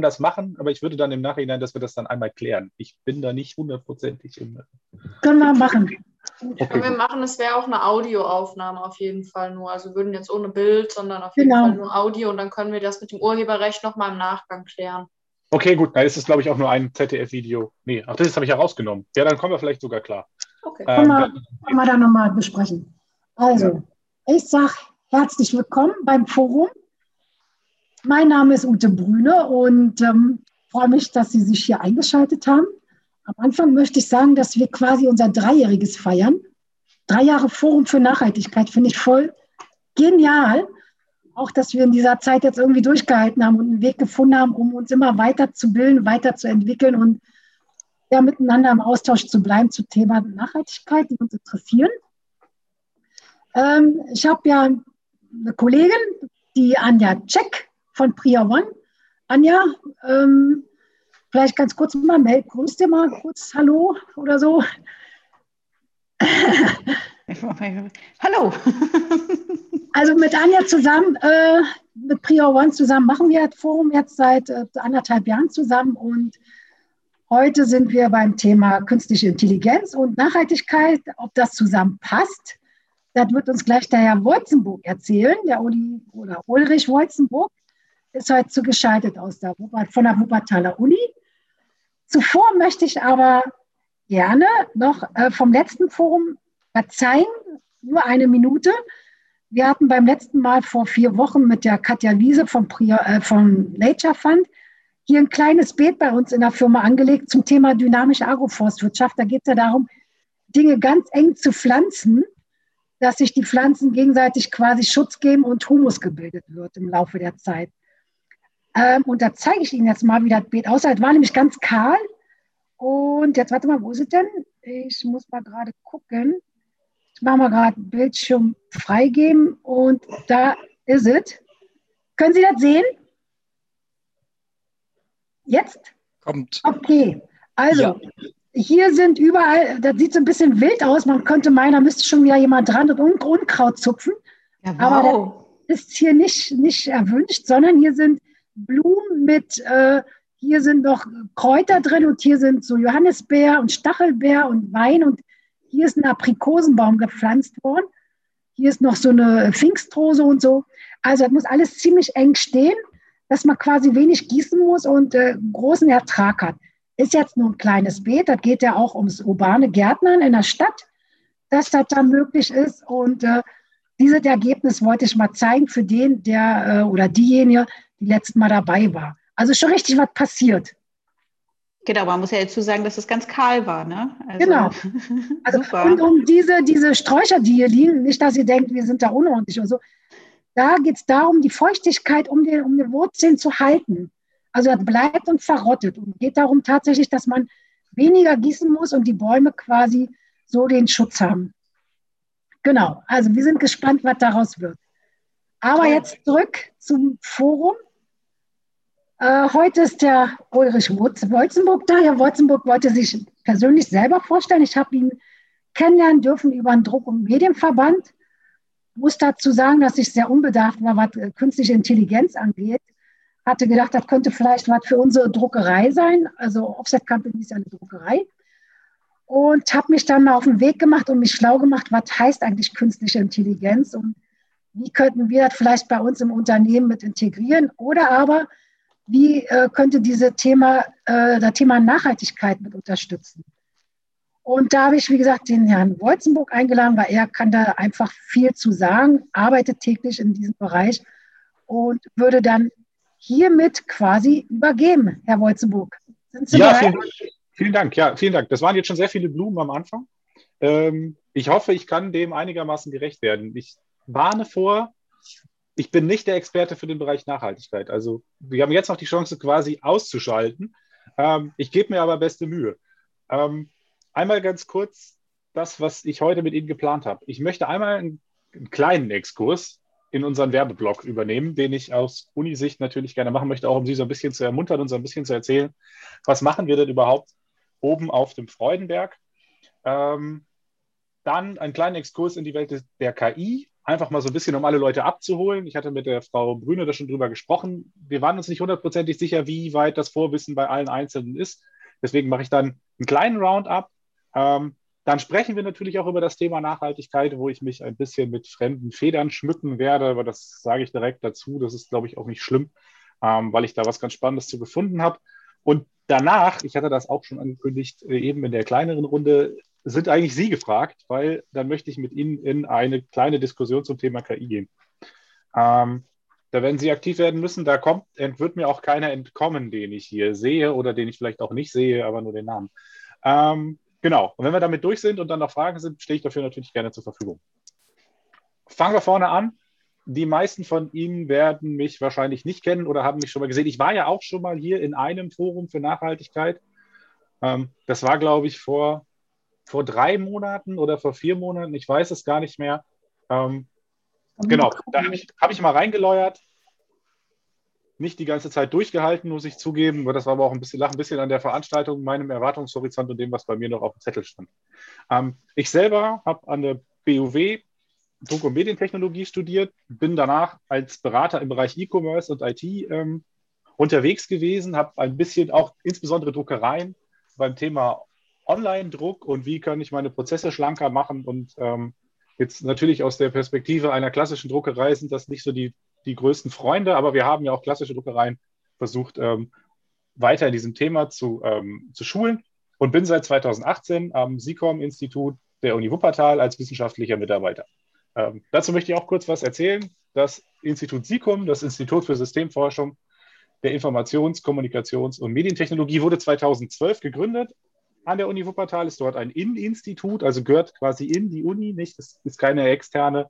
das machen, aber ich würde dann im Nachhinein, dass wir das dann einmal klären. Ich bin da nicht hundertprozentig im. Können wir machen. Okay. Können wir machen, es wäre auch eine Audioaufnahme auf jeden Fall nur. Also würden jetzt ohne Bild, sondern auf jeden genau. Fall nur Audio und dann können wir das mit dem Urheberrecht nochmal im Nachgang klären. Okay, gut. Dann ist es, glaube ich, auch nur ein ZDF-Video. Nee, ach, das habe ich ja rausgenommen. Ja, dann kommen wir vielleicht sogar klar. Okay. Ähm, können, wir, können wir da nochmal besprechen. Also, ja. ich sage herzlich willkommen beim Forum. Mein Name ist Ute Brüne und ähm, freue mich, dass Sie sich hier eingeschaltet haben. Am Anfang möchte ich sagen, dass wir quasi unser Dreijähriges feiern. Drei Jahre Forum für Nachhaltigkeit finde ich voll genial. Auch, dass wir in dieser Zeit jetzt irgendwie durchgehalten haben und einen Weg gefunden haben, um uns immer weiterzubilden, weiterzuentwickeln und ja, miteinander im Austausch zu bleiben zu Thema Nachhaltigkeit, die uns interessieren. Ähm, ich habe ja eine Kollegin, die Anja Check, von Priya One. Anja, ähm, vielleicht ganz kurz mal, Mel, grüß dir mal kurz, hallo oder so. hallo. also mit Anja zusammen, äh, mit Priya One zusammen machen wir das Forum jetzt seit äh, anderthalb Jahren zusammen und heute sind wir beim Thema künstliche Intelligenz und Nachhaltigkeit, ob das zusammenpasst. Das wird uns gleich der Herr Wolzenburg erzählen, der Uli, oder Ulrich Wolzenburg ist heute zugeschaltet aus der, von der Wuppertaler Uni. Zuvor möchte ich aber gerne noch äh, vom letzten Forum verzeihen, nur eine Minute. Wir hatten beim letzten Mal vor vier Wochen mit der Katja Wiese vom, äh, vom Nature Fund hier ein kleines Beet bei uns in der Firma angelegt zum Thema dynamische Agroforstwirtschaft. Da geht es ja darum, Dinge ganz eng zu pflanzen, dass sich die Pflanzen gegenseitig quasi Schutz geben und Humus gebildet wird im Laufe der Zeit. Ähm, und da zeige ich Ihnen jetzt mal, wie das Beet aussah. Es war nämlich ganz kahl. Und jetzt warte mal, wo ist es denn? Ich muss mal gerade gucken. Ich mache mal gerade Bildschirm freigeben und da ist es. Können Sie das sehen? Jetzt? Kommt. Okay. Also, ja. hier sind überall, das sieht so ein bisschen wild aus. Man könnte meinen, da müsste schon wieder jemand dran und Unkraut zupfen. Ja, wow. Aber das ist hier nicht, nicht erwünscht, sondern hier sind Blumen mit, äh, hier sind noch Kräuter drin und hier sind so Johannisbeer und Stachelbeer und Wein und hier ist ein Aprikosenbaum gepflanzt worden. Hier ist noch so eine Pfingstrose und so. Also das muss alles ziemlich eng stehen, dass man quasi wenig gießen muss und äh, großen Ertrag hat. Ist jetzt nur ein kleines Beet, das geht ja auch ums urbane Gärtnern in der Stadt, dass das da möglich ist. Und äh, dieses Ergebnis wollte ich mal zeigen für den, der äh, oder diejenige, die letzten Mal dabei war. Also schon richtig was passiert. Genau, man muss ja dazu sagen, dass es ganz kahl war, ne? Also, genau. Also, super. Und um diese, diese Sträucher, die hier liegen, nicht, dass ihr denkt, wir sind da unordentlich oder so, da geht es darum, die Feuchtigkeit um die, um die Wurzeln zu halten. Also das bleibt und verrottet. Und geht darum tatsächlich, dass man weniger gießen muss und die Bäume quasi so den Schutz haben. Genau, also wir sind gespannt, was daraus wird. Aber jetzt zurück zum Forum. Äh, heute ist der Ulrich Wolzenburg da. Herr Wolzenburg wollte sich persönlich selber vorstellen. Ich habe ihn kennenlernen dürfen über den Druck- und Medienverband. Ich muss dazu sagen, dass ich sehr unbedarft war, was äh, künstliche Intelligenz angeht. Hatte gedacht, das könnte vielleicht was für unsere Druckerei sein. Also Offset Company ist ja eine Druckerei. Und habe mich dann mal auf den Weg gemacht und mich schlau gemacht, was heißt eigentlich künstliche Intelligenz und wie könnten wir das vielleicht bei uns im Unternehmen mit integrieren oder aber wie äh, könnte diese Thema, äh, das Thema Nachhaltigkeit mit unterstützen. Und da habe ich, wie gesagt, den Herrn Wolzenburg eingeladen, weil er kann da einfach viel zu sagen, arbeitet täglich in diesem Bereich und würde dann hiermit quasi übergeben, Herr Wolzenburg. Sind Sie ja, vielen, vielen, Dank. Ja, vielen Dank. Das waren jetzt schon sehr viele Blumen am Anfang. Ähm, ich hoffe, ich kann dem einigermaßen gerecht werden. Ich warne vor, ich bin nicht der Experte für den Bereich Nachhaltigkeit. Also wir haben jetzt noch die Chance quasi auszuschalten. Ähm, ich gebe mir aber beste Mühe. Ähm, einmal ganz kurz das, was ich heute mit Ihnen geplant habe. Ich möchte einmal einen, einen kleinen Exkurs in unseren Werbeblock übernehmen, den ich aus Unisicht natürlich gerne machen möchte, auch um Sie so ein bisschen zu ermuntern und so ein bisschen zu erzählen, was machen wir denn überhaupt oben auf dem Freudenberg. Ähm, dann einen kleinen Exkurs in die Welt der KI, einfach mal so ein bisschen, um alle Leute abzuholen. Ich hatte mit der Frau Brüne da schon drüber gesprochen. Wir waren uns nicht hundertprozentig sicher, wie weit das Vorwissen bei allen Einzelnen ist. Deswegen mache ich dann einen kleinen Roundup. Ähm, dann sprechen wir natürlich auch über das Thema Nachhaltigkeit, wo ich mich ein bisschen mit fremden Federn schmücken werde, aber das sage ich direkt dazu. Das ist, glaube ich, auch nicht schlimm, ähm, weil ich da was ganz Spannendes zu gefunden habe. Und danach, ich hatte das auch schon angekündigt, äh, eben in der kleineren Runde, sind eigentlich Sie gefragt, weil dann möchte ich mit Ihnen in eine kleine Diskussion zum Thema KI gehen. Ähm, da werden Sie aktiv werden müssen. Da kommt, wird mir auch keiner entkommen, den ich hier sehe oder den ich vielleicht auch nicht sehe, aber nur den Namen. Ähm, Genau. Und wenn wir damit durch sind und dann noch Fragen sind, stehe ich dafür natürlich gerne zur Verfügung. Fangen wir vorne an. Die meisten von Ihnen werden mich wahrscheinlich nicht kennen oder haben mich schon mal gesehen. Ich war ja auch schon mal hier in einem Forum für Nachhaltigkeit. Ähm, das war, glaube ich, vor, vor drei Monaten oder vor vier Monaten. Ich weiß es gar nicht mehr. Ähm, genau, da habe ich, hab ich mal reingeläuert nicht die ganze Zeit durchgehalten, muss ich zugeben. Das war aber auch ein bisschen, lag ein bisschen an der Veranstaltung, meinem Erwartungshorizont und dem, was bei mir noch auf dem Zettel stand. Ähm, ich selber habe an der BUW Druck- und Medientechnologie studiert, bin danach als Berater im Bereich E-Commerce und IT ähm, unterwegs gewesen, habe ein bisschen auch insbesondere Druckereien beim Thema Online-Druck und wie kann ich meine Prozesse schlanker machen und ähm, jetzt natürlich aus der Perspektive einer klassischen Druckerei sind das nicht so die die größten Freunde, aber wir haben ja auch klassische Druckereien versucht, ähm, weiter in diesem Thema zu, ähm, zu schulen und bin seit 2018 am SICOM-Institut der Uni Wuppertal als wissenschaftlicher Mitarbeiter. Ähm, dazu möchte ich auch kurz was erzählen. Das Institut SICOM, das Institut für Systemforschung der Informations-, Kommunikations- und Medientechnologie, wurde 2012 gegründet an der Uni Wuppertal, ist dort ein In-Institut, also gehört quasi in die Uni, nicht, das ist keine externe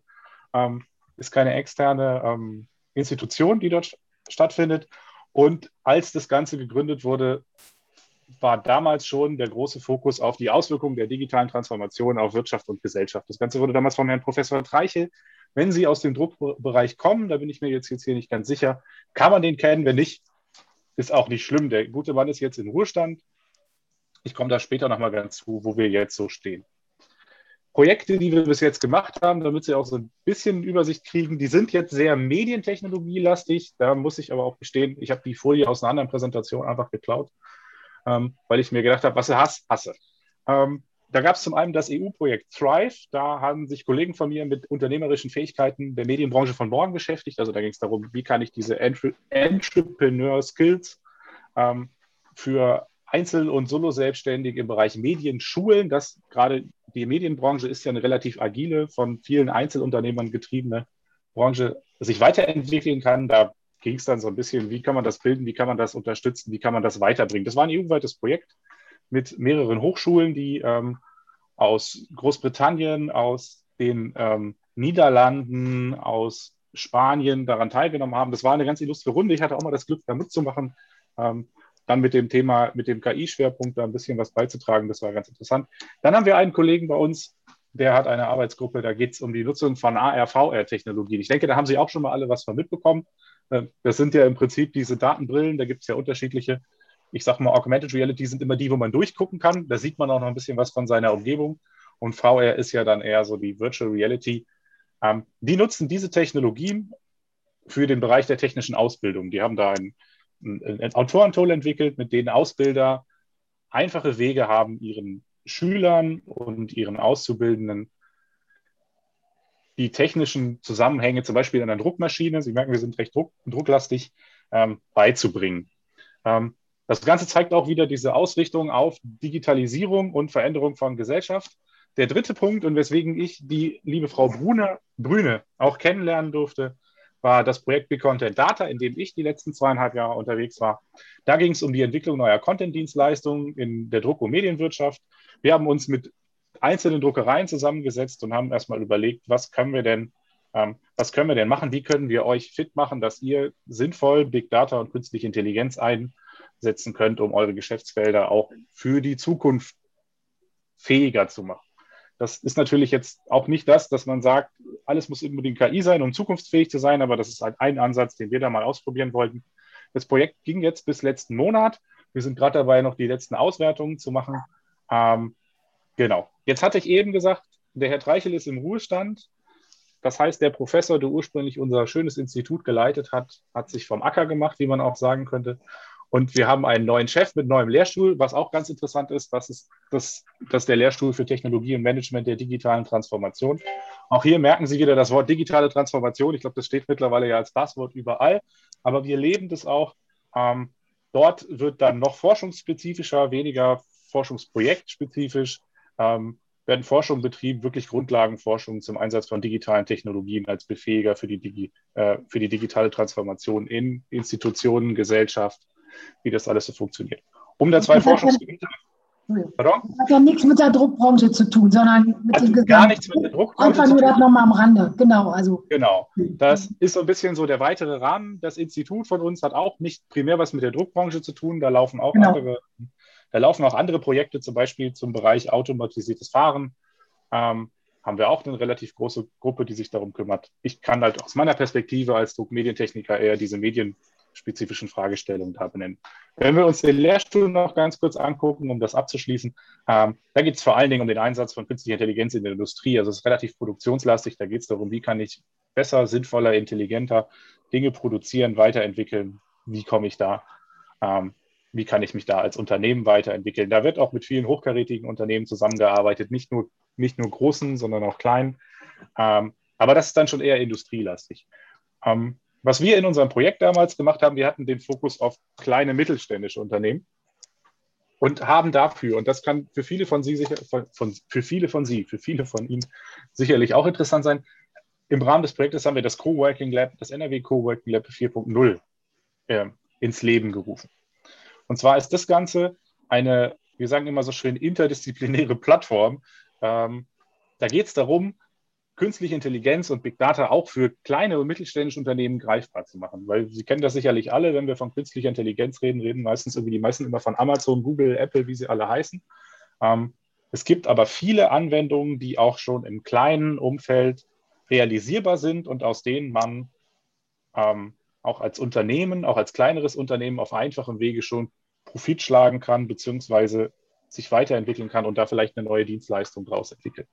ähm, ist keine externe ähm, Institution, die dort stattfindet. Und als das Ganze gegründet wurde, war damals schon der große Fokus auf die Auswirkungen der digitalen Transformation auf Wirtschaft und Gesellschaft. Das Ganze wurde damals von Herrn Professor Treichel. Wenn Sie aus dem Druckbereich kommen, da bin ich mir jetzt, jetzt hier nicht ganz sicher, kann man den kennen. Wenn nicht, ist auch nicht schlimm. Der gute Mann ist jetzt in Ruhestand. Ich komme da später nochmal ganz zu, wo wir jetzt so stehen. Projekte, die wir bis jetzt gemacht haben, damit Sie auch so ein bisschen Übersicht kriegen, die sind jetzt sehr medientechnologielastig. Da muss ich aber auch gestehen, ich habe die Folie aus einer anderen Präsentation einfach geklaut, ähm, weil ich mir gedacht habe, was du hast, hasse. Ähm, da gab es zum einen das EU-Projekt Thrive. Da haben sich Kollegen von mir mit unternehmerischen Fähigkeiten der Medienbranche von morgen beschäftigt. Also da ging es darum, wie kann ich diese Entrepreneur-Skills ähm, für Einzel- und Solo-Selbstständige im Bereich Medien schulen. Das gerade die Medienbranche ist ja eine relativ agile, von vielen Einzelunternehmern getriebene Branche, sich weiterentwickeln kann. Da ging es dann so ein bisschen, wie kann man das bilden, wie kann man das unterstützen, wie kann man das weiterbringen. Das war ein EU-weites Projekt mit mehreren Hochschulen, die ähm, aus Großbritannien, aus den ähm, Niederlanden, aus Spanien daran teilgenommen haben. Das war eine ganz illustre Runde. Ich hatte auch mal das Glück, da mitzumachen. Ähm, dann mit dem Thema, mit dem KI-Schwerpunkt da ein bisschen was beizutragen. Das war ganz interessant. Dann haben wir einen Kollegen bei uns, der hat eine Arbeitsgruppe, da geht es um die Nutzung von AR-VR-Technologien. Ich denke, da haben Sie auch schon mal alle was von mitbekommen. Ähm, das sind ja im Prinzip diese Datenbrillen, da gibt es ja unterschiedliche. Ich sage mal, Augmented Reality sind immer die, wo man durchgucken kann. Da sieht man auch noch ein bisschen was von seiner Umgebung. Und VR ist ja dann eher so die Virtual Reality. Ähm, die nutzen diese Technologien für den Bereich der technischen Ausbildung. Die haben da ein, ein Autorentool entwickelt, mit denen Ausbilder einfache Wege haben, ihren Schülern und ihren Auszubildenden die technischen Zusammenhänge, zum Beispiel in einer Druckmaschine, Sie merken, wir sind recht druck, drucklastig, ähm, beizubringen. Ähm, das Ganze zeigt auch wieder diese Ausrichtung auf Digitalisierung und Veränderung von Gesellschaft. Der dritte Punkt und weswegen ich die liebe Frau Brune, Brüne auch kennenlernen durfte, war das Projekt Big Content Data, in dem ich die letzten zweieinhalb Jahre unterwegs war. Da ging es um die Entwicklung neuer Content-Dienstleistungen in der Druck- und Medienwirtschaft. Wir haben uns mit einzelnen Druckereien zusammengesetzt und haben erstmal überlegt, was können wir denn, ähm, was können wir denn machen? Wie können wir euch fit machen, dass ihr sinnvoll Big Data und künstliche Intelligenz einsetzen könnt, um eure Geschäftsfelder auch für die Zukunft fähiger zu machen? Das ist natürlich jetzt auch nicht das, dass man sagt, alles muss unbedingt KI sein, um zukunftsfähig zu sein, aber das ist halt ein Ansatz, den wir da mal ausprobieren wollten. Das Projekt ging jetzt bis letzten Monat. Wir sind gerade dabei, noch die letzten Auswertungen zu machen. Ähm, genau. Jetzt hatte ich eben gesagt, der Herr Treichel ist im Ruhestand. Das heißt, der Professor, der ursprünglich unser schönes Institut geleitet hat, hat sich vom Acker gemacht, wie man auch sagen könnte. Und wir haben einen neuen Chef mit neuem Lehrstuhl, was auch ganz interessant ist. Das ist, das, das ist der Lehrstuhl für Technologie und Management der digitalen Transformation. Auch hier merken Sie wieder das Wort digitale Transformation. Ich glaube, das steht mittlerweile ja als Passwort überall. Aber wir leben das auch. Ähm, dort wird dann noch forschungsspezifischer, weniger forschungsprojektspezifisch. Ähm, werden Forschung betrieben, wirklich Grundlagenforschung zum Einsatz von digitalen Technologien als Befähiger für die, Digi, äh, für die digitale Transformation in Institutionen, Gesellschaft, wie das alles so funktioniert. Um da zwei Forschungsgebiete. Pardon? Hat ja nichts mit der Druckbranche zu tun, sondern mit Hat dem Gesamt. Gar nichts mit der Druckbranche. Einfach nur das nochmal am Rande, genau. Also. Genau. Das ist so ein bisschen so der weitere Rahmen. Das Institut von uns hat auch nicht primär was mit der Druckbranche zu tun. Da laufen auch genau. andere, da laufen auch andere Projekte, zum Beispiel zum Bereich automatisiertes Fahren. Ähm, haben wir auch eine relativ große Gruppe, die sich darum kümmert. Ich kann halt aus meiner Perspektive als Druckmedientechniker eher diese Medien spezifischen Fragestellungen da benennen. Wenn wir uns den Lehrstuhl noch ganz kurz angucken, um das abzuschließen, ähm, da geht es vor allen Dingen um den Einsatz von künstlicher Intelligenz in der Industrie. Also es ist relativ produktionslastig. Da geht es darum, wie kann ich besser, sinnvoller, intelligenter Dinge produzieren, weiterentwickeln. Wie komme ich da? Ähm, wie kann ich mich da als Unternehmen weiterentwickeln? Da wird auch mit vielen hochkarätigen Unternehmen zusammengearbeitet, nicht nur, nicht nur großen, sondern auch kleinen. Ähm, aber das ist dann schon eher industrielastig. Ähm, was wir in unserem Projekt damals gemacht haben, wir hatten den Fokus auf kleine mittelständische Unternehmen und haben dafür, und das kann für viele von Sie sicher, von, für viele von Sie, für viele von Ihnen sicherlich auch interessant sein, im Rahmen des Projektes haben wir das Coworking Lab, das NRW Coworking Lab 4.0 äh, ins Leben gerufen. Und zwar ist das Ganze eine, wir sagen immer so schön, interdisziplinäre Plattform. Ähm, da geht es darum, künstliche Intelligenz und Big Data auch für kleine und mittelständische Unternehmen greifbar zu machen. Weil Sie kennen das sicherlich alle, wenn wir von künstlicher Intelligenz reden, reden meistens irgendwie die meisten immer von Amazon, Google, Apple, wie sie alle heißen. Ähm, es gibt aber viele Anwendungen, die auch schon im kleinen Umfeld realisierbar sind und aus denen man ähm, auch als Unternehmen, auch als kleineres Unternehmen auf einfachem Wege schon Profit schlagen kann, beziehungsweise sich weiterentwickeln kann und da vielleicht eine neue Dienstleistung draus entwickelt.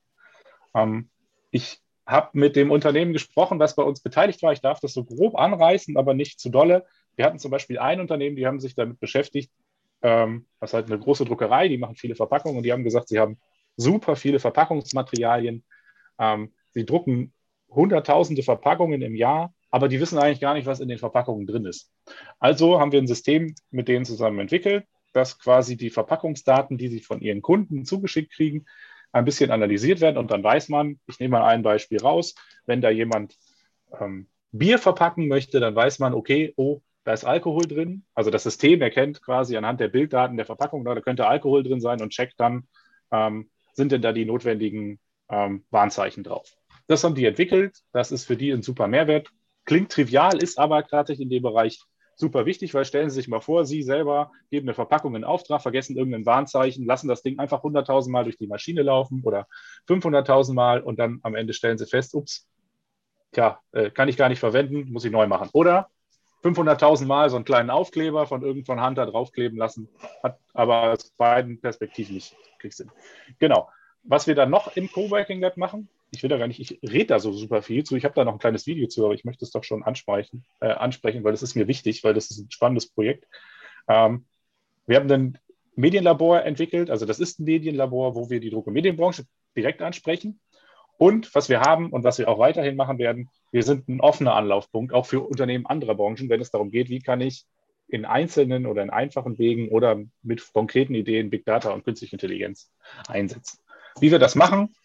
Ähm, ich habe mit dem Unternehmen gesprochen, was bei uns beteiligt war. Ich darf das so grob anreißen, aber nicht zu dolle. Wir hatten zum Beispiel ein Unternehmen, die haben sich damit beschäftigt, ähm, das ist halt eine große Druckerei, die machen viele Verpackungen und die haben gesagt, sie haben super viele Verpackungsmaterialien. Ähm, sie drucken hunderttausende Verpackungen im Jahr, aber die wissen eigentlich gar nicht, was in den Verpackungen drin ist. Also haben wir ein System mit denen zusammen entwickelt, das quasi die Verpackungsdaten, die sie von ihren Kunden zugeschickt kriegen, ein bisschen analysiert werden und dann weiß man, ich nehme mal ein Beispiel raus, wenn da jemand ähm, Bier verpacken möchte, dann weiß man, okay, oh, da ist Alkohol drin. Also das System erkennt quasi anhand der Bilddaten der Verpackung, da könnte Alkohol drin sein und checkt dann, ähm, sind denn da die notwendigen ähm, Warnzeichen drauf. Das haben die entwickelt. Das ist für die ein super Mehrwert. Klingt trivial, ist aber tatsächlich in dem Bereich super wichtig, weil stellen Sie sich mal vor, Sie selber geben eine Verpackung in Auftrag, vergessen irgendein Warnzeichen, lassen das Ding einfach 100.000 Mal durch die Maschine laufen oder 500.000 Mal und dann am Ende stellen Sie fest, ups, tja, äh, kann ich gar nicht verwenden, muss ich neu machen. Oder 500.000 Mal so einen kleinen Aufkleber von irgendeinem Hunter draufkleben lassen, hat aber aus beiden Perspektiven nicht Sinn. Genau. Was wir dann noch im Coworking Lab machen, ich will da gar nicht, ich rede da so super viel zu. Ich habe da noch ein kleines Video zu, aber ich möchte es doch schon ansprechen, äh, ansprechen, weil das ist mir wichtig, weil das ist ein spannendes Projekt. Ähm, wir haben ein Medienlabor entwickelt, also das ist ein Medienlabor, wo wir die Druck- und Medienbranche direkt ansprechen. Und was wir haben und was wir auch weiterhin machen werden, wir sind ein offener Anlaufpunkt, auch für Unternehmen anderer Branchen, wenn es darum geht, wie kann ich in einzelnen oder in einfachen Wegen oder mit konkreten Ideen Big Data und künstliche Intelligenz einsetzen. Wie wir das machen,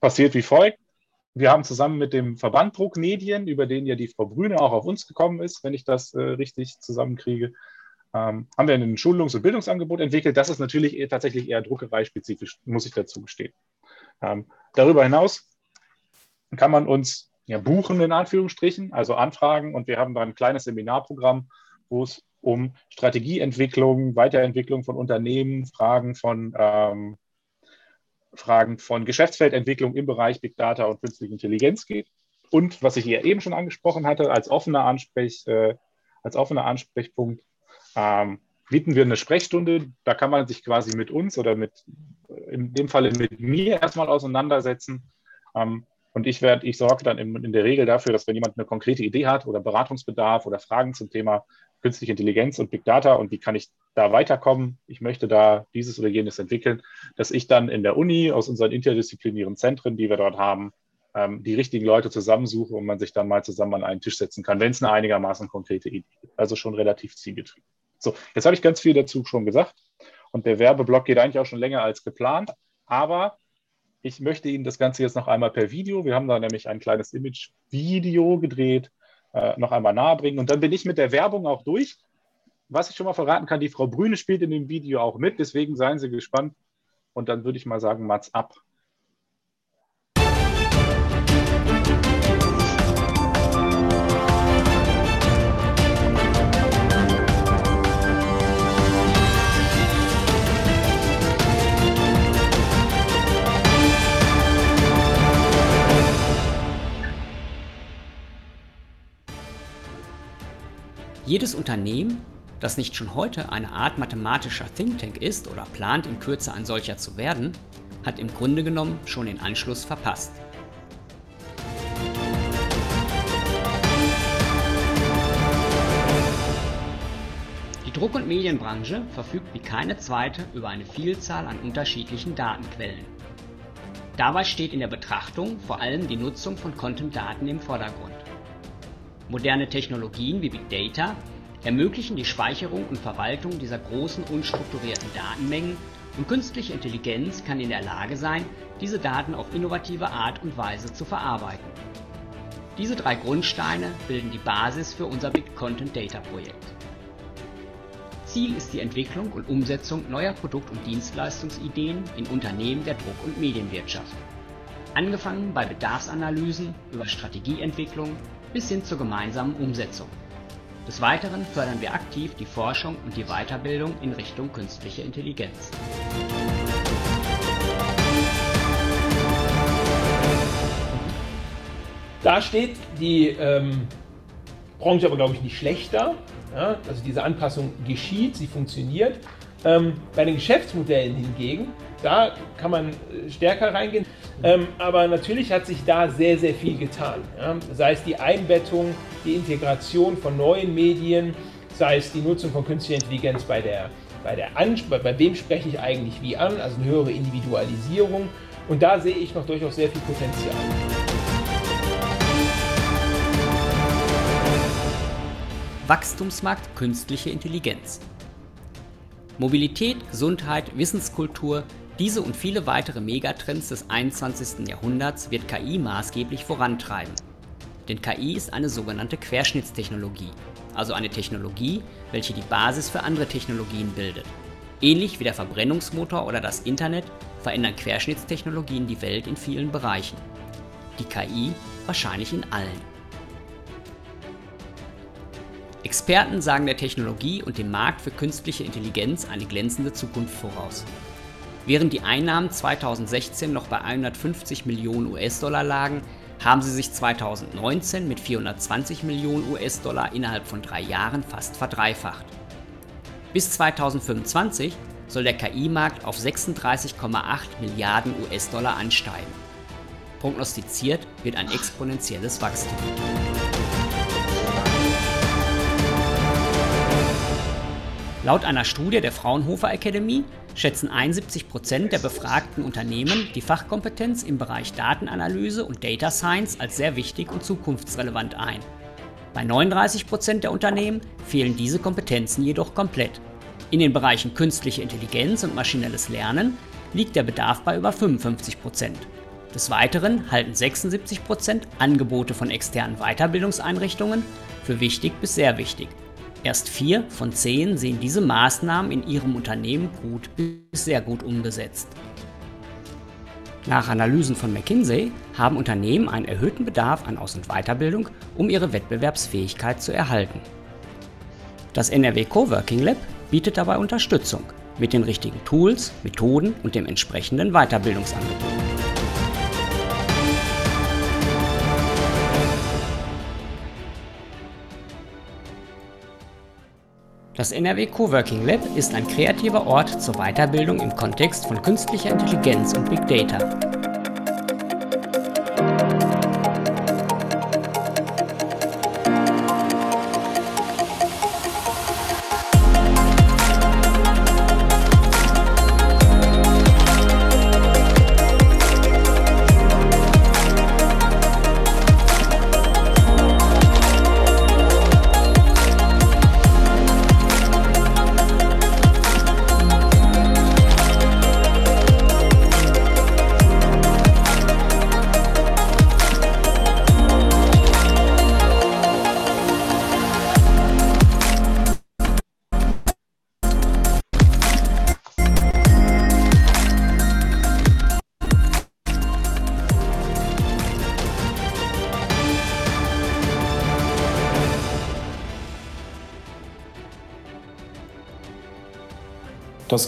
passiert wie folgt. Wir haben zusammen mit dem Verband Druck Medien, über den ja die Frau Brüne auch auf uns gekommen ist, wenn ich das äh, richtig zusammenkriege, ähm, haben wir ein Schulungs- und Bildungsangebot entwickelt. Das ist natürlich eher, tatsächlich eher druckereispezifisch, muss ich dazu gestehen. Ähm, darüber hinaus kann man uns ja, buchen, in Anführungsstrichen, also anfragen. Und wir haben da ein kleines Seminarprogramm, wo es um Strategieentwicklung, Weiterentwicklung von Unternehmen, Fragen von ähm, Fragen von Geschäftsfeldentwicklung im Bereich Big Data und künstliche Intelligenz geht. Und was ich hier eben schon angesprochen hatte, als offener, Ansprech, äh, als offener Ansprechpunkt ähm, bieten wir eine Sprechstunde. Da kann man sich quasi mit uns oder mit, in dem Falle mit mir erstmal auseinandersetzen. Ähm, Und ich werde, ich sorge dann in, in, der Regel dafür, dass wenn jemand eine konkrete Idee hat oder Beratungsbedarf oder Fragen zum Thema künstliche Intelligenz und Big Data und wie kann ich da weiterkommen, ich möchte da dieses oder jenes entwickeln, dass ich dann in der Uni aus unseren interdisziplinären Zentren, die wir dort haben, ähm, die richtigen Leute zusammensuche und man sich dann mal zusammen an einen Tisch setzen kann, wenn es eine einigermaßen konkrete Idee gibt. Also schon relativ zielgetrieben. So, jetzt habe ich ganz viel dazu schon gesagt und der Werbeblock geht eigentlich auch schon länger als geplant, aber ich möchte Ihnen das Ganze jetzt noch einmal per Video, wir haben da nämlich ein kleines Image-Video gedreht, äh, noch einmal nahebringen und dann bin ich mit der Werbung auch durch. Was ich schon mal verraten kann, die Frau Brüne spielt in dem Video auch mit, deswegen seien Sie gespannt und dann würde ich mal sagen, Mats ab. Jedes Unternehmen, das nicht schon heute eine Art mathematischer Think Tank ist oder plant in Kürze ein solcher zu werden, hat im Grunde genommen schon den Anschluss verpasst. Die Druck- und Medienbranche verfügt wie keine zweite über eine Vielzahl an unterschiedlichen Datenquellen. Dabei steht in der Betrachtung vor allem die Nutzung von Content-Daten im Vordergrund. Moderne Technologien wie Big Data ermöglichen die Speicherung und Verwaltung dieser großen unstrukturierten Datenmengen und künstliche Intelligenz kann in der Lage sein, diese Daten auf innovative Art und Weise zu verarbeiten. Diese drei Grundsteine bilden die Basis für unser Big Content Data Projekt. Ziel ist die Entwicklung und Umsetzung neuer Produkt- und Dienstleistungsideen in Unternehmen der Druck- und Medienwirtschaft. Angefangen bei Bedarfsanalysen über Strategieentwicklung bis hin zur gemeinsamen Umsetzung. Des Weiteren fördern wir aktiv die Forschung und die Weiterbildung in Richtung künstliche Intelligenz. Da steht die ähm, Branche aber, glaube ich, nicht schlechter. Ja? Also diese Anpassung geschieht, sie funktioniert. Ähm, bei den Geschäftsmodellen hingegen, da kann man äh, stärker reingehen. Ähm, aber natürlich hat sich da sehr, sehr viel getan. Ja? Sei es die Einbettung, die Integration von neuen Medien, sei es die Nutzung von künstlicher Intelligenz bei der, bei der Ans bei, bei wem spreche ich eigentlich wie an, also eine höhere Individualisierung. Und da sehe ich noch durchaus sehr viel Potenzial. Wachstumsmarkt künstliche Intelligenz. Mobilität, Gesundheit, Wissenskultur, diese und viele weitere Megatrends des 21. Jahrhunderts wird KI maßgeblich vorantreiben. Denn KI ist eine sogenannte Querschnittstechnologie, also eine Technologie, welche die Basis für andere Technologien bildet. Ähnlich wie der Verbrennungsmotor oder das Internet verändern Querschnittstechnologien die Welt in vielen Bereichen. Die KI wahrscheinlich in allen. Experten sagen der Technologie und dem Markt für künstliche Intelligenz eine glänzende Zukunft voraus. Während die Einnahmen 2016 noch bei 150 Millionen US-Dollar lagen, haben sie sich 2019 mit 420 Millionen US-Dollar innerhalb von drei Jahren fast verdreifacht. Bis 2025 soll der KI-Markt auf 36,8 Milliarden US-Dollar ansteigen. Prognostiziert wird ein exponentielles Wachstum. Laut einer Studie der Fraunhofer Academy schätzen 71 Prozent der befragten Unternehmen die Fachkompetenz im Bereich Datenanalyse und Data Science als sehr wichtig und zukunftsrelevant ein. Bei 39 Prozent der Unternehmen fehlen diese Kompetenzen jedoch komplett. In den Bereichen künstliche Intelligenz und maschinelles Lernen liegt der Bedarf bei über 55 Prozent. Des Weiteren halten 76 Prozent Angebote von externen Weiterbildungseinrichtungen für wichtig bis sehr wichtig Erst vier von zehn sehen diese Maßnahmen in ihrem Unternehmen gut bis sehr gut umgesetzt. Nach Analysen von McKinsey haben Unternehmen einen erhöhten Bedarf an Aus- und Weiterbildung, um ihre Wettbewerbsfähigkeit zu erhalten. Das NRW Coworking Lab bietet dabei Unterstützung mit den richtigen Tools, Methoden und dem entsprechenden Weiterbildungsangebot. Das NRW Coworking Lab ist ein kreativer Ort zur Weiterbildung im Kontext von künstlicher Intelligenz und Big Data.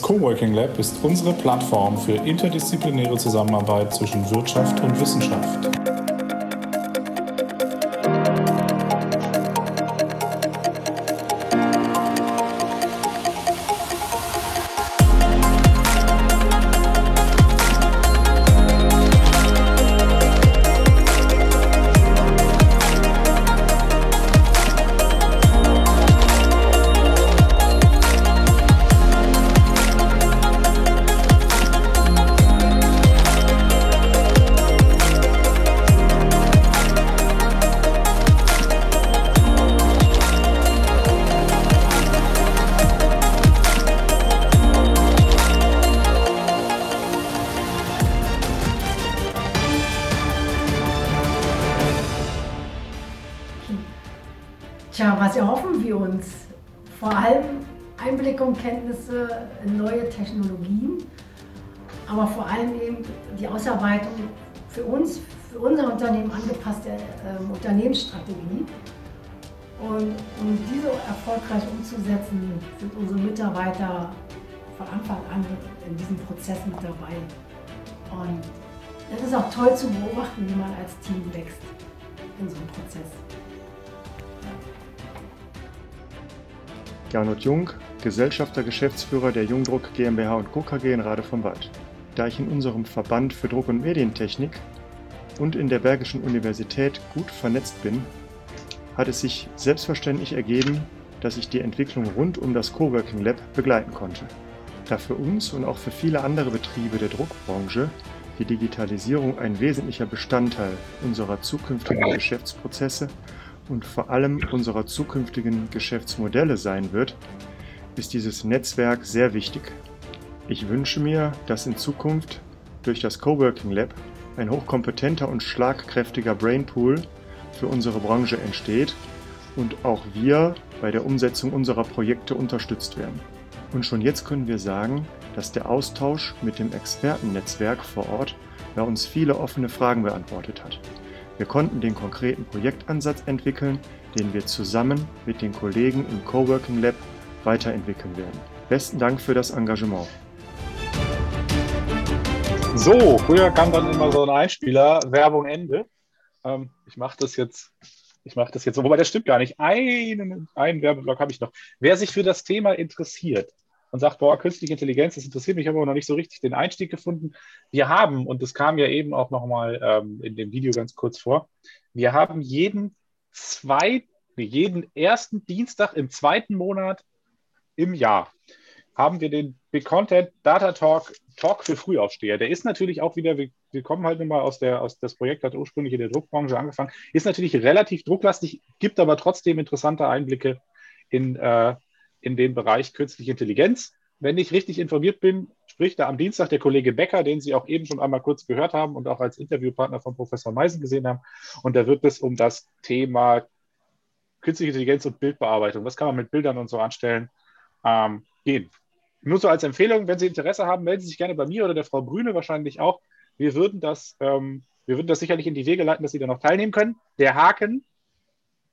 Coworking Lab ist unsere Plattform für interdisziplinäre Zusammenarbeit zwischen Wirtschaft und Wissenschaft. Unternehmensstrategie. Und um diese erfolgreich umzusetzen, sind unsere Mitarbeiter von Anfang an in diesem Prozess mit dabei. Und es ist auch toll zu beobachten, wie man als Team wächst in so einem Prozess. Gernot Jung, Gesellschafter, Geschäftsführer der Jungdruck GmbH und Co. KG in Rade vom Wald. Da ich in unserem Verband für Druck- und Medientechnik und in der Bergischen Universität gut vernetzt bin, hat es sich selbstverständlich ergeben, dass ich die Entwicklung rund um das Coworking Lab begleiten konnte. Da für uns und auch für viele andere Betriebe der Druckbranche die Digitalisierung ein wesentlicher Bestandteil unserer zukünftigen Geschäftsprozesse und vor allem unserer zukünftigen Geschäftsmodelle sein wird, ist dieses Netzwerk sehr wichtig. Ich wünsche mir, dass in Zukunft durch das Coworking Lab ein hochkompetenter und schlagkräftiger Brainpool für unsere Branche entsteht und auch wir bei der Umsetzung unserer Projekte unterstützt werden. Und schon jetzt können wir sagen, dass der Austausch mit dem Expertennetzwerk vor Ort bei uns viele offene Fragen beantwortet hat. Wir konnten den konkreten Projektansatz entwickeln, den wir zusammen mit den Kollegen im Coworking Lab weiterentwickeln werden. Besten Dank für das Engagement. So, früher kam dann immer so ein Einspieler, Werbung Ende. Ähm, ich mache das jetzt, ich mache das jetzt, wobei das stimmt gar nicht. Einen, einen Werbeblock habe ich noch. Wer sich für das Thema interessiert und sagt, boah, künstliche Intelligenz, das interessiert mich, aber noch nicht so richtig den Einstieg gefunden. Wir haben, und das kam ja eben auch nochmal ähm, in dem Video ganz kurz vor, wir haben jeden zweiten, jeden ersten Dienstag im zweiten Monat im Jahr haben wir den Big Content Data Talk Talk für Frühaufsteher. Der ist natürlich auch wieder, wir, wir kommen halt nun mal aus der, aus das Projekt hat ursprünglich in der Druckbranche angefangen, ist natürlich relativ drucklastig, gibt aber trotzdem interessante Einblicke in, äh, in den Bereich künstliche Intelligenz. Wenn ich richtig informiert bin, spricht da am Dienstag der Kollege Becker, den Sie auch eben schon einmal kurz gehört haben und auch als Interviewpartner von Professor Meisen gesehen haben. Und da wird es um das Thema künstliche Intelligenz und Bildbearbeitung, was kann man mit Bildern und so anstellen, ähm, gehen. Nur so als Empfehlung, wenn Sie Interesse haben, melden Sie sich gerne bei mir oder der Frau Brüne wahrscheinlich auch. Wir würden das, ähm, wir würden das sicherlich in die Wege leiten, dass Sie da noch teilnehmen können. Der Haken,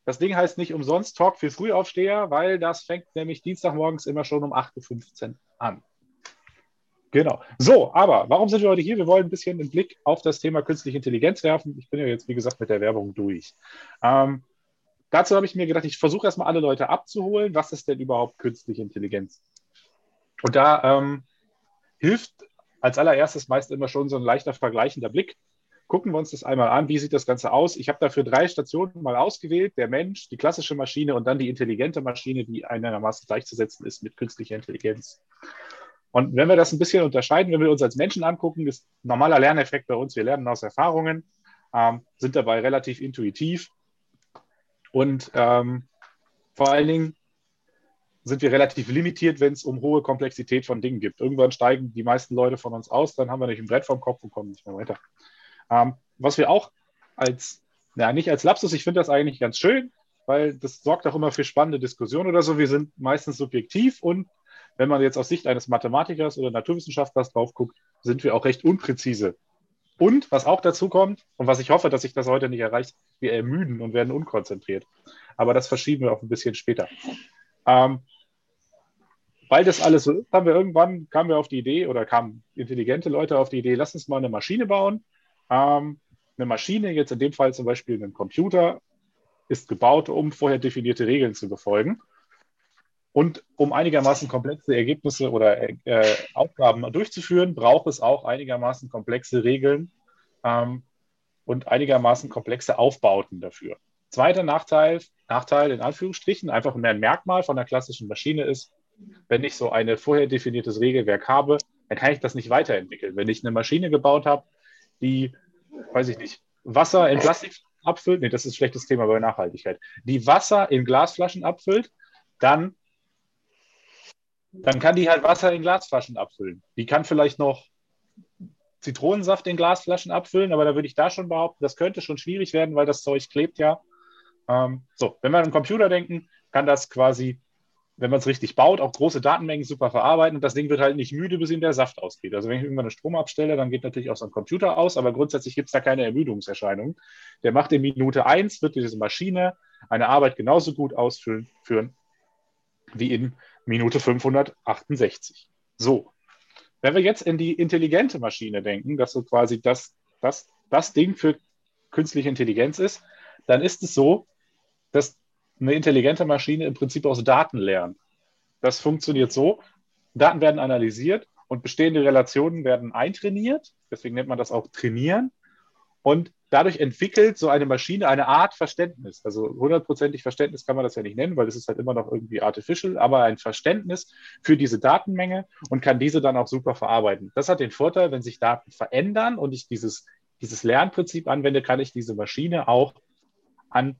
das Ding heißt nicht umsonst Talk für Frühaufsteher, weil das fängt nämlich Dienstagmorgens immer schon um 8.15 Uhr an. Genau. So, aber warum sind wir heute hier? Wir wollen ein bisschen einen Blick auf das Thema künstliche Intelligenz werfen. Ich bin ja jetzt, wie gesagt, mit der Werbung durch. Ähm, dazu habe ich mir gedacht, ich versuche erstmal alle Leute abzuholen. Was ist denn überhaupt künstliche Intelligenz? Und da ähm, hilft als allererstes meist immer schon so ein leichter vergleichender Blick. Gucken wir uns das einmal an. Wie sieht das Ganze aus? Ich habe dafür drei Stationen mal ausgewählt. Der Mensch, die klassische Maschine und dann die intelligente Maschine, die einigermaßen gleichzusetzen ist mit künstlicher Intelligenz. Und wenn wir das ein bisschen unterscheiden, wenn wir uns als Menschen angucken, ist normaler Lerneffekt bei uns, wir lernen aus Erfahrungen, ähm, sind dabei relativ intuitiv und ähm, vor allen Dingen sind wir relativ limitiert, wenn es um hohe Komplexität von Dingen geht. Irgendwann steigen die meisten Leute von uns aus, dann haben wir nicht ein Brett vom Kopf und kommen nicht mehr weiter. Ähm, was wir auch als, naja, nicht als Lapsus, ich finde das eigentlich ganz schön, weil das sorgt auch immer für spannende Diskussionen oder so. Wir sind meistens subjektiv und wenn man jetzt aus Sicht eines Mathematikers oder Naturwissenschaftlers drauf guckt, sind wir auch recht unpräzise. Und was auch dazu kommt, und was ich hoffe, dass sich das heute nicht erreicht, wir ermüden und werden unkonzentriert. Aber das verschieben wir auch ein bisschen später. Ähm, weil das alles so ist, haben wir irgendwann, kamen wir auf die Idee oder kamen intelligente Leute auf die Idee, lass uns mal eine Maschine bauen. Ähm, eine Maschine, jetzt in dem Fall zum Beispiel ein Computer, ist gebaut, um vorher definierte Regeln zu befolgen. Und um einigermaßen komplexe Ergebnisse oder äh, Aufgaben durchzuführen, braucht es auch einigermaßen komplexe Regeln ähm, und einigermaßen komplexe Aufbauten dafür. Zweiter Nachteil, Nachteil in Anführungsstrichen, einfach mehr ein Merkmal von der klassischen Maschine ist, wenn ich so ein vorher definiertes Regelwerk habe, dann kann ich das nicht weiterentwickeln. Wenn ich eine Maschine gebaut habe, die, weiß ich nicht, Wasser in Plastik abfüllt, nee, das ist ein schlechtes Thema bei Nachhaltigkeit, die Wasser in Glasflaschen abfüllt, dann, dann kann die halt Wasser in Glasflaschen abfüllen. Die kann vielleicht noch Zitronensaft in Glasflaschen abfüllen, aber da würde ich da schon behaupten, das könnte schon schwierig werden, weil das Zeug klebt ja. Ähm, so, wenn wir an einen Computer denken, kann das quasi wenn man es richtig baut, auch große Datenmengen super verarbeiten und das Ding wird halt nicht müde, bis ihm der Saft ausgeht. Also wenn ich irgendwann einen Strom abstelle, dann geht natürlich auch so ein Computer aus, aber grundsätzlich gibt es da keine Ermüdungserscheinungen. Der macht in Minute 1, wird diese Maschine eine Arbeit genauso gut ausführen wie in Minute 568. So, wenn wir jetzt in die intelligente Maschine denken, dass so quasi das, das, das Ding für künstliche Intelligenz ist, dann ist es so, dass eine intelligente Maschine im Prinzip aus Daten lernt. Das funktioniert so, Daten werden analysiert und bestehende Relationen werden eintrainiert, deswegen nennt man das auch trainieren. Und dadurch entwickelt so eine Maschine eine Art Verständnis. Also hundertprozentig Verständnis kann man das ja nicht nennen, weil es ist halt immer noch irgendwie artificial, aber ein Verständnis für diese Datenmenge und kann diese dann auch super verarbeiten. Das hat den Vorteil, wenn sich Daten verändern und ich dieses, dieses Lernprinzip anwende, kann ich diese Maschine auch an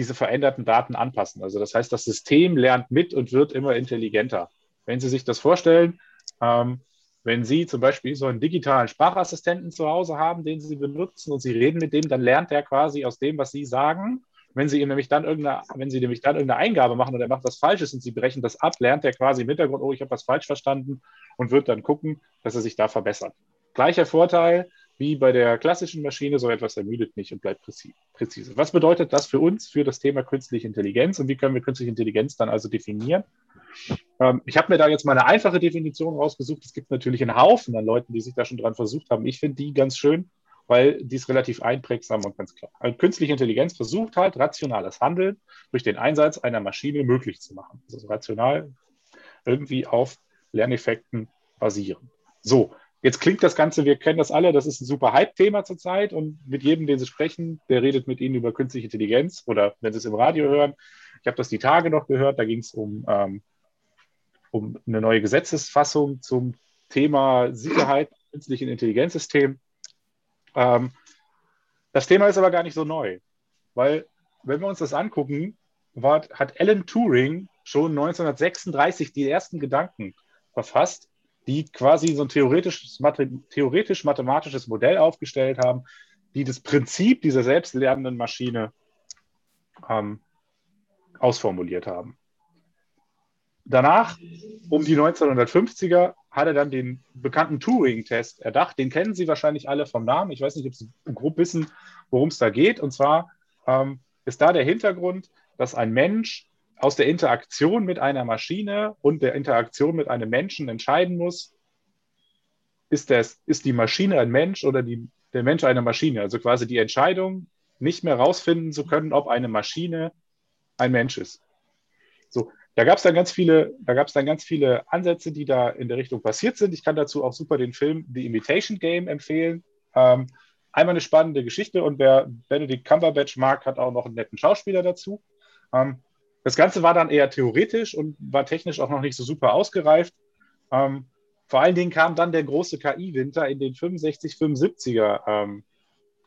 diese veränderten Daten anpassen. Also das heißt, das System lernt mit und wird immer intelligenter. Wenn Sie sich das vorstellen, ähm, wenn Sie zum Beispiel so einen digitalen Sprachassistenten zu Hause haben, den Sie benutzen und Sie reden mit dem, dann lernt er quasi aus dem, was Sie sagen. Wenn Sie ihm nämlich dann irgendeine, wenn Sie nämlich dann irgendeine Eingabe machen und er macht was Falsches und Sie brechen das ab, lernt er quasi im Hintergrund, oh, ich habe was falsch verstanden und wird dann gucken, dass er sich da verbessert. Gleicher Vorteil, wie bei der klassischen Maschine, so etwas ermüdet nicht und bleibt präzise. Was bedeutet das für uns, für das Thema künstliche Intelligenz und wie können wir künstliche Intelligenz dann also definieren? Ähm, ich habe mir da jetzt mal eine einfache Definition rausgesucht. Es gibt natürlich einen Haufen an Leuten, die sich da schon dran versucht haben. Ich finde die ganz schön, weil die ist relativ einprägsam und ganz klar. Also künstliche Intelligenz versucht halt, rationales Handeln durch den Einsatz einer Maschine möglich zu machen. Also rational irgendwie auf Lerneffekten basieren. So, Jetzt klingt das Ganze, wir kennen das alle, das ist ein super Hype-Thema zurzeit und mit jedem, den Sie sprechen, der redet mit Ihnen über künstliche Intelligenz oder wenn Sie es im Radio hören. Ich habe das die Tage noch gehört, da ging es um, ähm, um eine neue Gesetzesfassung zum Thema Sicherheit, künstlichen Intelligenzsystem. Ähm, das Thema ist aber gar nicht so neu, weil wenn wir uns das angucken, war, hat Alan Turing schon 1936 die ersten Gedanken verfasst die quasi so ein theoretisches, theoretisch-mathematisches Modell aufgestellt haben, die das Prinzip dieser selbstlernenden Maschine ähm, ausformuliert haben. Danach, um die 1950er, hat er dann den bekannten Turing-Test erdacht. Den kennen Sie wahrscheinlich alle vom Namen. Ich weiß nicht, ob Sie grob wissen, worum es da geht. Und zwar ähm, ist da der Hintergrund, dass ein Mensch aus der Interaktion mit einer Maschine und der Interaktion mit einem Menschen entscheiden muss, ist, das, ist die Maschine ein Mensch oder die, der Mensch eine Maschine? Also quasi die Entscheidung, nicht mehr rausfinden zu können, ob eine Maschine ein Mensch ist. So, da gab es dann ganz viele, da dann ganz viele Ansätze, die da in der Richtung passiert sind. Ich kann dazu auch super den Film The Imitation Game empfehlen. Ähm, einmal eine spannende Geschichte und wer Benedict Cumberbatch mag, hat auch noch einen netten Schauspieler dazu. Ähm, das Ganze war dann eher theoretisch und war technisch auch noch nicht so super ausgereift. Ähm, vor allen Dingen kam dann der große KI-Winter in den 65, 75er ähm,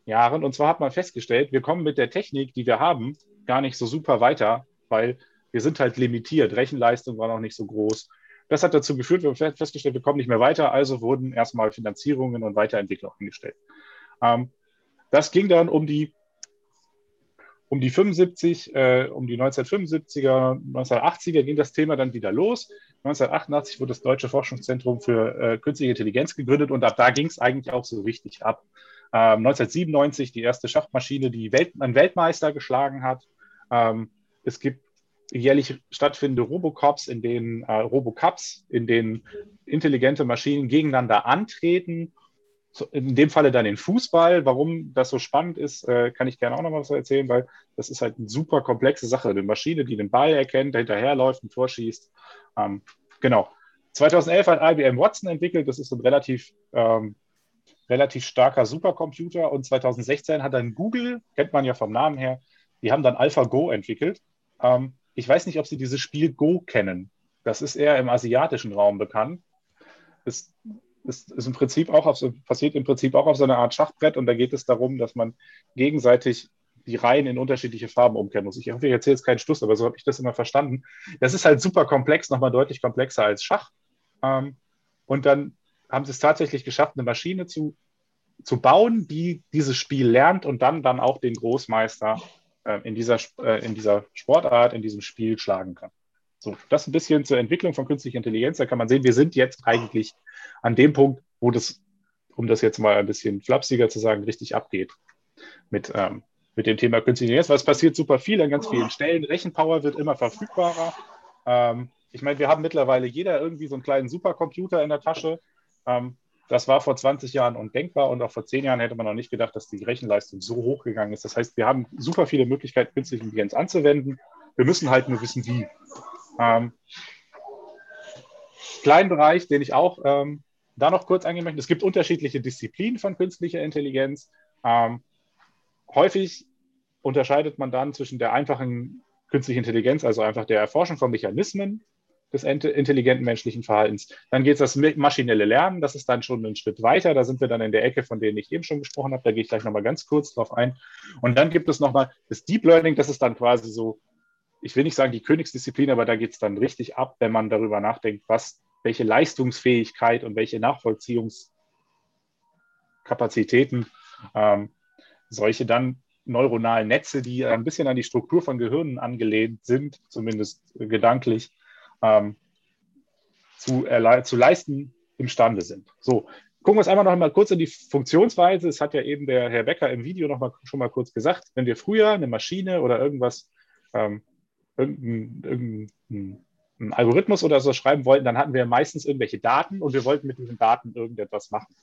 Jahren. Und zwar hat man festgestellt, wir kommen mit der Technik, die wir haben, gar nicht so super weiter, weil wir sind halt limitiert. Rechenleistung war noch nicht so groß. Das hat dazu geführt, wir haben festgestellt, wir kommen nicht mehr weiter, also wurden erstmal Finanzierungen und Weiterentwicklung eingestellt. Ähm, das ging dann um die um die 75, äh, um die 1975er, 1980er ging das Thema dann wieder los. 1988 wurde das Deutsche Forschungszentrum für äh, Künstliche Intelligenz gegründet und ab da ging es eigentlich auch so richtig ab. Ähm, 1997 die erste Schachmaschine, die Welt, einen Weltmeister geschlagen hat. Ähm, es gibt jährlich stattfindende Robocops, in denen äh, Robocups, in denen intelligente Maschinen gegeneinander antreten. In dem Falle dann den Fußball. Warum das so spannend ist, äh, kann ich gerne auch noch mal was erzählen, weil das ist halt eine super komplexe Sache. Eine Maschine, die den Ball erkennt, hinterherläuft, ein Tor schießt. Ähm, genau. 2011 hat IBM Watson entwickelt. Das ist ein relativ, ähm, relativ starker Supercomputer. Und 2016 hat dann Google, kennt man ja vom Namen her, die haben dann AlphaGo entwickelt. Ähm, ich weiß nicht, ob Sie dieses Spiel Go kennen. Das ist eher im asiatischen Raum bekannt. Es ist, ist im Prinzip auch auf passiert im Prinzip auch auf so einer Art Schachbrett und da geht es darum, dass man gegenseitig die Reihen in unterschiedliche Farben umkehren muss. Ich hoffe, ich erzähle jetzt keinen Stuss, aber so habe ich das immer verstanden. Das ist halt super komplex, nochmal deutlich komplexer als Schach. Ähm, und dann haben sie es tatsächlich geschafft, eine Maschine zu, zu bauen, die dieses Spiel lernt und dann, dann auch den Großmeister äh, in, dieser, äh, in dieser Sportart, in diesem Spiel schlagen kann. So, das ein bisschen zur Entwicklung von künstlicher Intelligenz. Da kann man sehen, wir sind jetzt eigentlich an dem Punkt, wo das, um das jetzt mal ein bisschen flapsiger zu sagen, richtig abgeht mit, ähm, mit dem Thema künstliche Intelligenz. Was passiert super viel an ganz vielen Stellen. Rechenpower wird immer verfügbarer. Ähm, ich meine, wir haben mittlerweile jeder irgendwie so einen kleinen Supercomputer in der Tasche. Ähm, das war vor 20 Jahren undenkbar und auch vor 10 Jahren hätte man noch nicht gedacht, dass die Rechenleistung so hoch gegangen ist. Das heißt, wir haben super viele Möglichkeiten, künstliche Intelligenz anzuwenden. Wir müssen halt nur wissen, wie. Ähm, kleinen Bereich, den ich auch ähm, da noch kurz möchte. Es gibt unterschiedliche Disziplinen von künstlicher Intelligenz. Ähm, häufig unterscheidet man dann zwischen der einfachen künstlichen Intelligenz, also einfach der Erforschung von Mechanismen des intelligenten menschlichen Verhaltens. Dann geht es das maschinelle Lernen, das ist dann schon einen Schritt weiter. Da sind wir dann in der Ecke, von denen ich eben schon gesprochen habe. Da gehe ich gleich nochmal ganz kurz drauf ein. Und dann gibt es nochmal das Deep Learning, das ist dann quasi so, ich will nicht sagen die Königsdisziplin, aber da geht es dann richtig ab, wenn man darüber nachdenkt, was, welche Leistungsfähigkeit und welche Nachvollziehungskapazitäten ähm, solche dann neuronalen Netze, die ein bisschen an die Struktur von Gehirnen angelehnt sind, zumindest gedanklich, ähm, zu, zu leisten imstande sind. So, gucken wir uns einmal noch mal kurz in die Funktionsweise. Es hat ja eben der Herr Becker im Video noch mal, schon mal kurz gesagt, wenn wir früher eine Maschine oder irgendwas, ähm, irgendein, irgendein Algorithmus oder so schreiben wollten, dann hatten wir meistens irgendwelche Daten und wir wollten mit diesen Daten irgendetwas machen.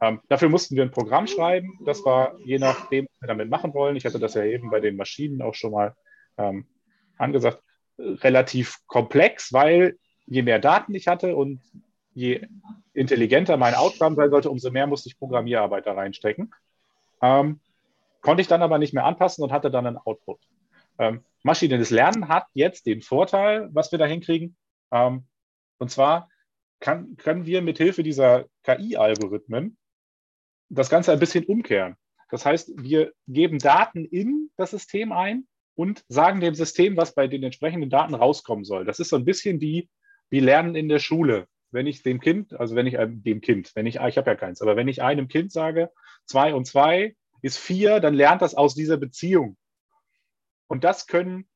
Ähm, dafür mussten wir ein Programm schreiben. Das war je nachdem, was wir damit machen wollen. Ich hatte das ja eben bei den Maschinen auch schon mal ähm, angesagt relativ komplex, weil je mehr Daten ich hatte und je intelligenter mein Outcome sein sollte, umso mehr musste ich Programmierarbeit da reinstecken. Ähm, konnte ich dann aber nicht mehr anpassen und hatte dann einen Output. Ähm, maschinelles Lernen hat jetzt den Vorteil, was wir da hinkriegen. Ähm, und zwar kann, können wir mit Hilfe dieser KI-Algorithmen das Ganze ein bisschen umkehren. Das heißt, wir geben Daten in das System ein und sagen dem System, was bei den entsprechenden Daten rauskommen soll. Das ist so ein bisschen wie, wie Lernen in der Schule. Wenn ich dem Kind, also wenn ich einem, dem Kind, wenn ich, ich habe ja keins, aber wenn ich einem Kind sage, zwei und zwei ist vier, dann lernt das aus dieser Beziehung. Und das können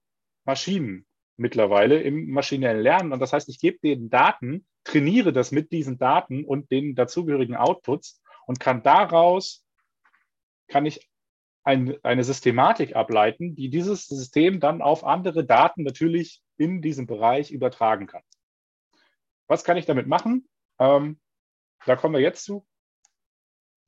Maschinen mittlerweile im maschinellen Lernen. Und das heißt, ich gebe denen Daten, trainiere das mit diesen Daten und den dazugehörigen Outputs und kann daraus, kann ich ein, eine Systematik ableiten, die dieses System dann auf andere Daten natürlich in diesem Bereich übertragen kann. Was kann ich damit machen? Ähm, da kommen wir jetzt zu.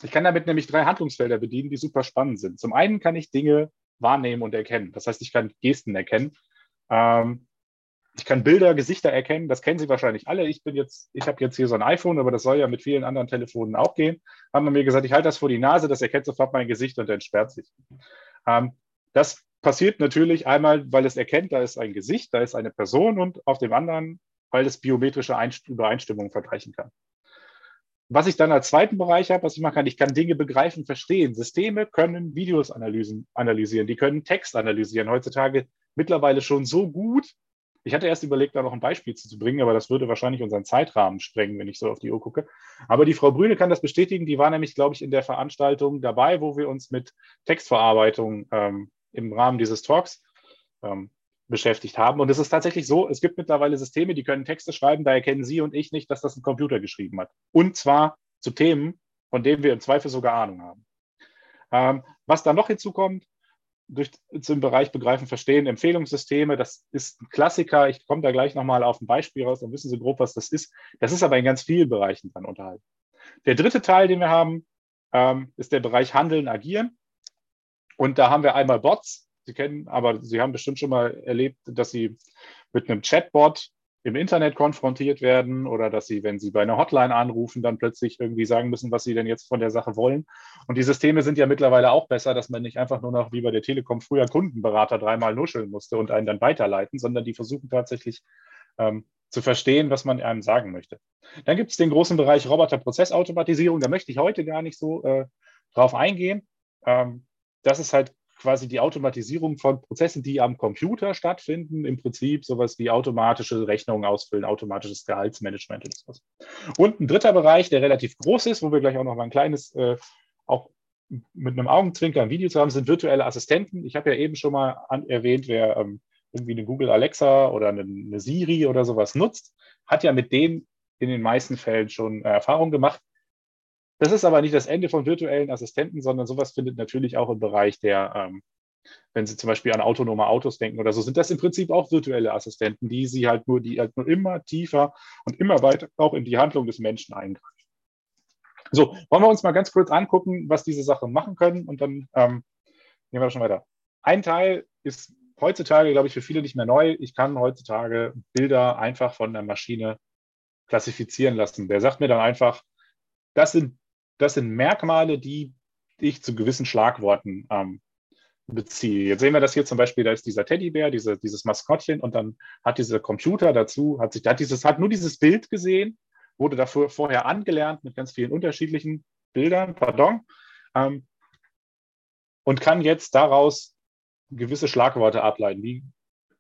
Ich kann damit nämlich drei Handlungsfelder bedienen, die super spannend sind. Zum einen kann ich Dinge wahrnehmen und erkennen. Das heißt, ich kann Gesten erkennen. Ähm, ich kann Bilder, Gesichter erkennen, das kennen Sie wahrscheinlich alle. Ich bin jetzt, ich habe jetzt hier so ein iPhone, aber das soll ja mit vielen anderen Telefonen auch gehen. Haben mir gesagt, ich halte das vor die Nase, das erkennt sofort mein Gesicht und entsperrt sich. Ähm, das passiert natürlich einmal, weil es erkennt, da ist ein Gesicht, da ist eine Person und auf dem anderen, weil es biometrische Übereinstimmungen vergleichen kann. Was ich dann als zweiten Bereich habe, was ich machen kann, ich kann Dinge begreifen, verstehen. Systeme können Videos analysieren, die können Text analysieren. Heutzutage mittlerweile schon so gut, ich hatte erst überlegt, da noch ein Beispiel zu bringen, aber das würde wahrscheinlich unseren Zeitrahmen sprengen, wenn ich so auf die Uhr gucke. Aber die Frau Brüne kann das bestätigen. Die war nämlich, glaube ich, in der Veranstaltung dabei, wo wir uns mit Textverarbeitung ähm, im Rahmen dieses Talks ähm, beschäftigt haben. Und es ist tatsächlich so, es gibt mittlerweile Systeme, die können Texte schreiben, da erkennen Sie und ich nicht, dass das ein Computer geschrieben hat. Und zwar zu Themen, von denen wir im Zweifel sogar Ahnung haben. Ähm, was da noch hinzukommt, durch zum Bereich Begreifen, Verstehen, Empfehlungssysteme. Das ist ein Klassiker. Ich komme da gleich nochmal auf ein Beispiel raus, dann wissen Sie grob, was das ist. Das ist aber in ganz vielen Bereichen dann unterhalten. Der dritte Teil, den wir haben, ähm, ist der Bereich Handeln, Agieren. Und da haben wir einmal Bots. Sie kennen, aber Sie haben bestimmt schon mal erlebt, dass Sie mit einem Chatbot im Internet konfrontiert werden oder dass sie, wenn sie bei einer Hotline anrufen, dann plötzlich irgendwie sagen müssen, was sie denn jetzt von der Sache wollen. Und die Systeme sind ja mittlerweile auch besser, dass man nicht einfach nur noch wie bei der Telekom früher Kundenberater dreimal nuscheln musste und einen dann weiterleiten, sondern die versuchen tatsächlich ähm, zu verstehen, was man einem sagen möchte. Dann gibt es den großen Bereich Roboterprozessautomatisierung. Da möchte ich heute gar nicht so äh, drauf eingehen. Ähm, das ist halt quasi die Automatisierung von Prozessen, die am Computer stattfinden, im Prinzip sowas wie automatische Rechnungen ausfüllen, automatisches Gehaltsmanagement und sowas. Und ein dritter Bereich, der relativ groß ist, wo wir gleich auch noch mal ein kleines, äh, auch mit einem Augenzwinker ein Video zu haben, sind virtuelle Assistenten. Ich habe ja eben schon mal an, erwähnt, wer ähm, irgendwie eine Google Alexa oder eine, eine, Siri oder sowas nutzt, hat ja mit denen in den meisten Fällen schon äh, Erfahrung gemacht. Das ist aber nicht das Ende von virtuellen Assistenten, sondern sowas findet natürlich auch im Bereich der, ähm, wenn Sie zum Beispiel an autonome Autos denken oder so, sind das im Prinzip auch virtuelle Assistenten, die Sie halt nur, die halt nur immer tiefer und immer weiter auch in die Handlung des Menschen eingreifen. So, wollen wir uns mal ganz kurz angucken, was diese Sachen machen können und dann ähm, gehen wir schon weiter. Ein Teil ist heutzutage, glaube ich, für viele nicht mehr neu. Ich kann heutzutage Bilder einfach von der Maschine klassifizieren lassen. Der sagt mir dann einfach, das sind das sind Merkmale, die ich zu gewissen Schlagworten ähm, beziehe. Jetzt sehen wir das hier zum Beispiel, da ist dieser Teddybär, diese, dieses Maskottchen und dann hat dieser Computer dazu, hat sich, hat dieses, hat nur dieses Bild gesehen, wurde dafür vorher angelernt mit ganz vielen unterschiedlichen Bildern, pardon, ähm, und kann jetzt daraus gewisse Schlagworte ableiten, wie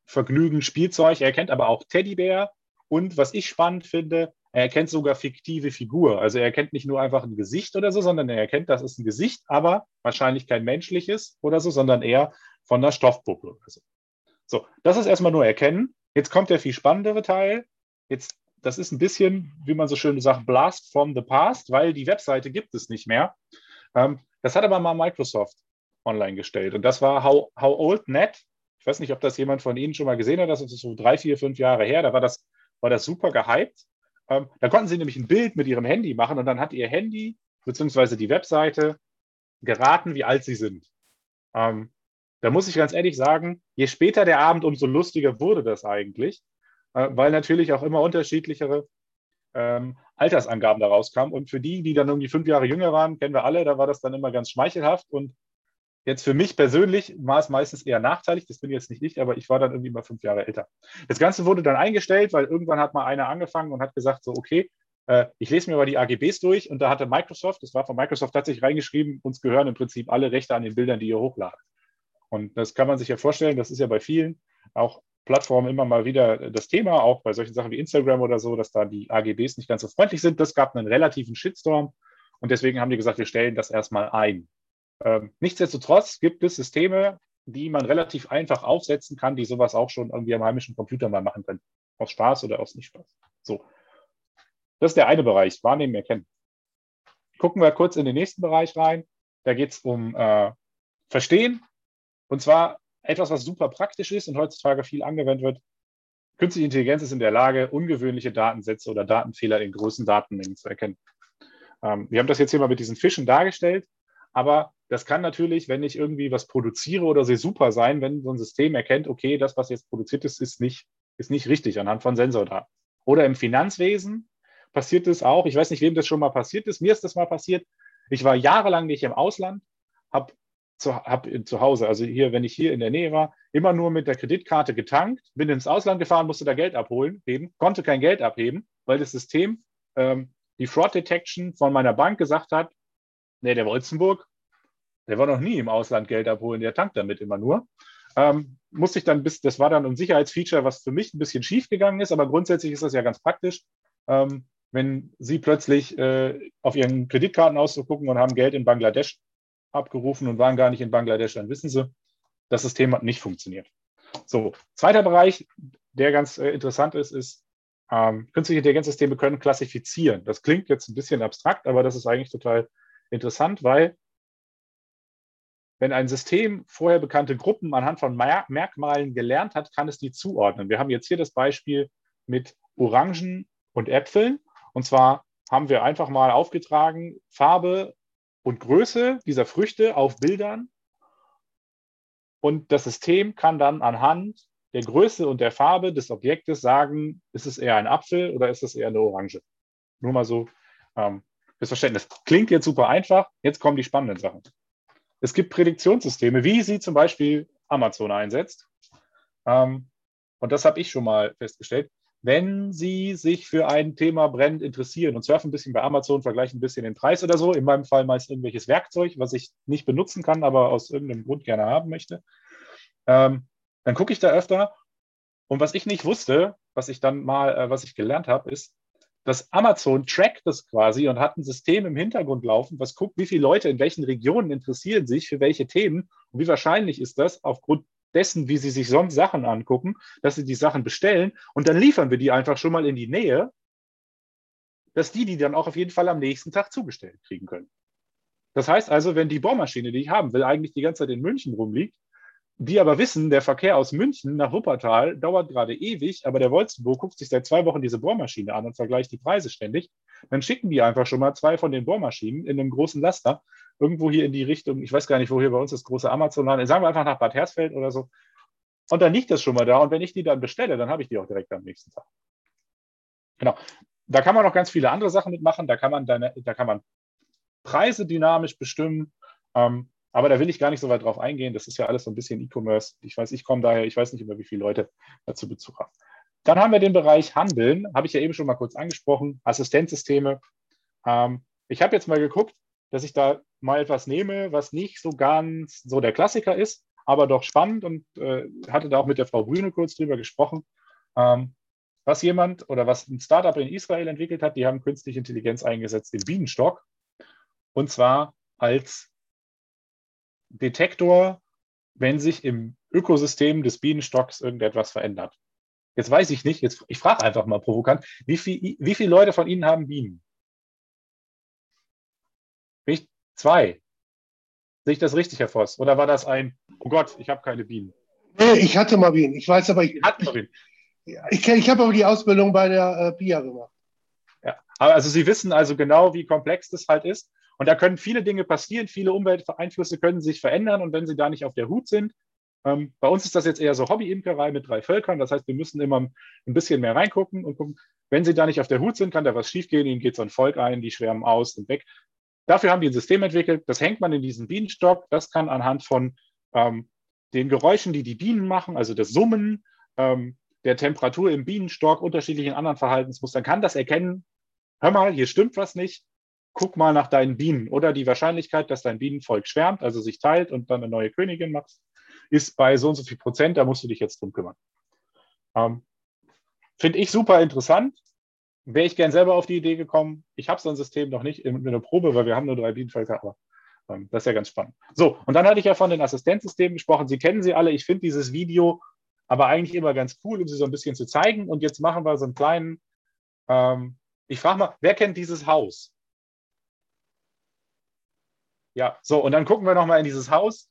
Vergnügen, Spielzeug. Er erkennt aber auch Teddybär und was ich spannend finde, er erkennt sogar fiktive Figur. Also er erkennt nicht nur einfach ein Gesicht oder so, sondern er erkennt, das ist ein Gesicht, aber wahrscheinlich kein menschliches oder so, sondern eher von einer Stoffpuppe oder so. So, das ist erstmal nur erkennen. Jetzt kommt der viel spannendere Teil. Jetzt, das ist ein bisschen, wie man so schön sagt, Blast from the Past, weil die Webseite gibt es nicht mehr. Ähm, das hat aber mal Microsoft online gestellt. Und das war How, How Old Net. Ich weiß nicht, ob das jemand von Ihnen schon mal gesehen hat. Das ist so drei, vier, fünf Jahre her. Da war das, war das super gehypt. Ähm, da konnten Sie nämlich ein Bild mit Ihrem Handy machen und dann hat Ihr Handy bzw. die Webseite geraten, wie alt Sie sind. Ähm, da muss ich ganz ehrlich sagen, je später der Abend, umso lustiger wurde das eigentlich, äh, weil natürlich auch immer unterschiedlichere ähm, Altersangaben daraus kamen. Und für die, die dann irgendwie fünf Jahre jünger waren, kennen wir alle, da war das dann immer ganz schmeichelhaft und Jetzt für mich persönlich war es meistens eher nachteilig, das bin jetzt nicht ich, aber ich war dann irgendwie mal fünf Jahre älter. Das Ganze wurde dann eingestellt, weil irgendwann hat mal einer angefangen und hat gesagt, so, okay, äh, ich lese mir mal die AGBs durch und da hatte Microsoft, das war von Microsoft tatsächlich reingeschrieben, uns gehören im Prinzip alle Rechte an den Bildern, die ihr hochladet. Und das kann man sich ja vorstellen, das ist ja bei vielen auch Plattformen immer mal wieder das Thema, auch bei solchen Sachen wie Instagram oder so, dass da die AGBs nicht ganz so freundlich sind. Das gab einen relativen Shitstorm und deswegen haben die gesagt, wir stellen das erstmal ein. Ähm, nichtsdestotrotz gibt es Systeme, die man relativ einfach aufsetzen kann, die sowas auch schon irgendwie am heimischen Computer mal machen können. Aus Spaß oder aus Nicht-Spaß. So. Das ist der eine Bereich, Wahrnehmen, Erkennen. Gucken wir kurz in den nächsten Bereich rein. Da geht es um äh, Verstehen. Und zwar etwas, was super praktisch ist und heutzutage viel angewendet wird. Künstliche Intelligenz ist in der Lage, ungewöhnliche Datensätze oder Datenfehler in großen Datenmengen zu erkennen. Ähm, wir haben das jetzt hier mal mit diesen Fischen dargestellt. Aber das kann natürlich, wenn ich irgendwie was produziere oder so, super sein, wenn so ein System erkennt, okay, das, was jetzt produziert ist, ist nicht, ist nicht richtig anhand von Sensordaten. Oder im Finanzwesen passiert es auch. Ich weiß nicht, wem das schon mal passiert ist. Mir ist das mal passiert. Ich war jahrelang nicht im Ausland, habe zu, hab zu Hause, also hier, wenn ich hier in der Nähe war, immer nur mit der Kreditkarte getankt, bin ins Ausland gefahren, musste da Geld abholen, heben, konnte kein Geld abheben, weil das System ähm, die Fraud Detection von meiner Bank gesagt hat, Nee, der Wolzenburg, der war noch nie im Ausland Geld abholen, der tankt damit immer nur. Ähm, musste ich dann bis, das war dann ein Sicherheitsfeature, was für mich ein bisschen schief gegangen ist, aber grundsätzlich ist das ja ganz praktisch. Ähm, wenn Sie plötzlich äh, auf Ihren Kreditkartenauszug gucken und haben Geld in Bangladesch abgerufen und waren gar nicht in Bangladesch, dann wissen Sie, das System hat nicht funktioniert. So, zweiter Bereich, der ganz äh, interessant ist, ist, ähm, künstliche Intelligenzsysteme können klassifizieren. Das klingt jetzt ein bisschen abstrakt, aber das ist eigentlich total interessant, weil wenn ein System vorher bekannte Gruppen anhand von Merkmalen gelernt hat, kann es die zuordnen. Wir haben jetzt hier das Beispiel mit Orangen und Äpfeln. Und zwar haben wir einfach mal aufgetragen Farbe und Größe dieser Früchte auf Bildern. Und das System kann dann anhand der Größe und der Farbe des Objektes sagen, ist es eher ein Apfel oder ist es eher eine Orange. Nur mal so ähm, fürs Verständnis. Klingt jetzt super einfach. Jetzt kommen die spannenden Sachen. Es gibt Prädiktionssysteme, wie sie zum Beispiel Amazon einsetzt. Ähm, und das habe ich schon mal festgestellt wenn Sie sich für ein Thema brennend interessieren und surfen ein bisschen bei Amazon, vergleichen ein bisschen den Preis oder so, in meinem Fall meist irgendwelches Werkzeug, was ich nicht benutzen kann, aber aus irgendeinem Grund gerne haben möchte, ähm, dann gucke ich da öfter. Und was ich nicht wusste, was ich dann mal, äh, was ich gelernt habe, ist, dass Amazon trackt das quasi und hat ein System im Hintergrund laufen, was guckt, wie viele Leute in welchen Regionen interessieren sich für welche Themen und wie wahrscheinlich ist das aufgrund dessen, wie sie sich sonst Sachen angucken, dass sie die Sachen bestellen und dann liefern wir die einfach schon mal in die Nähe, dass die die dann auch auf jeden Fall am nächsten Tag zugestellt kriegen können. Das heißt also, wenn die Bohrmaschine, die ich haben will, eigentlich die ganze Zeit in München rumliegt, die aber wissen, der Verkehr aus München nach Wuppertal dauert gerade ewig, aber der Wolzenburg guckt sich seit zwei Wochen diese Bohrmaschine an und vergleicht die Preise ständig, dann schicken die einfach schon mal zwei von den Bohrmaschinen in einem großen Laster irgendwo hier in die Richtung, ich weiß gar nicht, wo hier bei uns das große Amazon-Laden ist, sagen wir einfach nach Bad Hersfeld oder so. Und dann liegt das schon mal da. Und wenn ich die dann bestelle, dann habe ich die auch direkt am nächsten Tag. Genau. Da kann man noch ganz viele andere Sachen mitmachen. Da kann man, deine, da kann man Preise dynamisch bestimmen. Ähm, aber da will ich gar nicht so weit drauf eingehen. Das ist ja alles so ein bisschen E-Commerce. Ich weiß, ich komme daher, ich weiß nicht immer, wie viele Leute dazu Bezug haben. Dann haben wir den Bereich Handeln, habe ich ja eben schon mal kurz angesprochen, Assistenzsysteme. Ähm, ich habe jetzt mal geguckt, dass ich da mal etwas nehme, was nicht so ganz so der Klassiker ist, aber doch spannend und äh, hatte da auch mit der Frau Brüne kurz drüber gesprochen. Ähm, was jemand oder was ein Startup in Israel entwickelt hat, die haben künstliche Intelligenz eingesetzt im Bienenstock und zwar als Detektor, wenn sich im Ökosystem des Bienenstocks irgendetwas verändert. Jetzt weiß ich nicht, jetzt, ich frage einfach mal provokant, wie, viel, wie viele Leute von Ihnen haben Bienen? Ich, zwei. Sehe ich das richtig, Herr Voss? Oder war das ein, oh Gott, ich habe keine Bienen? Nee, ich hatte mal Bienen. Ich weiß aber, ich, ich, ich, ich habe aber die Ausbildung bei der äh, PIA gemacht. Ja, also Sie wissen also genau, wie komplex das halt ist. Und da können viele Dinge passieren, viele Umwelteinflüsse können sich verändern. Und wenn Sie da nicht auf der Hut sind, ähm, bei uns ist das jetzt eher so Hobby-Imkerei mit drei Völkern. Das heißt, wir müssen immer ein bisschen mehr reingucken und gucken, wenn Sie da nicht auf der Hut sind, kann da was schiefgehen. Ihnen geht so ein Volk ein, die schwärmen aus und weg. Dafür haben die ein System entwickelt, das hängt man in diesen Bienenstock. Das kann anhand von ähm, den Geräuschen, die die Bienen machen, also das Summen, ähm, der Temperatur im Bienenstock, unterschiedlichen anderen Verhaltensmustern, kann das erkennen, hör mal, hier stimmt was nicht, guck mal nach deinen Bienen. Oder die Wahrscheinlichkeit, dass dein Bienenvolk schwärmt, also sich teilt und dann eine neue Königin macht, ist bei so und so viel Prozent, da musst du dich jetzt drum kümmern. Ähm, Finde ich super interessant wäre ich gern selber auf die Idee gekommen. Ich habe so ein System noch nicht in, in der Probe, weil wir haben nur drei Bienenvölker, aber ähm, das ist ja ganz spannend. So, und dann hatte ich ja von den Assistenzsystemen gesprochen. Sie kennen sie alle. Ich finde dieses Video aber eigentlich immer ganz cool, um sie so ein bisschen zu zeigen. Und jetzt machen wir so einen kleinen, ähm, ich frage mal, wer kennt dieses Haus? Ja, so, und dann gucken wir nochmal in dieses Haus.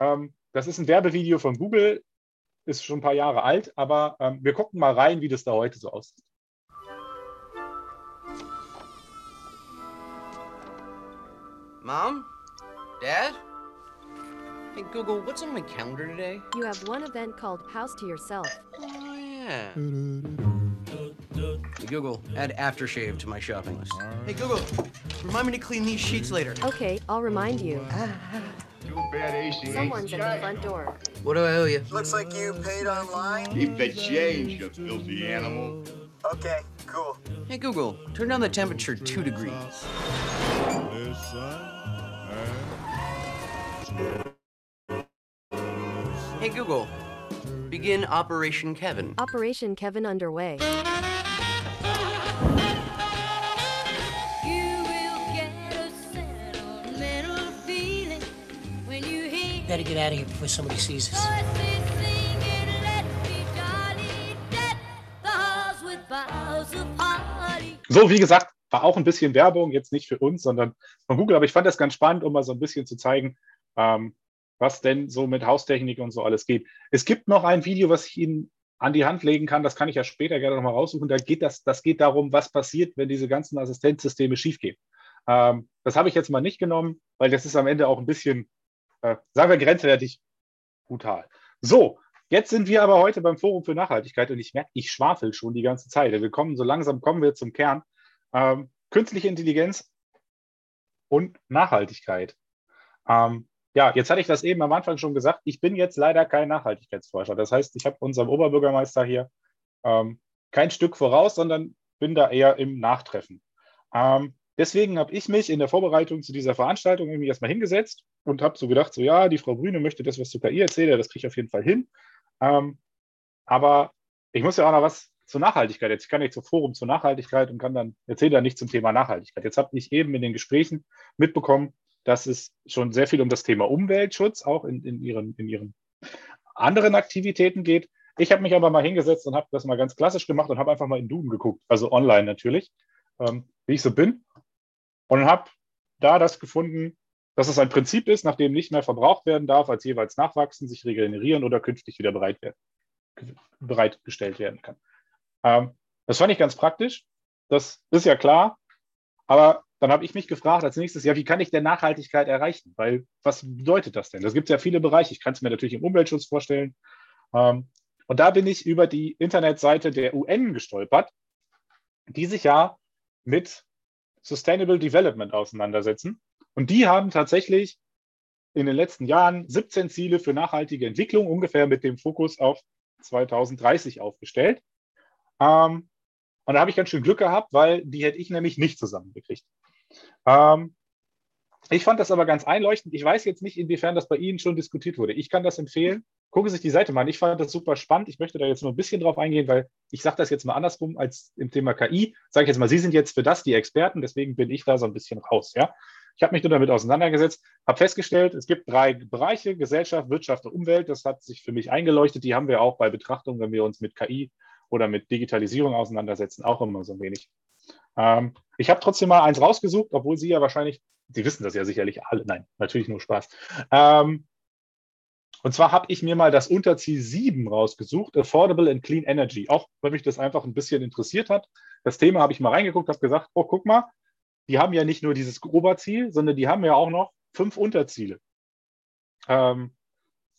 Ähm, das ist ein Werbevideo von Google, ist schon ein paar Jahre alt, aber ähm, wir gucken mal rein, wie das da heute so aussieht. Mom? Dad? Hey, Google, what's on my calendar today? You have one event called House to Yourself. Oh, yeah. Hey, Google, add aftershave to my shopping list. Hey, Google, remind me to clean these sheets later. Okay, I'll remind you. Too bad AC Someone's at the front door. What do I owe you? Looks like you paid online. Keep the change, you filthy animal. Okay, cool. Hey, Google, turn down the temperature two degrees. Hey Google, begin Operation Kevin. Operation Kevin underway. Get out of here before somebody sees us. So, wie gesagt, war auch ein bisschen Werbung, jetzt nicht für uns, sondern von Google, aber ich fand das ganz spannend, um mal so ein bisschen zu zeigen, ähm, was denn so mit Haustechnik und so alles geht. Es gibt noch ein Video, was ich Ihnen an die Hand legen kann, das kann ich ja später gerne nochmal raussuchen. Da geht das, das geht darum, was passiert, wenn diese ganzen Assistenzsysteme schiefgehen. Ähm, das habe ich jetzt mal nicht genommen, weil das ist am Ende auch ein bisschen, äh, sagen wir, grenzwertig brutal. So, jetzt sind wir aber heute beim Forum für Nachhaltigkeit und ich merke, ich schwafel schon die ganze Zeit. Wir kommen so langsam, kommen wir zum Kern. Ähm, künstliche Intelligenz und Nachhaltigkeit. Ähm, ja, jetzt hatte ich das eben am Anfang schon gesagt. Ich bin jetzt leider kein Nachhaltigkeitsforscher. Das heißt, ich habe unserem Oberbürgermeister hier ähm, kein Stück voraus, sondern bin da eher im Nachtreffen. Ähm, deswegen habe ich mich in der Vorbereitung zu dieser Veranstaltung irgendwie erstmal hingesetzt und habe so gedacht, so ja, die Frau Brüne möchte das, was zu KI erzähle, das kriege ich auf jeden Fall hin. Ähm, aber ich muss ja auch noch was zur Nachhaltigkeit. Jetzt kann ich zum Forum zur Nachhaltigkeit und kann dann erzähle da nicht zum Thema Nachhaltigkeit. Jetzt habe ich eben in den Gesprächen mitbekommen, dass es schon sehr viel um das Thema Umweltschutz auch in, in, ihren, in ihren anderen Aktivitäten geht. Ich habe mich aber mal hingesetzt und habe das mal ganz klassisch gemacht und habe einfach mal in Duden geguckt, also online natürlich, ähm, wie ich so bin. Und habe da das gefunden, dass es ein Prinzip ist, nach dem nicht mehr verbraucht werden darf, als jeweils nachwachsen, sich regenerieren oder künftig wieder bereit werden, bereitgestellt werden kann. Ähm, das fand ich ganz praktisch. Das ist ja klar. Aber dann habe ich mich gefragt als nächstes, ja, wie kann ich denn Nachhaltigkeit erreichen? Weil was bedeutet das denn? Das gibt ja viele Bereiche. Ich kann es mir natürlich im Umweltschutz vorstellen. Ähm, und da bin ich über die Internetseite der UN gestolpert, die sich ja mit Sustainable Development auseinandersetzen. Und die haben tatsächlich in den letzten Jahren 17 Ziele für nachhaltige Entwicklung ungefähr mit dem Fokus auf 2030 aufgestellt. Ähm, und da habe ich ganz schön Glück gehabt, weil die hätte ich nämlich nicht zusammengekriegt. Ähm, ich fand das aber ganz einleuchtend. Ich weiß jetzt nicht, inwiefern das bei Ihnen schon diskutiert wurde. Ich kann das empfehlen. Gucken Sie sich die Seite mal an. Ich fand das super spannend. Ich möchte da jetzt nur ein bisschen drauf eingehen, weil ich sage das jetzt mal andersrum als im Thema KI. Sage ich jetzt mal, Sie sind jetzt für das die Experten, deswegen bin ich da so ein bisschen raus. Ja? Ich habe mich nur damit auseinandergesetzt, habe festgestellt, es gibt drei Bereiche, Gesellschaft, Wirtschaft und Umwelt. Das hat sich für mich eingeleuchtet. Die haben wir auch bei Betrachtung, wenn wir uns mit KI oder mit Digitalisierung auseinandersetzen, auch immer so ein wenig. Ähm, ich habe trotzdem mal eins rausgesucht, obwohl Sie ja wahrscheinlich, Sie wissen das ja sicherlich alle, nein, natürlich nur Spaß. Ähm, und zwar habe ich mir mal das Unterziel 7 rausgesucht, Affordable and Clean Energy, auch weil mich das einfach ein bisschen interessiert hat. Das Thema habe ich mal reingeguckt, habe gesagt, oh, guck mal, die haben ja nicht nur dieses Oberziel, sondern die haben ja auch noch fünf Unterziele. Ähm,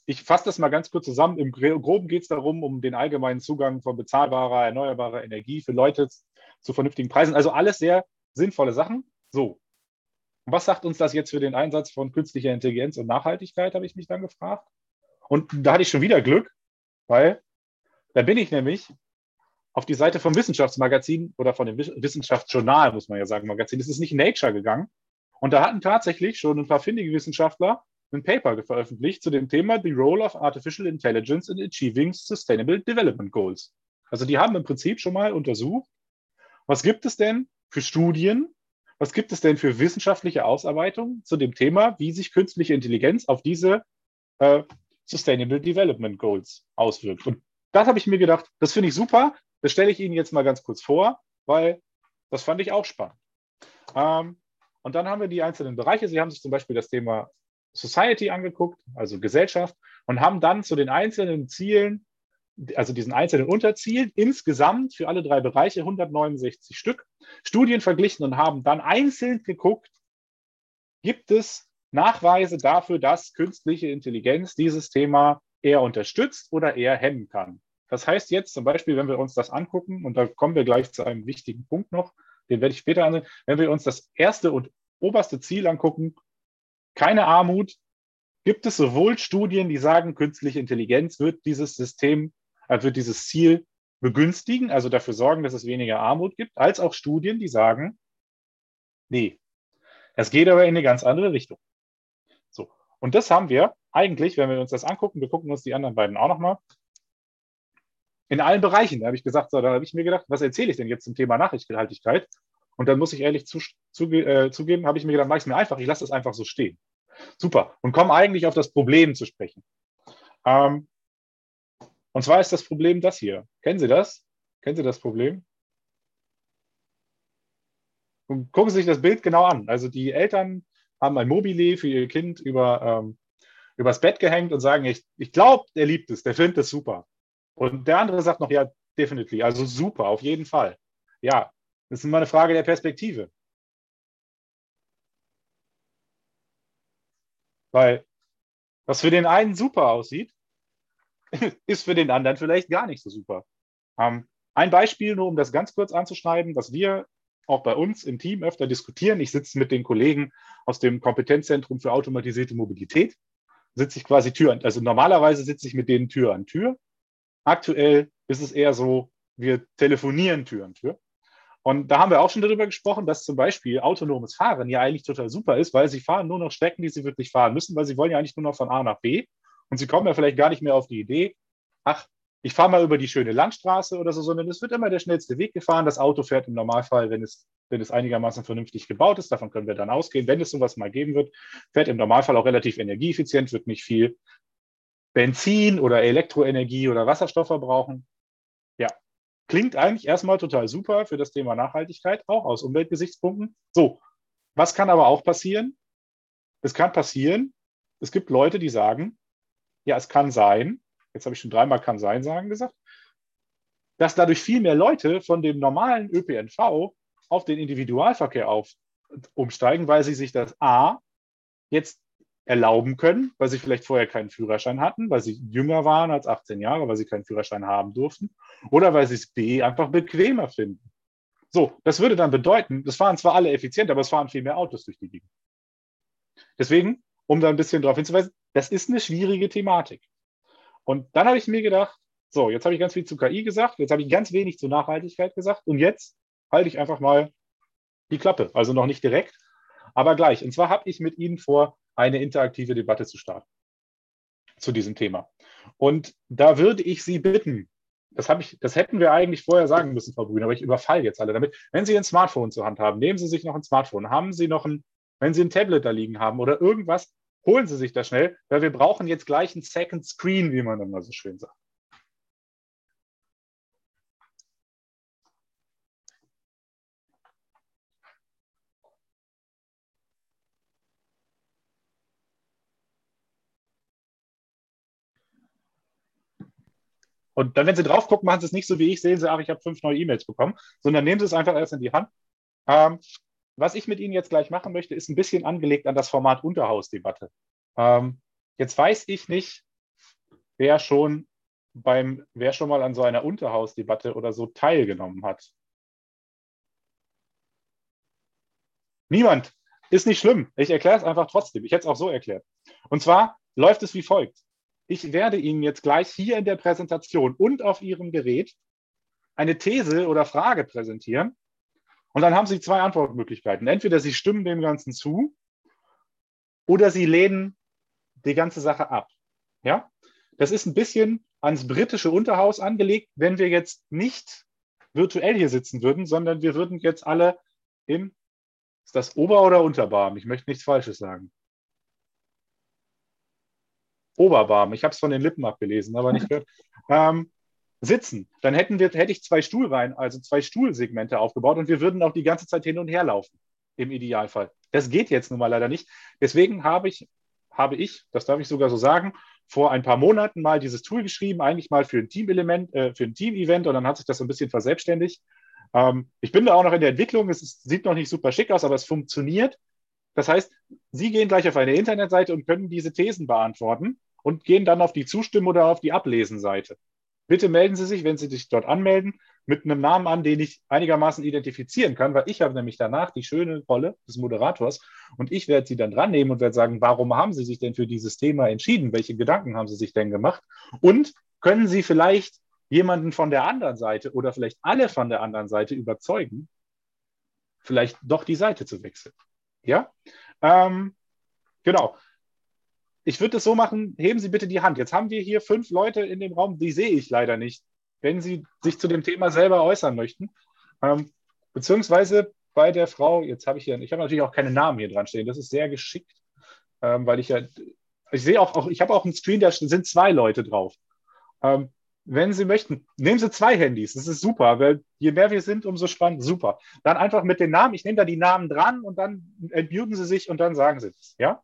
ich fasse das mal ganz kurz zusammen. Im Groben geht es darum, um den allgemeinen Zugang von bezahlbarer, erneuerbarer Energie für Leute zu vernünftigen Preisen. Also alles sehr sinnvolle Sachen. So. Was sagt uns das jetzt für den Einsatz von künstlicher Intelligenz und Nachhaltigkeit, habe ich mich dann gefragt. Und da hatte ich schon wieder Glück, weil da bin ich nämlich auf die Seite vom Wissenschaftsmagazin oder von dem Wissenschaftsjournal, muss man ja sagen, Magazin. Es ist nicht Nature gegangen. Und da hatten tatsächlich schon ein paar findige Wissenschaftler ein Paper veröffentlicht zu dem Thema The Role of Artificial Intelligence in Achieving Sustainable Development Goals. Also die haben im Prinzip schon mal untersucht, was gibt es denn für Studien, was gibt es denn für wissenschaftliche Ausarbeitungen zu dem Thema, wie sich künstliche Intelligenz auf diese äh, Sustainable Development Goals auswirkt. Und das habe ich mir gedacht, das finde ich super. Das stelle ich Ihnen jetzt mal ganz kurz vor, weil das fand ich auch spannend. Ähm, und dann haben wir die einzelnen Bereiche. Sie haben sich zum Beispiel das Thema Society angeguckt, also Gesellschaft, und haben dann zu den einzelnen Zielen, also diesen einzelnen Unterzielen, insgesamt für alle drei Bereiche 169 Stück Studien verglichen und haben dann einzeln geguckt, gibt es Nachweise dafür, dass künstliche Intelligenz dieses Thema eher unterstützt oder eher hemmen kann. Das heißt jetzt zum Beispiel, wenn wir uns das angucken, und da kommen wir gleich zu einem wichtigen Punkt noch, den werde ich später ansehen, wenn wir uns das erste und oberste Ziel angucken, keine Armut, gibt es sowohl Studien, die sagen, künstliche Intelligenz wird dieses System, äh, wird dieses Ziel begünstigen, also dafür sorgen, dass es weniger Armut gibt, als auch Studien, die sagen, nee, es geht aber in eine ganz andere Richtung. Und das haben wir eigentlich, wenn wir uns das angucken, wir gucken uns die anderen beiden auch nochmal, in allen Bereichen. Da habe ich gesagt, so, da habe ich mir gedacht, was erzähle ich denn jetzt zum Thema Nachhaltigkeit? Und dann muss ich ehrlich zu, zu, äh, zugeben, habe ich mir gedacht, mache ich es mir einfach, ich lasse es einfach so stehen. Super. Und komme eigentlich auf das Problem zu sprechen. Ähm, und zwar ist das Problem das hier. Kennen Sie das? Kennen Sie das Problem? Und gucken Sie sich das Bild genau an. Also die Eltern haben ein Mobile für ihr Kind über, ähm, übers Bett gehängt und sagen, ich, ich glaube, der liebt es, der findet es super. Und der andere sagt noch, ja, definitiv, also super, auf jeden Fall. Ja, das ist immer eine Frage der Perspektive. Weil was für den einen super aussieht, ist für den anderen vielleicht gar nicht so super. Ähm, ein Beispiel, nur um das ganz kurz anzuschneiden, was wir auch bei uns im Team öfter diskutieren. Ich sitze mit den Kollegen aus dem Kompetenzzentrum für automatisierte Mobilität, sitze ich quasi Tür an, also normalerweise sitze ich mit denen Tür an Tür. Aktuell ist es eher so, wir telefonieren Tür an Tür. Und da haben wir auch schon darüber gesprochen, dass zum Beispiel autonomes Fahren ja eigentlich total super ist, weil sie fahren nur noch Strecken, die sie wirklich fahren müssen, weil sie wollen ja eigentlich nur noch von A nach B. Und sie kommen ja vielleicht gar nicht mehr auf die Idee, ach, ich fahre mal über die schöne Landstraße oder so, sondern es wird immer der schnellste Weg gefahren. Das Auto fährt im Normalfall, wenn es, wenn es einigermaßen vernünftig gebaut ist, davon können wir dann ausgehen, wenn es sowas mal geben wird, fährt im Normalfall auch relativ energieeffizient, wird nicht viel Benzin oder Elektroenergie oder Wasserstoff verbrauchen. Ja, klingt eigentlich erstmal total super für das Thema Nachhaltigkeit, auch aus Umweltgesichtspunkten. So, was kann aber auch passieren? Es kann passieren, es gibt Leute, die sagen, ja, es kann sein, jetzt habe ich schon dreimal kann sein sagen gesagt, dass dadurch viel mehr Leute von dem normalen ÖPNV auf den Individualverkehr auf, umsteigen, weil sie sich das A jetzt erlauben können, weil sie vielleicht vorher keinen Führerschein hatten, weil sie jünger waren als 18 Jahre, weil sie keinen Führerschein haben durften oder weil sie es B einfach bequemer finden. So, das würde dann bedeuten, das fahren zwar alle effizient, aber es fahren viel mehr Autos durch die Gegend. Deswegen, um da ein bisschen darauf hinzuweisen, das ist eine schwierige Thematik. Und dann habe ich mir gedacht, so, jetzt habe ich ganz viel zu KI gesagt, jetzt habe ich ganz wenig zu Nachhaltigkeit gesagt und jetzt halte ich einfach mal die Klappe. Also noch nicht direkt, aber gleich. Und zwar habe ich mit Ihnen vor, eine interaktive Debatte zu starten zu diesem Thema. Und da würde ich Sie bitten, das, ich, das hätten wir eigentlich vorher sagen müssen, Frau Brüner, aber ich überfalle jetzt alle damit. Wenn Sie ein Smartphone zur Hand haben, nehmen Sie sich noch ein Smartphone. Haben Sie noch ein, wenn Sie ein Tablet da liegen haben oder irgendwas, holen Sie sich das schnell, weil wir brauchen jetzt gleich einen Second Screen, wie man immer so schön sagt. Und dann, wenn Sie drauf gucken, machen Sie es nicht so wie ich, sehen Sie, ach, ich habe fünf neue E-Mails bekommen, sondern nehmen Sie es einfach erst in die Hand. Ähm, was ich mit Ihnen jetzt gleich machen möchte, ist ein bisschen angelegt an das Format Unterhausdebatte. Ähm, jetzt weiß ich nicht, wer schon beim, wer schon mal an so einer Unterhausdebatte oder so teilgenommen hat. Niemand. Ist nicht schlimm. Ich erkläre es einfach trotzdem. Ich hätte es auch so erklärt. Und zwar läuft es wie folgt. Ich werde Ihnen jetzt gleich hier in der Präsentation und auf Ihrem Gerät eine These oder Frage präsentieren. Und dann haben Sie zwei Antwortmöglichkeiten. Entweder Sie stimmen dem Ganzen zu oder Sie lehnen die ganze Sache ab. Ja? Das ist ein bisschen ans britische Unterhaus angelegt, wenn wir jetzt nicht virtuell hier sitzen würden, sondern wir würden jetzt alle im, ist das Ober- oder Unterbarm? Ich möchte nichts Falsches sagen. Oberbarm. Ich habe es von den Lippen abgelesen, aber nicht gehört. Ähm, sitzen. Dann hätten wir, hätte ich zwei Stuhlreihen, also zwei Stuhlsegmente aufgebaut und wir würden auch die ganze Zeit hin und her laufen. Im Idealfall. Das geht jetzt nun mal leider nicht. Deswegen habe ich, habe ich, das darf ich sogar so sagen, vor ein paar Monaten mal dieses Tool geschrieben, eigentlich mal für ein Team-Element, äh, für ein Team-Event und dann hat sich das so ein bisschen verselbstständigt. Ähm, ich bin da auch noch in der Entwicklung. Es ist, sieht noch nicht super schick aus, aber es funktioniert. Das heißt, Sie gehen gleich auf eine Internetseite und können diese Thesen beantworten und gehen dann auf die Zustimmen oder auf die Ablesenseite. Bitte melden Sie sich, wenn Sie sich dort anmelden, mit einem Namen an, den ich einigermaßen identifizieren kann, weil ich habe nämlich danach die schöne Rolle des Moderators und ich werde Sie dann dran nehmen und werde sagen, warum haben Sie sich denn für dieses Thema entschieden? Welche Gedanken haben Sie sich denn gemacht? Und können Sie vielleicht jemanden von der anderen Seite oder vielleicht alle von der anderen Seite überzeugen, vielleicht doch die Seite zu wechseln? Ja? Ähm, genau. Ich würde es so machen, heben Sie bitte die Hand. Jetzt haben wir hier fünf Leute in dem Raum, die sehe ich leider nicht, wenn Sie sich zu dem Thema selber äußern möchten. Ähm, beziehungsweise bei der Frau, jetzt habe ich hier, ich habe natürlich auch keine Namen hier dran stehen, das ist sehr geschickt, ähm, weil ich ja, ich sehe auch, auch ich habe auch einen Screen, da sind zwei Leute drauf. Ähm, wenn Sie möchten, nehmen Sie zwei Handys. Das ist super, weil je mehr wir sind, umso spannend. Super. Dann einfach mit den Namen. Ich nehme da die Namen dran und dann entmuten Sie sich und dann sagen Sie es. Ja?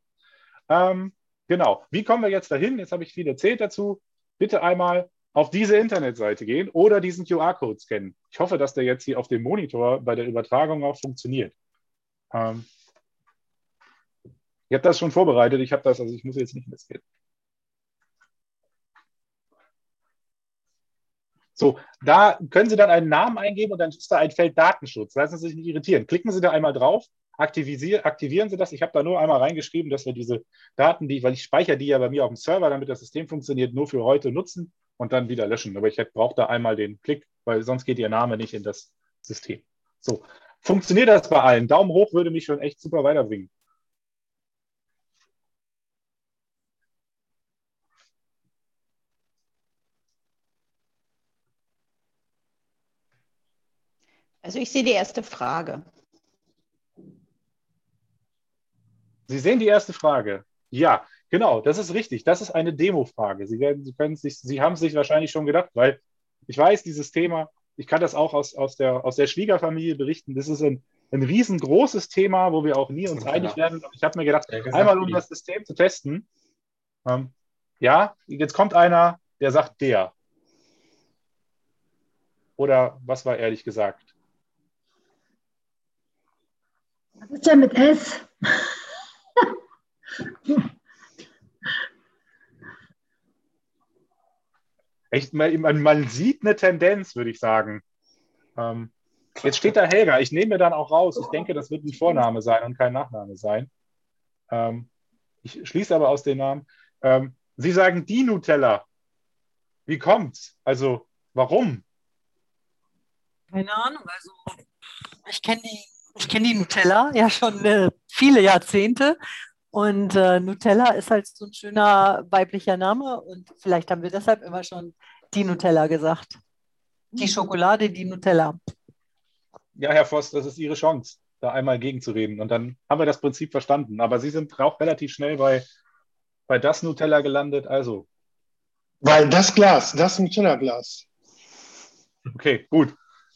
Ähm, Genau. Wie kommen wir jetzt dahin? Jetzt habe ich viel erzählt dazu. Bitte einmal auf diese Internetseite gehen oder diesen QR-Code scannen. Ich hoffe, dass der jetzt hier auf dem Monitor bei der Übertragung auch funktioniert. Ähm, ich habe das schon vorbereitet. Ich habe das, also ich muss jetzt nicht scannen. So, da können Sie dann einen Namen eingeben und dann ist da ein Feld Datenschutz. Lassen Sie sich nicht irritieren. Klicken Sie da einmal drauf, aktivieren Sie das. Ich habe da nur einmal reingeschrieben, dass wir diese Daten, die, weil ich speichere die ja bei mir auf dem Server, damit das System funktioniert, nur für heute nutzen und dann wieder löschen. Aber ich brauche da einmal den Klick, weil sonst geht Ihr Name nicht in das System. So, funktioniert das bei allen? Daumen hoch würde mich schon echt super weiterbringen. Also ich sehe die erste Frage. Sie sehen die erste Frage. Ja, genau, das ist richtig. Das ist eine Demo-Frage. Sie, Sie, Sie haben es sich wahrscheinlich schon gedacht, weil ich weiß, dieses Thema, ich kann das auch aus, aus, der, aus der Schwiegerfamilie berichten, das ist ein, ein riesengroßes Thema, wo wir auch nie uns einig werden. Ich habe mir gedacht, einmal um das System zu testen, ähm, ja, jetzt kommt einer, der sagt der. Oder was war ehrlich gesagt? Was ist denn mit S? Echt, man, man, sieht eine Tendenz, würde ich sagen. Ähm, jetzt steht da Helga. Ich nehme mir dann auch raus. Ich denke, das wird ein Vorname sein und kein Nachname sein. Ähm, ich schließe aber aus dem Namen. Ähm, Sie sagen die Nutella. Wie kommt's? Also, warum? Keine Ahnung. Also, ich kenne die ich kenne die Nutella ja schon äh, viele Jahrzehnte. Und äh, Nutella ist halt so ein schöner weiblicher Name. Und vielleicht haben wir deshalb immer schon die Nutella gesagt. Die Schokolade, die Nutella. Ja, Herr Voss, das ist Ihre Chance, da einmal gegenzureden. Und dann haben wir das Prinzip verstanden. Aber Sie sind auch relativ schnell bei, bei das Nutella gelandet. Also. Weil das Glas, das Nutella-Glas. Okay, gut.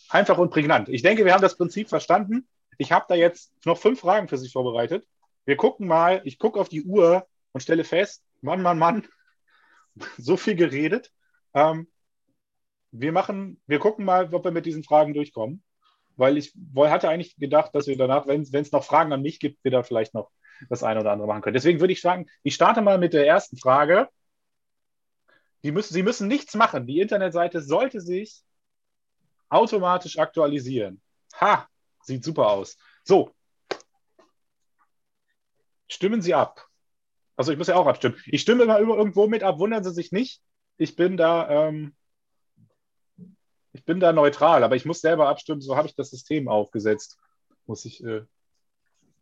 Einfach und prägnant. Ich denke, wir haben das Prinzip verstanden. Ich habe da jetzt noch fünf Fragen für Sie vorbereitet. Wir gucken mal, ich gucke auf die Uhr und stelle fest, Mann, Mann, Mann, so viel geredet. Ähm, wir machen, wir gucken mal, ob wir mit diesen Fragen durchkommen. Weil ich hatte eigentlich gedacht, dass wir danach, wenn es noch Fragen an mich gibt, wir da vielleicht noch das eine oder andere machen können. Deswegen würde ich sagen, ich starte mal mit der ersten Frage. Die müssen, Sie müssen nichts machen. Die Internetseite sollte sich automatisch aktualisieren. Ha, Sieht super aus. So. Stimmen Sie ab. Also ich muss ja auch abstimmen. Ich stimme immer irgendwo mit ab, wundern Sie sich nicht. Ich bin da, ähm, ich bin da neutral, aber ich muss selber abstimmen, so habe ich das System aufgesetzt. Muss ich äh,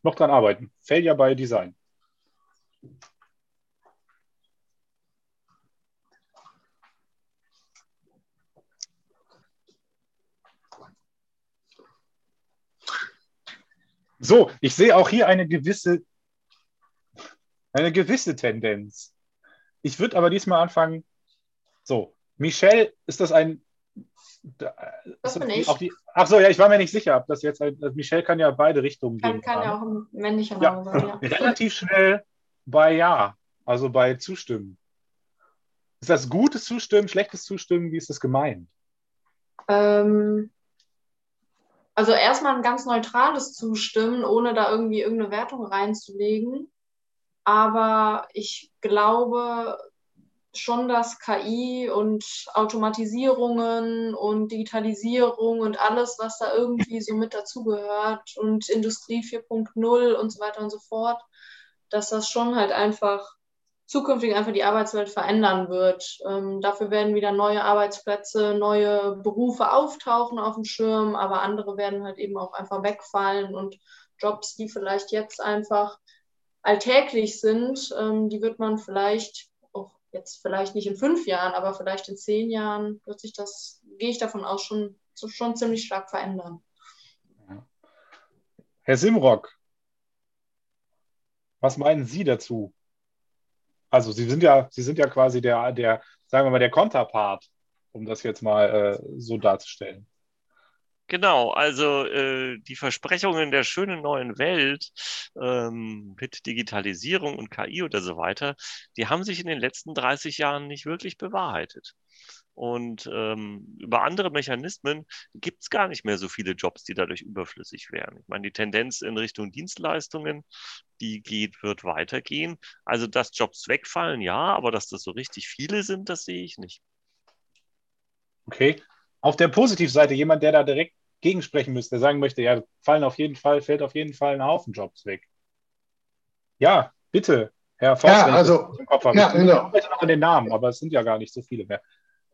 noch dran arbeiten. Failure by Design. So, ich sehe auch hier eine gewisse, eine gewisse Tendenz. Ich würde aber diesmal anfangen. So, Michelle, ist das ein. Das bin ich. Die, ach so, ja, ich war mir nicht sicher, ob das jetzt ein, Michelle kann ja beide Richtungen kann, gehen. Kann ja auch ein männlicher Name ja. sein. Ja. Relativ schnell bei Ja, also bei Zustimmen. Ist das gutes Zustimmen, schlechtes Zustimmen? Wie ist das gemeint? Ähm, also erstmal ein ganz neutrales Zustimmen, ohne da irgendwie irgendeine Wertung reinzulegen. Aber ich glaube schon, dass KI und Automatisierungen und Digitalisierung und alles, was da irgendwie so mit dazugehört und Industrie 4.0 und so weiter und so fort, dass das schon halt einfach zukünftig einfach die Arbeitswelt verändern wird. Ähm, dafür werden wieder neue Arbeitsplätze, neue Berufe auftauchen auf dem Schirm, aber andere werden halt eben auch einfach wegfallen und Jobs, die vielleicht jetzt einfach alltäglich sind, ähm, die wird man vielleicht auch jetzt vielleicht nicht in fünf Jahren, aber vielleicht in zehn Jahren wird sich das, gehe ich davon aus, schon, schon ziemlich stark verändern. Herr Simrock, was meinen Sie dazu? Also Sie sind ja, Sie sind ja quasi der, der, sagen wir mal, der Konterpart, um das jetzt mal äh, so darzustellen. Genau, also äh, die Versprechungen der schönen neuen Welt ähm, mit Digitalisierung und KI oder so weiter, die haben sich in den letzten 30 Jahren nicht wirklich bewahrheitet. Und ähm, über andere Mechanismen gibt es gar nicht mehr so viele Jobs, die dadurch überflüssig wären. Ich meine, die Tendenz in Richtung Dienstleistungen, die geht, wird weitergehen. Also, dass Jobs wegfallen, ja, aber dass das so richtig viele sind, das sehe ich nicht. Okay. Auf der Positivseite jemand, der da direkt gegensprechen müsste, der sagen möchte, ja, fallen auf jeden Fall, fällt auf jeden Fall ein Haufen Jobs weg. Ja, bitte, Herr Voss, ja, also, im Kopf habe. Ja, ich genau. noch an den Namen, aber es sind ja gar nicht so viele mehr.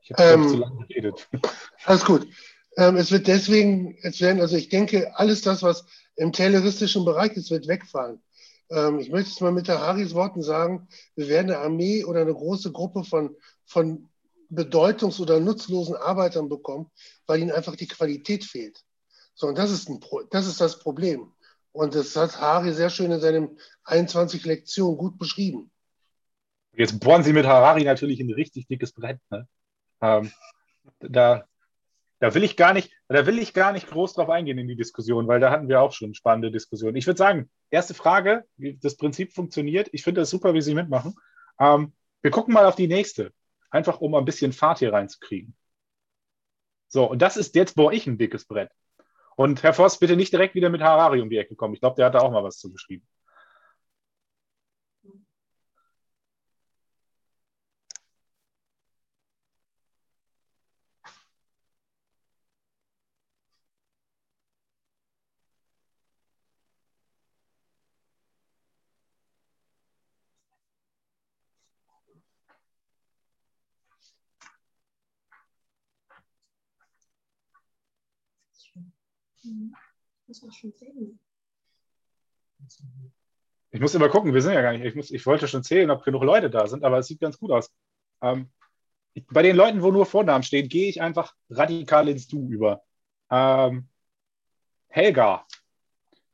Ich habe Ähm, zu lange geredet. Alles gut. Ähm, es wird deswegen, es werden, also ich denke, alles das, was im tayloristischen Bereich ist, wird wegfallen. Ähm, ich möchte es mal mit der Haris Worten sagen, wir werden eine Armee oder eine große Gruppe von, von bedeutungs- oder nutzlosen Arbeitern bekommen, weil ihnen einfach die Qualität fehlt. So, und das ist, ein Pro das, ist das Problem. Und das hat Hari sehr schön in seinen 21 Lektionen gut beschrieben. Jetzt bohren Sie mit Harari natürlich ein richtig dickes Brett. Ne? Ähm, da, da will ich gar nicht, da will ich gar nicht groß drauf eingehen in die Diskussion, weil da hatten wir auch schon spannende Diskussionen. Ich würde sagen, erste Frage, wie das Prinzip funktioniert. Ich finde das super, wie Sie mitmachen. Ähm, wir gucken mal auf die nächste, einfach um ein bisschen Fahrt hier reinzukriegen. So, und das ist jetzt bohre ich ein dickes Brett. Und Herr Voss, bitte nicht direkt wieder mit Harari um die Ecke kommen. Ich glaube, der hat da auch mal was zu geschrieben. Das. Ich muss immer gucken, wir sind ja gar nicht. Ich, muss, ich wollte schon zählen, ob genug Leute da sind, aber es sieht ganz gut aus. Ähm, ich, bei den Leuten, wo nur Vornamen stehen, gehe ich einfach radikal ins Du über. Ähm, Helga,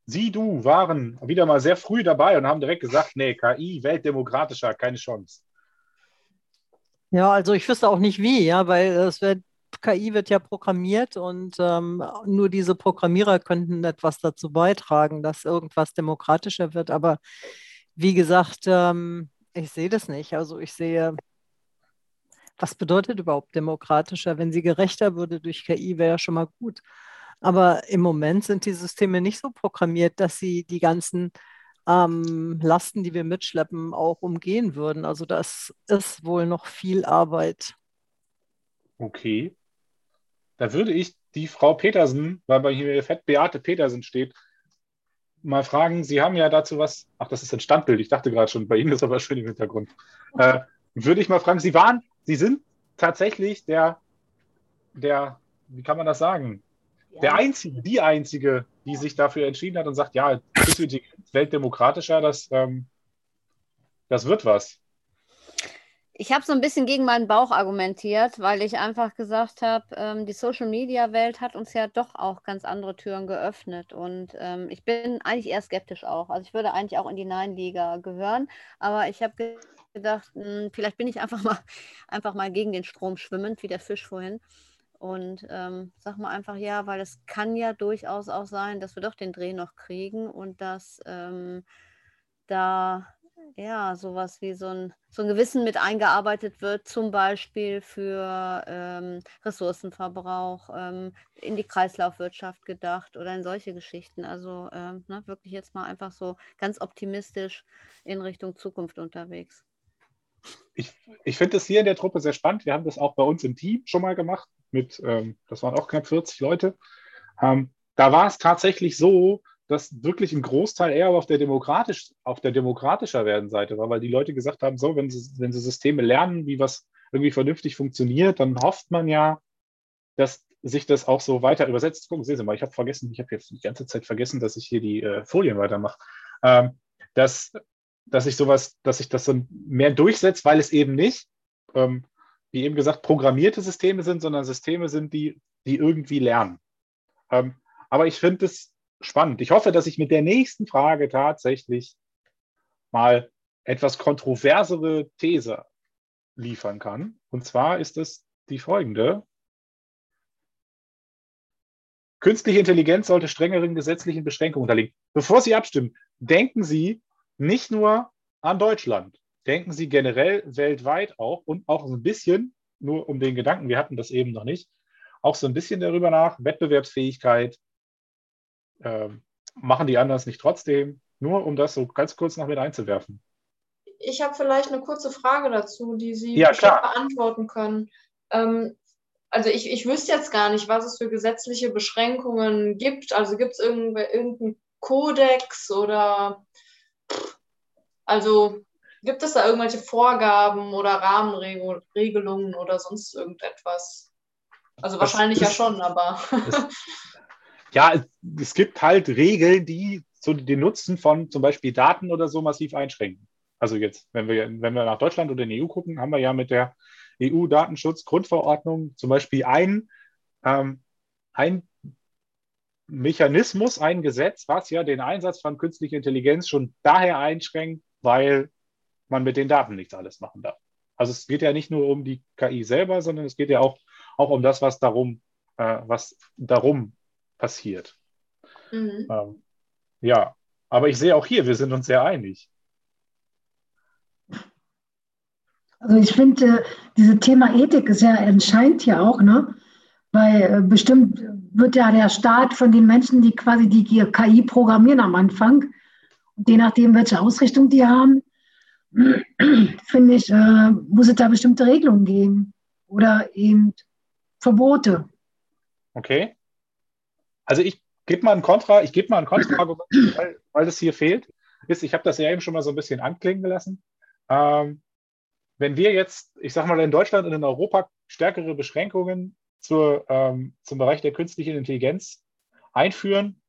Sie, du waren wieder mal sehr früh dabei und haben direkt gesagt, nee, KI, weltdemokratischer, keine Chance. Ja, also ich wüsste auch nicht wie, ja, weil es wird, KI wird ja programmiert und ähm, nur diese Programmierer könnten etwas dazu beitragen, dass irgendwas demokratischer wird. Aber wie gesagt, ähm, ich sehe das nicht. Also ich sehe, was bedeutet überhaupt demokratischer? Wenn sie gerechter würde durch KI, wäre ja schon mal gut. Aber im Moment sind die Systeme nicht so programmiert, dass sie die ganzen ähm, Lasten, die wir mitschleppen, auch umgehen würden. Also das ist wohl noch viel Arbeit. Okay. Da würde ich die Frau Petersen, weil bei hier fett Beate Petersen steht, mal fragen. Sie haben ja dazu was. Ach, das ist ein Standbild. Ich dachte gerade schon, bei Ihnen ist aber schön im Hintergrund. Äh, würde ich mal fragen, Sie waren, Sie sind tatsächlich der, der, wie kann man das sagen? Der Einzige, die Einzige, die sich dafür entschieden hat und sagt, ja, weltdemokratischer, das, ähm, das wird was. Ich habe so ein bisschen gegen meinen Bauch argumentiert, weil ich einfach gesagt habe, ähm, die Social-Media-Welt hat uns ja doch auch ganz andere Türen geöffnet. Und ähm, ich bin eigentlich eher skeptisch auch. Also ich würde eigentlich auch in die Nein-Liga gehören. Aber ich habe ge gedacht, mh, hm, vielleicht bin ich einfach mal, einfach mal gegen den Strom schwimmend, wie der Fisch vorhin. Und ähm, sag mal einfach ja, weil es kann ja durchaus auch sein, dass wir doch den Dreh noch kriegen und dass ähm, da ja, sowas wie so ein, so ein Gewissen mit eingearbeitet wird, zum Beispiel für ähm, Ressourcenverbrauch, ähm, in die Kreislaufwirtschaft gedacht oder in solche Geschichten. Also ähm, ne, wirklich jetzt mal einfach so ganz optimistisch in Richtung Zukunft unterwegs. Ich, ich finde es hier in der Truppe sehr spannend. Wir haben das auch bei uns im Team schon mal gemacht. Mit, ähm, das waren auch knapp 40 Leute. Ähm, da war es tatsächlich so, dass wirklich ein Großteil eher auf der, demokratisch, auf der demokratischer werden Seite war, weil die Leute gesagt haben, so, wenn sie, wenn sie Systeme lernen, wie was irgendwie vernünftig funktioniert, dann hofft man ja, dass sich das auch so weiter übersetzt. Gucken Sie mal, ich habe vergessen, ich habe jetzt die ganze Zeit vergessen, dass ich hier die äh, Folien weitermache. Ähm, dass, dass ich sowas, dass sich das so mehr durchsetzt, weil es eben nicht, ähm, wie eben gesagt, programmierte Systeme sind, sondern Systeme sind, die, die irgendwie lernen. Ähm, aber ich finde es spannend. Ich hoffe, dass ich mit der nächsten Frage tatsächlich mal etwas kontroversere These liefern kann. Und zwar ist es die folgende. künstliche Intelligenz sollte strengeren gesetzlichen Beschränkungen unterliegen. Bevor Sie abstimmen, denken Sie nicht nur an Deutschland, denken Sie generell weltweit auch und auch so ein bisschen, nur um den Gedanken, wir hatten das eben noch nicht, auch so ein bisschen darüber nach, Wettbewerbsfähigkeit, äh, machen die anderen es nicht trotzdem, nur um das so ganz kurz noch mit einzuwerfen. Ich habe vielleicht eine kurze Frage dazu, die Sie Ja, beantworten können. Ähm, also ich, ich wüsste jetzt gar nicht, was es für gesetzliche Beschränkungen gibt. Also gibt es irgendeinen Kodex oder also gibt es da irgendwelche Vorgaben oder Rahmenregelungen oder sonst irgendetwas? Also wahrscheinlich ja ist- schon, aber Ja, es, es gibt halt Regeln, die so den Nutzen von zum Beispiel Daten oder so massiv einschränken. Also jetzt, wenn wir, wenn wir nach Deutschland oder in die EU gucken, haben wir ja mit der EU-Datenschutz-Grundverordnung zum Beispiel ein, ähm, ein Mechanismus, ein Gesetz, was ja den Einsatz von künstlicher Intelligenz schon daher einschränkt, weil man mit den Daten nichts alles machen darf. Also es geht ja nicht nur um die KI selber, sondern es geht ja auch, auch um das, was darum, äh, was darum passiert. Mhm. Ähm, ja, aber ich sehe auch hier, wir sind uns sehr einig. Also ich finde, äh, dieses Thema Ethik ist ja entscheidend hier auch, ne? Weil äh, bestimmt wird ja der Staat von den Menschen, die quasi die KI programmieren am Anfang, und je nachdem, welche Ausrichtung die haben, finde ich, äh, muss es da bestimmte Regelungen geben oder eben Verbote. Okay? Also ich gebe mal ein Kontra, ich gebe mal ein Kontraargument, weil, weil das hier fehlt. Ist, ich habe das ja eben schon mal so ein bisschen anklingen gelassen. Ähm, wenn wir jetzt, ich sage mal, in Deutschland und in Europa stärkere Beschränkungen zur, ähm, zum Bereich der künstlichen Intelligenz einführen,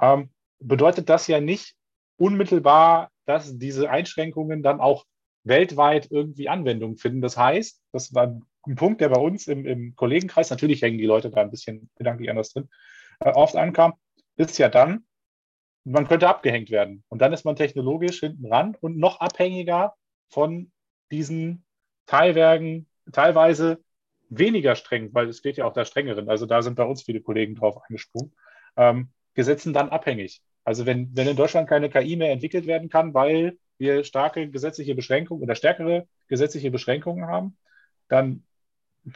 ähm, bedeutet das ja nicht unmittelbar, dass diese Einschränkungen dann auch weltweit irgendwie Anwendung finden. Das heißt, das war ein Punkt, der bei uns im, im Kollegenkreis, natürlich hängen die Leute da ein bisschen gedanklich anders drin, äh, oft ankam, ist ja dann, man könnte abgehängt werden. Und dann ist man technologisch hinten ran und noch abhängiger von diesen Teilwerken, teilweise weniger streng, weil es steht ja auch da strengeren, also da sind bei uns viele Kollegen drauf angesprungen, ähm, Gesetzen dann abhängig. Also wenn, wenn in Deutschland keine KI mehr entwickelt werden kann, weil wir starke gesetzliche Beschränkungen oder stärkere gesetzliche Beschränkungen haben, dann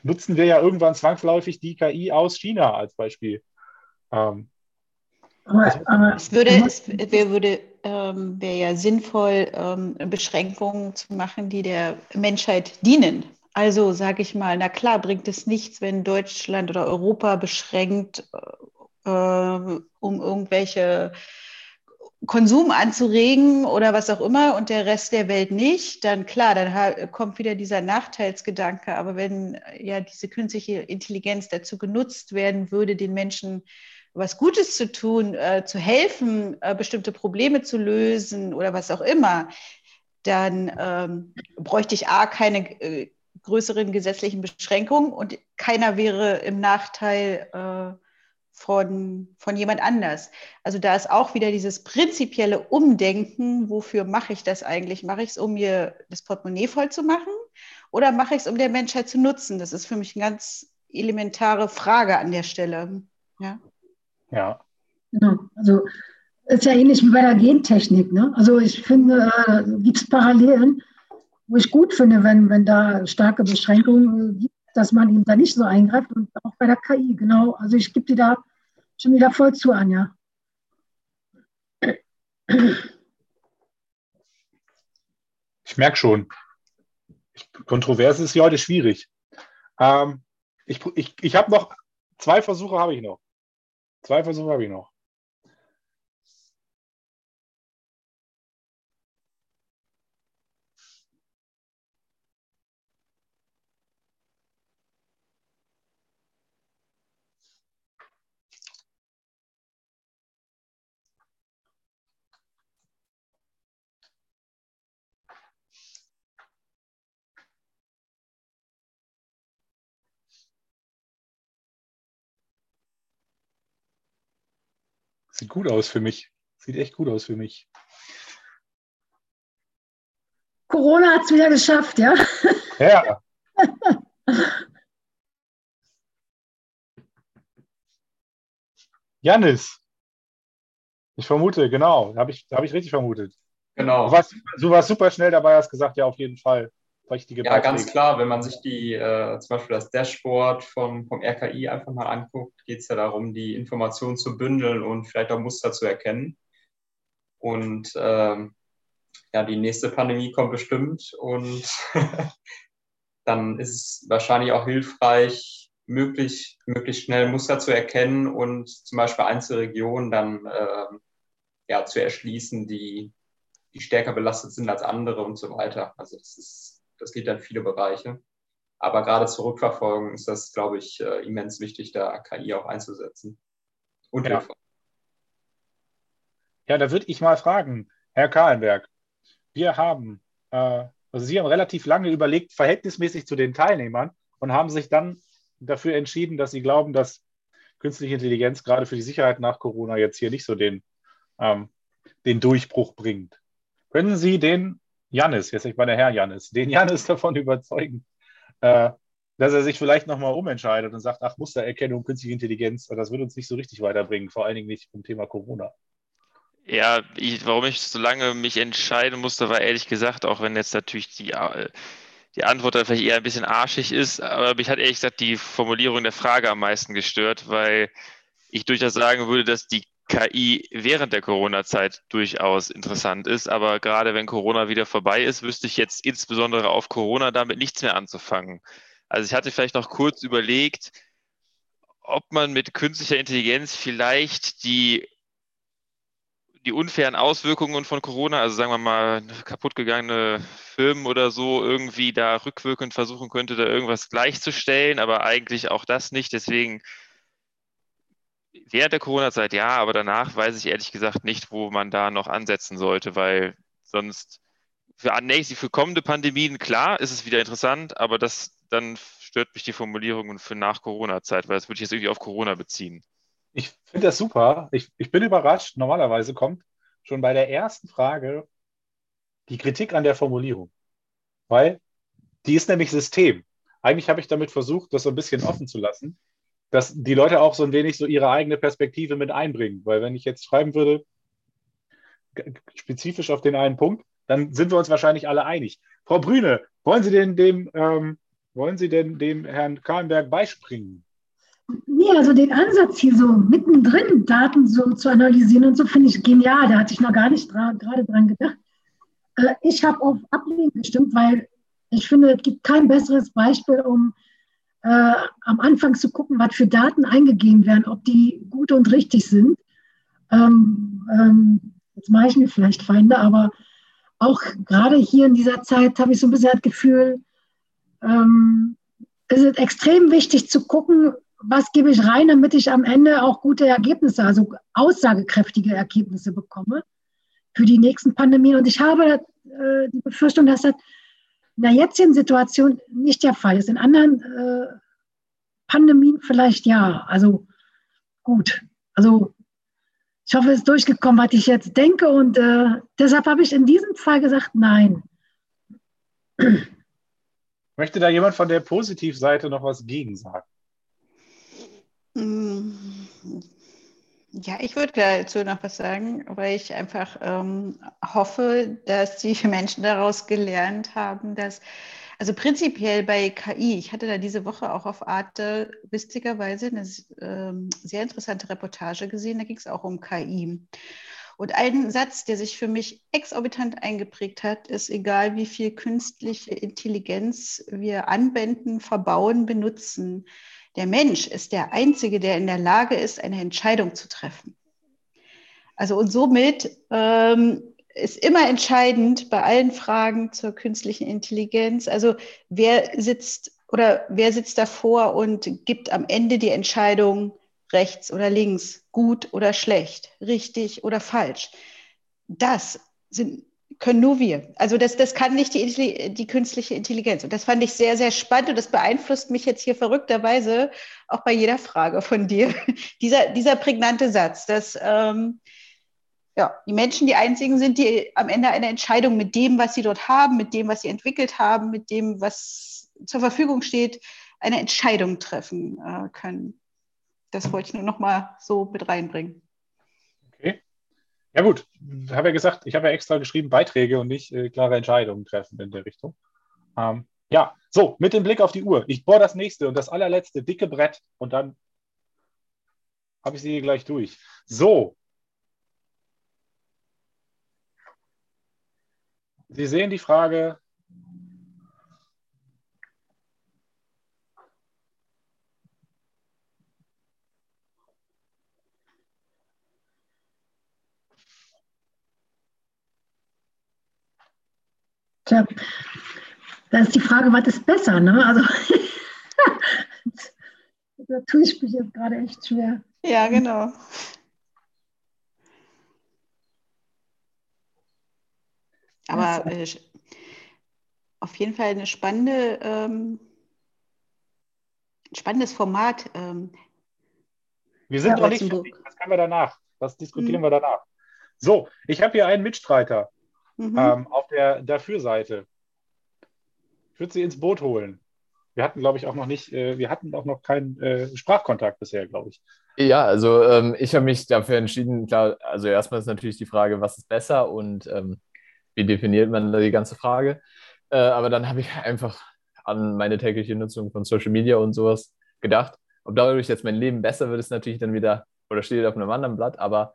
nutzen wir ja irgendwann zwangsläufig die KI aus China als Beispiel. Ähm, Aber, aber Es würde, es würde, ähm, wäre ja sinnvoll, ähm, Beschränkungen zu machen, die der Menschheit dienen. Also sage ich mal, na klar, bringt es nichts, wenn Deutschland oder Europa beschränkt, äh, um irgendwelche Konsum anzuregen oder was auch immer und der Rest der Welt nicht, dann klar, dann kommt wieder dieser Nachteilsgedanke. Aber wenn äh, ja diese künstliche Intelligenz dazu genutzt werden würde, den Menschen was Gutes zu tun, äh, zu helfen, äh, bestimmte Probleme zu lösen oder was auch immer, dann ähm, bräuchte ich A, keine äh, größeren gesetzlichen Beschränkungen und keiner wäre im Nachteil äh, von, von jemand anders. Also da ist auch wieder dieses prinzipielle Umdenken, wofür mache ich das eigentlich? Mache ich es, um mir das Portemonnaie voll zu machen oder mache ich es, um der Menschheit zu nutzen? Das ist für mich eine ganz elementare Frage an der Stelle. Ja. Ja. Genau. Also ist ja ähnlich wie bei der Gentechnik. Ne? Also ich finde, äh, gibt es Parallelen, wo ich gut finde, wenn, wenn da starke Beschränkungen äh, gibt, dass man eben da nicht so eingreift und auch bei der KI, genau. Also ich gebe dir da schon wieder voll zu, Anja. Ich merke schon. Ich, Kontroverse ist ja heute schwierig. Ähm, ich ich, ich habe noch zwei Versuche habe ich noch. Zwei Versuche habe ich noch. Sieht gut aus für mich. Sieht echt gut aus für mich. Corona hat es wieder geschafft, ja? Ja. Janis. Ich vermute, genau. Habe ich, hab ich richtig vermutet. Genau. Du warst, du warst super schnell dabei, hast gesagt, ja, auf jeden Fall. Richtige ja, ganz klar. Wenn man sich die, äh, zum Beispiel das Dashboard vom, vom RKI einfach mal anguckt, geht es ja darum, die Informationen zu bündeln und vielleicht auch Muster zu erkennen. Und ähm, ja, die nächste Pandemie kommt bestimmt und dann ist es wahrscheinlich auch hilfreich, möglich, möglichst schnell Muster zu erkennen und zum Beispiel Einzelregionen dann äh, ja, zu erschließen, die, die stärker belastet sind als andere und so weiter. Also das, ist, das geht dann viele Bereiche. Aber gerade zur Rückverfolgung ist das, glaube ich, äh, immens wichtig, da KI auch einzusetzen. Und ja. Ja, da würde ich mal fragen, Herr Kahlenberg, wir haben, äh, also Sie haben relativ lange überlegt, verhältnismäßig zu den Teilnehmern und haben sich dann dafür entschieden, dass Sie glauben, dass künstliche Intelligenz gerade für die Sicherheit nach Corona jetzt hier nicht so den, ähm, den Durchbruch bringt. Können Sie den Jannis, jetzt nicht mal der Herr Jannis, den Jannis davon überzeugen, äh, dass er sich vielleicht nochmal umentscheidet und sagt, ach, Mustererkennung, künstliche Intelligenz, das wird uns nicht so richtig weiterbringen, vor allen Dingen nicht zum Thema Corona. Ja, ich, warum ich so lange mich entscheiden musste, war ehrlich gesagt, auch wenn jetzt natürlich die, äh, die Antwort da vielleicht eher ein bisschen arschig ist, aber mich hat ehrlich gesagt die Formulierung der Frage am meisten gestört, weil ich durchaus sagen würde, dass die KI während der Corona-Zeit durchaus interessant ist, aber gerade wenn Corona wieder vorbei ist, wüsste ich jetzt insbesondere auf Corona damit nichts mehr anzufangen. Also ich hatte vielleicht noch kurz überlegt, ob man mit künstlicher Intelligenz vielleicht die die unfairen Auswirkungen von Corona, also sagen wir mal kaputtgegangene Firmen oder so, irgendwie da rückwirkend versuchen könnte, da irgendwas gleichzustellen, aber eigentlich auch das nicht. Deswegen während der Corona-Zeit ja, aber danach weiß ich ehrlich gesagt nicht, wo man da noch ansetzen sollte, weil sonst für, für kommende Pandemien, klar, ist es wieder interessant, aber das dann stört mich die Formulierung für nach Corona-Zeit, weil das würde ich jetzt irgendwie auf Corona beziehen. Ich finde das super. Ich, ich bin überrascht. Normalerweise kommt schon bei der ersten Frage die Kritik an der Formulierung. Weil die ist nämlich System. Eigentlich habe ich damit versucht, das so ein bisschen offen zu lassen, dass die Leute auch so ein wenig so ihre eigene Perspektive mit einbringen. Weil wenn ich jetzt schreiben würde, spezifisch auf den einen Punkt, dann sind wir uns wahrscheinlich alle einig. Frau Brüne, wollen Sie denn dem, ähm, wollen Sie denn dem Herrn Kahlenberg beispringen? Nee, also den Ansatz hier so mittendrin Daten so zu analysieren und so finde ich genial. Da hatte ich noch gar nicht gerade dran gedacht. Äh, ich habe auf Ablehnen gestimmt, weil ich finde, es gibt kein besseres Beispiel, um äh, am Anfang zu gucken, was für Daten eingegeben werden, ob die gut und richtig sind. Ähm, ähm, jetzt mache ich mir vielleicht Feinde, aber auch gerade hier in dieser Zeit habe ich so ein bisschen das Gefühl, ähm, es ist extrem wichtig zu gucken, was gebe ich rein, damit ich am Ende auch gute Ergebnisse, also aussagekräftige Ergebnisse bekomme für die nächsten Pandemien. Und ich habe äh, die Befürchtung, dass das in der jetzigen Situation nicht der Fall ist. In anderen äh, Pandemien vielleicht ja. Also gut. Also ich hoffe, es ist durchgekommen, was ich jetzt denke. Und äh, deshalb habe ich in diesem Fall gesagt, nein. Möchte da jemand von der Positivseite noch was gegen sagen? Ja, ich würde dazu noch was sagen, weil ich einfach ähm, hoffe, dass die Menschen daraus gelernt haben, dass, also prinzipiell bei KI, ich hatte da diese Woche auch auf Arte witzigerweise eine ähm, sehr interessante Reportage gesehen, da ging es auch um KI. Und ein Satz, der sich für mich exorbitant eingeprägt hat, ist, egal wie viel künstliche Intelligenz wir anwenden, verbauen, benutzen, der Mensch ist der Einzige, der in der Lage ist, eine Entscheidung zu treffen. Also und somit ähm, ist immer entscheidend bei allen Fragen zur künstlichen Intelligenz, also wer sitzt oder wer sitzt davor und gibt am Ende die Entscheidung rechts oder links, gut oder schlecht, richtig oder falsch. Das sind können nur wir. Also das, das kann nicht die, die künstliche Intelligenz. Und das fand ich sehr, sehr spannend und das beeinflusst mich jetzt hier verrückterweise auch bei jeder Frage von dir. dieser, dieser prägnante Satz, dass ähm, ja, die Menschen die einzigen sind, die am Ende eine Entscheidung mit dem, was sie dort haben, mit dem, was sie entwickelt haben, mit dem, was zur Verfügung steht, eine Entscheidung treffen äh, können. Das wollte ich nur noch mal so mit reinbringen. Ja gut, habe ja gesagt, ich habe ja extra geschrieben Beiträge und nicht äh, klare Entscheidungen treffen in der Richtung. Ähm, ja, so, mit dem Blick auf die Uhr. Ich bohre das nächste und das allerletzte dicke Brett und dann habe ich sie gleich durch. So. Sie sehen die Frage. Tja, da ist die Frage, was ist besser? Ne? Also, da tue ich mich jetzt gerade echt schwer. Ja, genau. Aber äh, auf jeden Fall eine spannende, ähm, spannendes Format. Ähm. Wir sind ja, noch nicht fertig. Was können wir danach? Was diskutieren mhm. wir danach? So, ich habe hier einen Mitstreiter mhm. ähm, auf der Dafür-Seite. Ich würde sie ins Boot holen. Wir hatten, glaube ich, auch noch nicht, äh, wir hatten auch noch keinen äh, Sprachkontakt bisher, glaube ich. Ja, also ähm, ich habe mich dafür entschieden, klar, also erstmal ist natürlich die Frage, was ist besser und ähm, wie definiert man die ganze Frage. Äh, aber dann habe ich einfach an meine tägliche Nutzung von Social Media und sowas gedacht. Ob dadurch jetzt mein Leben besser wird, ist natürlich dann wieder, oder steht auf einem anderen Blatt, aber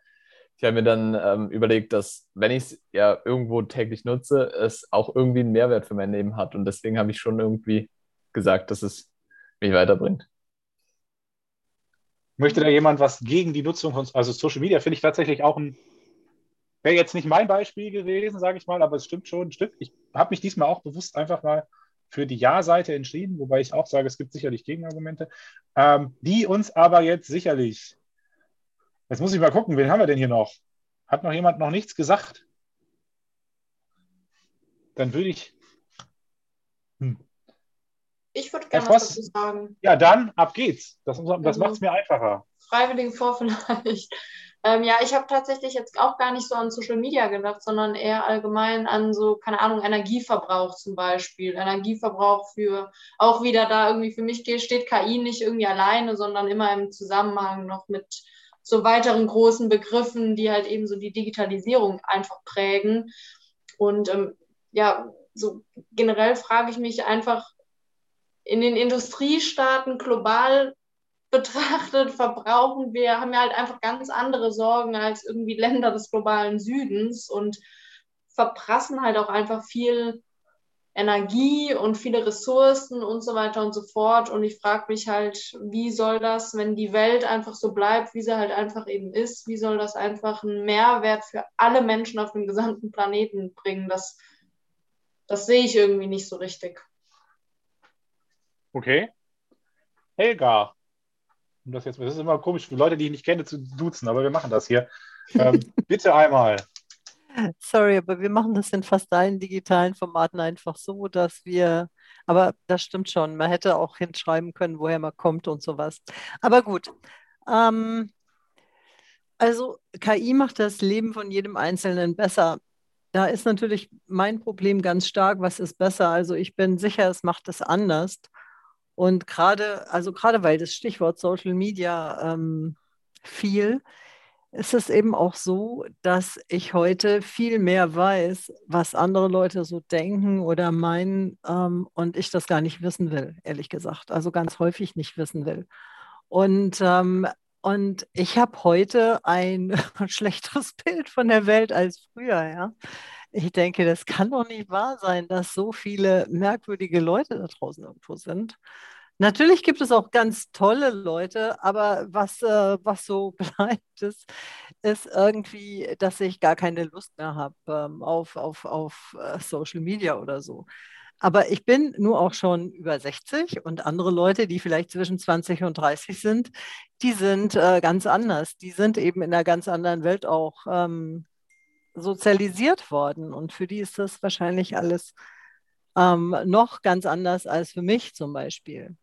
ich habe mir dann ähm, überlegt, dass wenn ich es ja irgendwo täglich nutze, es auch irgendwie einen Mehrwert für mein Leben hat. Und deswegen habe ich schon irgendwie gesagt, dass es mich weiterbringt. Möchte da jemand was gegen die Nutzung von also Social Media? Finde ich tatsächlich auch ein, wäre jetzt nicht mein Beispiel gewesen, sage ich mal, aber es stimmt schon ein Stück. Ich habe mich diesmal auch bewusst einfach mal für die Ja-Seite entschieden, wobei ich auch sage, es gibt sicherlich Gegenargumente, ähm, die uns aber jetzt sicherlich, jetzt muss ich mal gucken, wen haben wir denn hier noch? Hat noch jemand noch nichts gesagt? Dann würde ich, hm. Ich würde gerne was dazu sagen. Ja, dann ab geht's. Das, das macht es mir einfacher. Freiwilligen vor vielleicht. Ähm, ja, ich habe tatsächlich jetzt auch gar nicht so an Social Media gedacht, sondern eher allgemein an so, keine Ahnung, Energieverbrauch zum Beispiel. Energieverbrauch für, auch wieder da irgendwie für mich steht KI nicht irgendwie alleine, sondern immer im Zusammenhang noch mit so weiteren großen Begriffen, die halt eben so die Digitalisierung einfach prägen. Und ähm, ja, so generell frage ich mich einfach, in den Industriestaaten global betrachtet verbrauchen wir, haben wir halt einfach ganz andere Sorgen als irgendwie Länder des globalen Südens und verprassen halt auch einfach viel Energie und viele Ressourcen und so weiter und so fort. Und ich frage mich halt, wie soll das, wenn die Welt einfach so bleibt, wie sie halt einfach eben ist, wie soll das einfach einen Mehrwert für alle Menschen auf dem gesamten Planeten bringen? Das, das sehe ich irgendwie nicht so richtig. Okay. Helga. das, jetzt, das ist immer komisch für Leute, die ich nicht kenne, zu duzen, aber wir machen das hier. Ähm, bitte einmal. Sorry, aber wir machen das in fast allen digitalen Formaten einfach so, dass wir, aber das stimmt schon, man hätte auch hinschreiben können, woher man kommt und sowas. Aber gut. Ähm, also KI macht das Leben von jedem Einzelnen besser. Da ist natürlich mein Problem ganz stark, was ist besser? Also ich bin sicher, es macht es anders. Und gerade, also gerade weil das Stichwort Social Media ähm, fiel, ist es eben auch so, dass ich heute viel mehr weiß, was andere Leute so denken oder meinen ähm, und ich das gar nicht wissen will, ehrlich gesagt. Also ganz häufig nicht wissen will. Und, ähm, und ich habe heute ein schlechteres Bild von der Welt als früher, ja. Ich denke, das kann doch nicht wahr sein, dass so viele merkwürdige Leute da draußen irgendwo sind. Natürlich gibt es auch ganz tolle Leute, aber was, äh, was so bleibt, ist, ist irgendwie, dass ich gar keine Lust mehr habe ähm, auf, auf, auf äh, Social Media oder so. Aber ich bin nur auch schon über 60 und andere Leute, die vielleicht zwischen 20 und 30 sind, die sind äh, ganz anders. Die sind eben in einer ganz anderen Welt auch ähm, sozialisiert worden. Und für die ist das wahrscheinlich alles ähm, noch ganz anders als für mich zum Beispiel.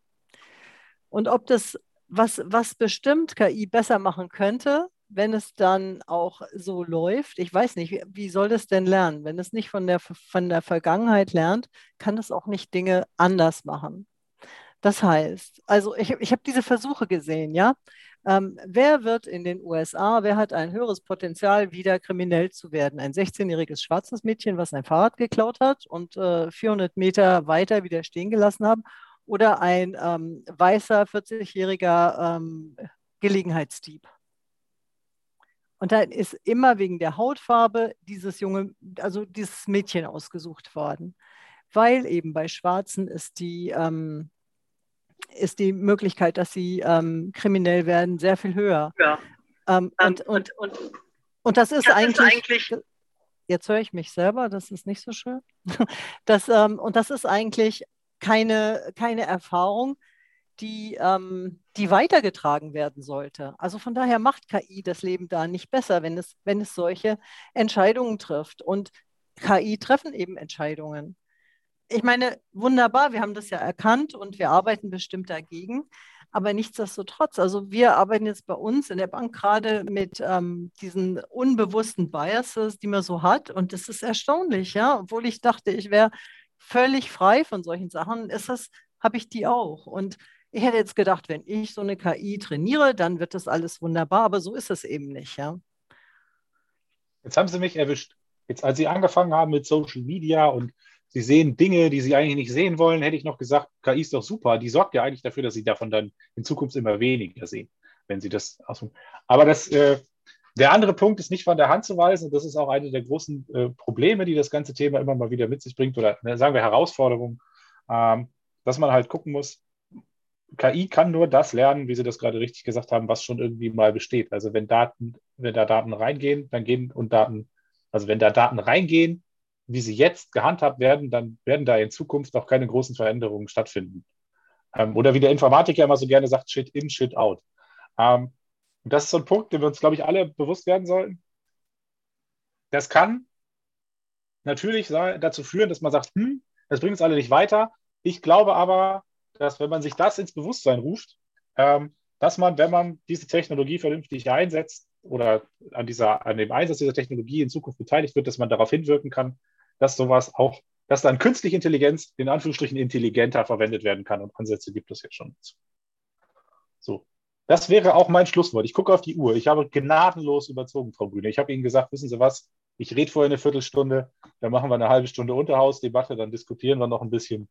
Und ob das, was, was bestimmt KI besser machen könnte, wenn es dann auch so läuft, ich weiß nicht, wie, soll das denn lernen? Wenn es nicht von der, von der Vergangenheit lernt, kann es auch nicht Dinge anders machen. Das heißt, also ich, ich habe diese Versuche gesehen, ja. Ähm, wer wird in den USA, wer hat ein höheres Potenzial, wieder kriminell zu werden? Ein 16-jähriges schwarzes Mädchen, was ein Fahrrad geklaut hat und äh, 400 Meter weiter wieder stehen gelassen haben, oder ein ähm, weißer 40-jähriger ähm, Gelegenheitsdieb? Und da ist immer wegen der Hautfarbe dieses junge, also dieses Mädchen ausgesucht worden, weil eben bei Schwarzen ist die, ähm, ist die Möglichkeit, dass sie ähm, kriminell werden, sehr viel höher. Ja. Ähm, und, und, und, und, das ist das eigentlich, ist eigentlich jetzt höre ich mich selber, das ist nicht so schön. Das, ähm, und das ist eigentlich keine, keine Erfahrung, die, ähm, die weitergetragen werden sollte. Also von daher macht KI das Leben da nicht besser, wenn es, wenn es solche Entscheidungen trifft. Und KI treffen eben Entscheidungen. Ich meine, wunderbar, wir haben das ja erkannt und wir arbeiten bestimmt dagegen. Aber nichtsdestotrotz, also wir arbeiten jetzt bei uns in der Bank gerade mit ähm, diesen unbewussten Biases, die man so hat. Und das ist erstaunlich, ja. Obwohl ich dachte, ich wäre völlig frei von solchen Sachen, ist das, habe ich die auch. Und ich hätte jetzt gedacht, wenn ich so eine KI trainiere, dann wird das alles wunderbar, aber so ist es eben nicht, ja. Jetzt haben Sie mich erwischt. Jetzt, als Sie angefangen haben mit Social Media und Sie sehen Dinge, die Sie eigentlich nicht sehen wollen, hätte ich noch gesagt, KI ist doch super. Die sorgt ja eigentlich dafür, dass Sie davon dann in Zukunft immer weniger sehen, wenn Sie das. Aber das, äh, der andere Punkt ist nicht von der Hand zu weisen. Das ist auch eine der großen äh, Probleme, die das ganze Thema immer mal wieder mit sich bringt oder ne, sagen wir Herausforderungen, ähm, dass man halt gucken muss, KI kann nur das lernen, wie Sie das gerade richtig gesagt haben, was schon irgendwie mal besteht. Also wenn Daten, wenn da Daten reingehen, dann gehen und Daten, also wenn da Daten reingehen, wie sie jetzt gehandhabt werden, dann werden da in Zukunft auch keine großen Veränderungen stattfinden. Ähm, oder wie der Informatiker immer so gerne sagt, Shit in, Shit out. Ähm, und das ist so ein Punkt, den wir uns, glaube ich, alle bewusst werden sollten. Das kann natürlich dazu führen, dass man sagt, hm, das bringt uns alle nicht weiter. Ich glaube aber, dass wenn man sich das ins Bewusstsein ruft, ähm, dass man, wenn man diese Technologie vernünftig einsetzt oder an, dieser, an dem Einsatz dieser Technologie in Zukunft beteiligt wird, dass man darauf hinwirken kann, dass sowas auch, dass dann künstliche Intelligenz in Anführungsstrichen intelligenter verwendet werden kann und Ansätze gibt es jetzt schon. So. Das wäre auch mein Schlusswort. Ich gucke auf die Uhr. Ich habe gnadenlos überzogen, Frau Brüne. Ich habe Ihnen gesagt, wissen Sie was? Ich rede vorher eine Viertelstunde, dann machen wir eine halbe Stunde Unterhausdebatte, dann diskutieren wir noch ein bisschen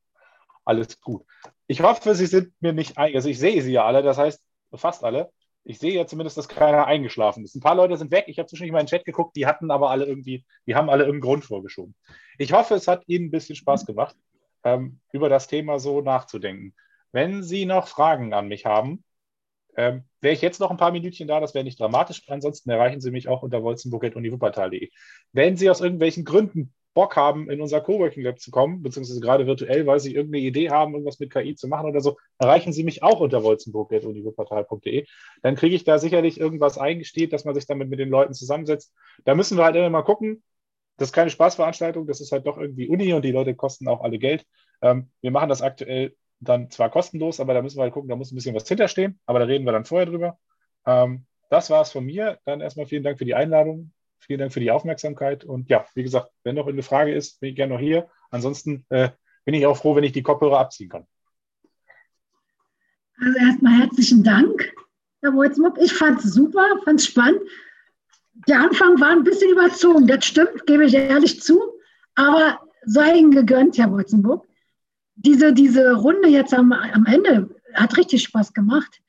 alles gut. Ich hoffe, Sie sind mir nicht ein, also ich sehe Sie ja alle, das heißt fast alle. Ich sehe ja zumindest, dass keiner eingeschlafen ist. Ein paar Leute sind weg. Ich habe zwischendurch mal in den Chat geguckt, die hatten aber alle irgendwie, die haben alle irgendeinen Grund vorgeschoben. Ich hoffe, es hat Ihnen ein bisschen Spaß gemacht, ähm, über das Thema so nachzudenken. Wenn Sie noch Fragen an mich haben, ähm, wäre ich jetzt noch ein paar Minütchen da, das wäre nicht dramatisch. Ansonsten erreichen Sie mich auch unter wolzenburg.uniwuppertal.de. Wenn Sie aus irgendwelchen Gründen Bock haben, in unser Coworking Lab zu kommen, beziehungsweise gerade virtuell, weil Sie irgendeine Idee haben, irgendwas mit KI zu machen oder so, erreichen Sie mich auch unter wolzenburg.uniwuppertal.de. Dann kriege ich da sicherlich irgendwas eingesteht, dass man sich damit mit den Leuten zusammensetzt. Da müssen wir halt immer mal gucken. Das ist keine Spaßveranstaltung, das ist halt doch irgendwie Uni und die Leute kosten auch alle Geld. Ähm, wir machen das aktuell dann zwar kostenlos, aber da müssen wir halt gucken, da muss ein bisschen was hinterstehen, aber da reden wir dann vorher drüber. Ähm, das war es von mir. Dann erstmal vielen Dank für die Einladung. Vielen Dank für die Aufmerksamkeit. Und ja, wie gesagt, wenn noch eine Frage ist, bin ich gerne noch hier. Ansonsten äh, bin ich auch froh, wenn ich die Kopfhörer abziehen kann. Also erstmal herzlichen Dank, Herr Wolzmuck. Ich fand es super, fand es spannend. Der Anfang war ein bisschen überzogen, das stimmt, gebe ich ehrlich zu. Aber sei Ihnen gegönnt, Herr Wolzenburg. Diese, diese Runde jetzt am, am Ende hat richtig Spaß gemacht.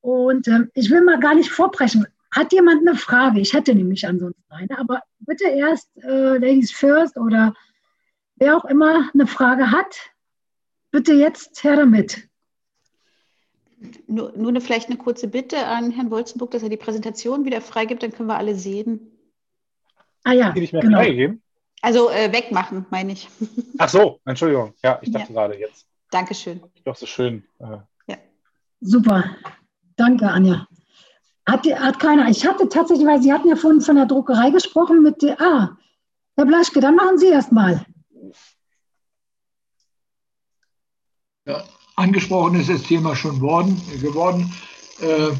Und äh, ich will mal gar nicht vorbrechen. Hat jemand eine Frage? Ich hätte nämlich ansonsten eine, aber bitte erst äh, Ladies First oder wer auch immer eine Frage hat, bitte jetzt her damit. Nur, nur eine, vielleicht eine kurze Bitte an Herrn Wolzenburg, dass er die Präsentation wieder freigibt, dann können wir alle sehen. Ah ja, die nicht mehr genau. freigegeben? Also äh, wegmachen, meine ich. Ach so, Entschuldigung. Ja, ich dachte ja. gerade jetzt. Dankeschön. Doch so schön. Äh. Ja. Super. Danke, Anja. Hat, hat keiner. Ich hatte tatsächlich, weil Sie hatten ja von, von der Druckerei gesprochen mit der. Ah, Herr Blaschke, dann machen Sie erst mal. Ja, angesprochen ist das Thema schon worden, geworden. Äh,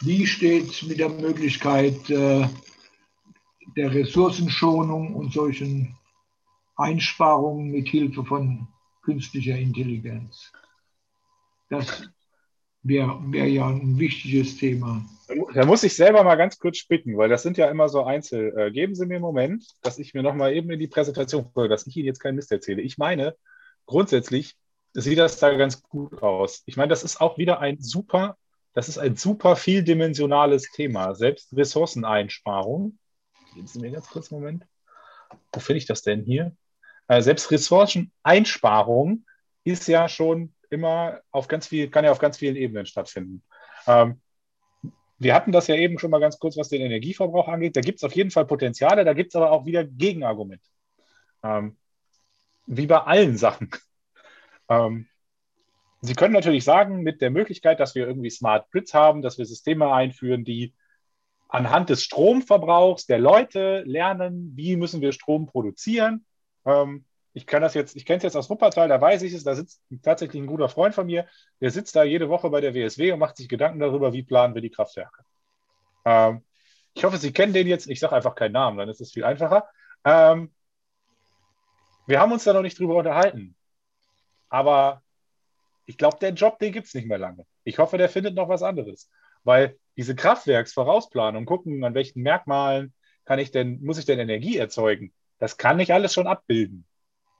wie steht mit der Möglichkeit äh, der Ressourcenschonung und solchen Einsparungen mit Hilfe von künstlicher Intelligenz? Das wäre wär ja ein wichtiges Thema. Da muss ich selber mal ganz kurz spicken, weil das sind ja immer so Einzel. Äh, geben Sie mir einen Moment, dass ich mir noch mal eben in die Präsentation folge, dass ich Ihnen jetzt keinen Mist erzähle. Ich meine, grundsätzlich sieht das da ganz gut aus. Ich meine, das ist auch wieder ein super, das ist ein super vieldimensionales Thema. Selbst Ressourceneinsparung. Geben Sie mir ganz kurz einen Moment. Wo finde ich das denn hier? Äh, selbst Ressourceneinsparung ist ja schon immer auf ganz viel, kann ja auf ganz vielen Ebenen stattfinden. Ähm, wir hatten das ja eben schon mal ganz kurz, was den Energieverbrauch angeht. Da gibt es auf jeden Fall Potenziale, da gibt es aber auch wieder Gegenargumente. Ähm, wie bei allen Sachen. Ähm, Sie können natürlich sagen, mit der Möglichkeit, dass wir irgendwie Smart Grids haben, dass wir Systeme einführen, die anhand des Stromverbrauchs der Leute lernen, wie müssen wir Strom produzieren. Ähm, ich kann das jetzt, ich kenne es jetzt aus Wuppertal, da weiß ich es, da sitzt tatsächlich ein guter Freund von mir, der sitzt da jede Woche bei der WSW und macht sich Gedanken darüber, wie planen wir die Kraftwerke. Ähm, ich hoffe, Sie kennen den jetzt. Ich sage einfach keinen Namen, dann ist es viel einfacher. Ähm, wir haben uns da noch nicht drüber unterhalten. Aber ich glaube, der Job, den gibt es nicht mehr lange. Ich hoffe, der findet noch was anderes. Weil diese Kraftwerksvorausplanung, gucken, an welchen Merkmalen kann ich denn, muss ich denn Energie erzeugen, das kann nicht alles schon abbilden.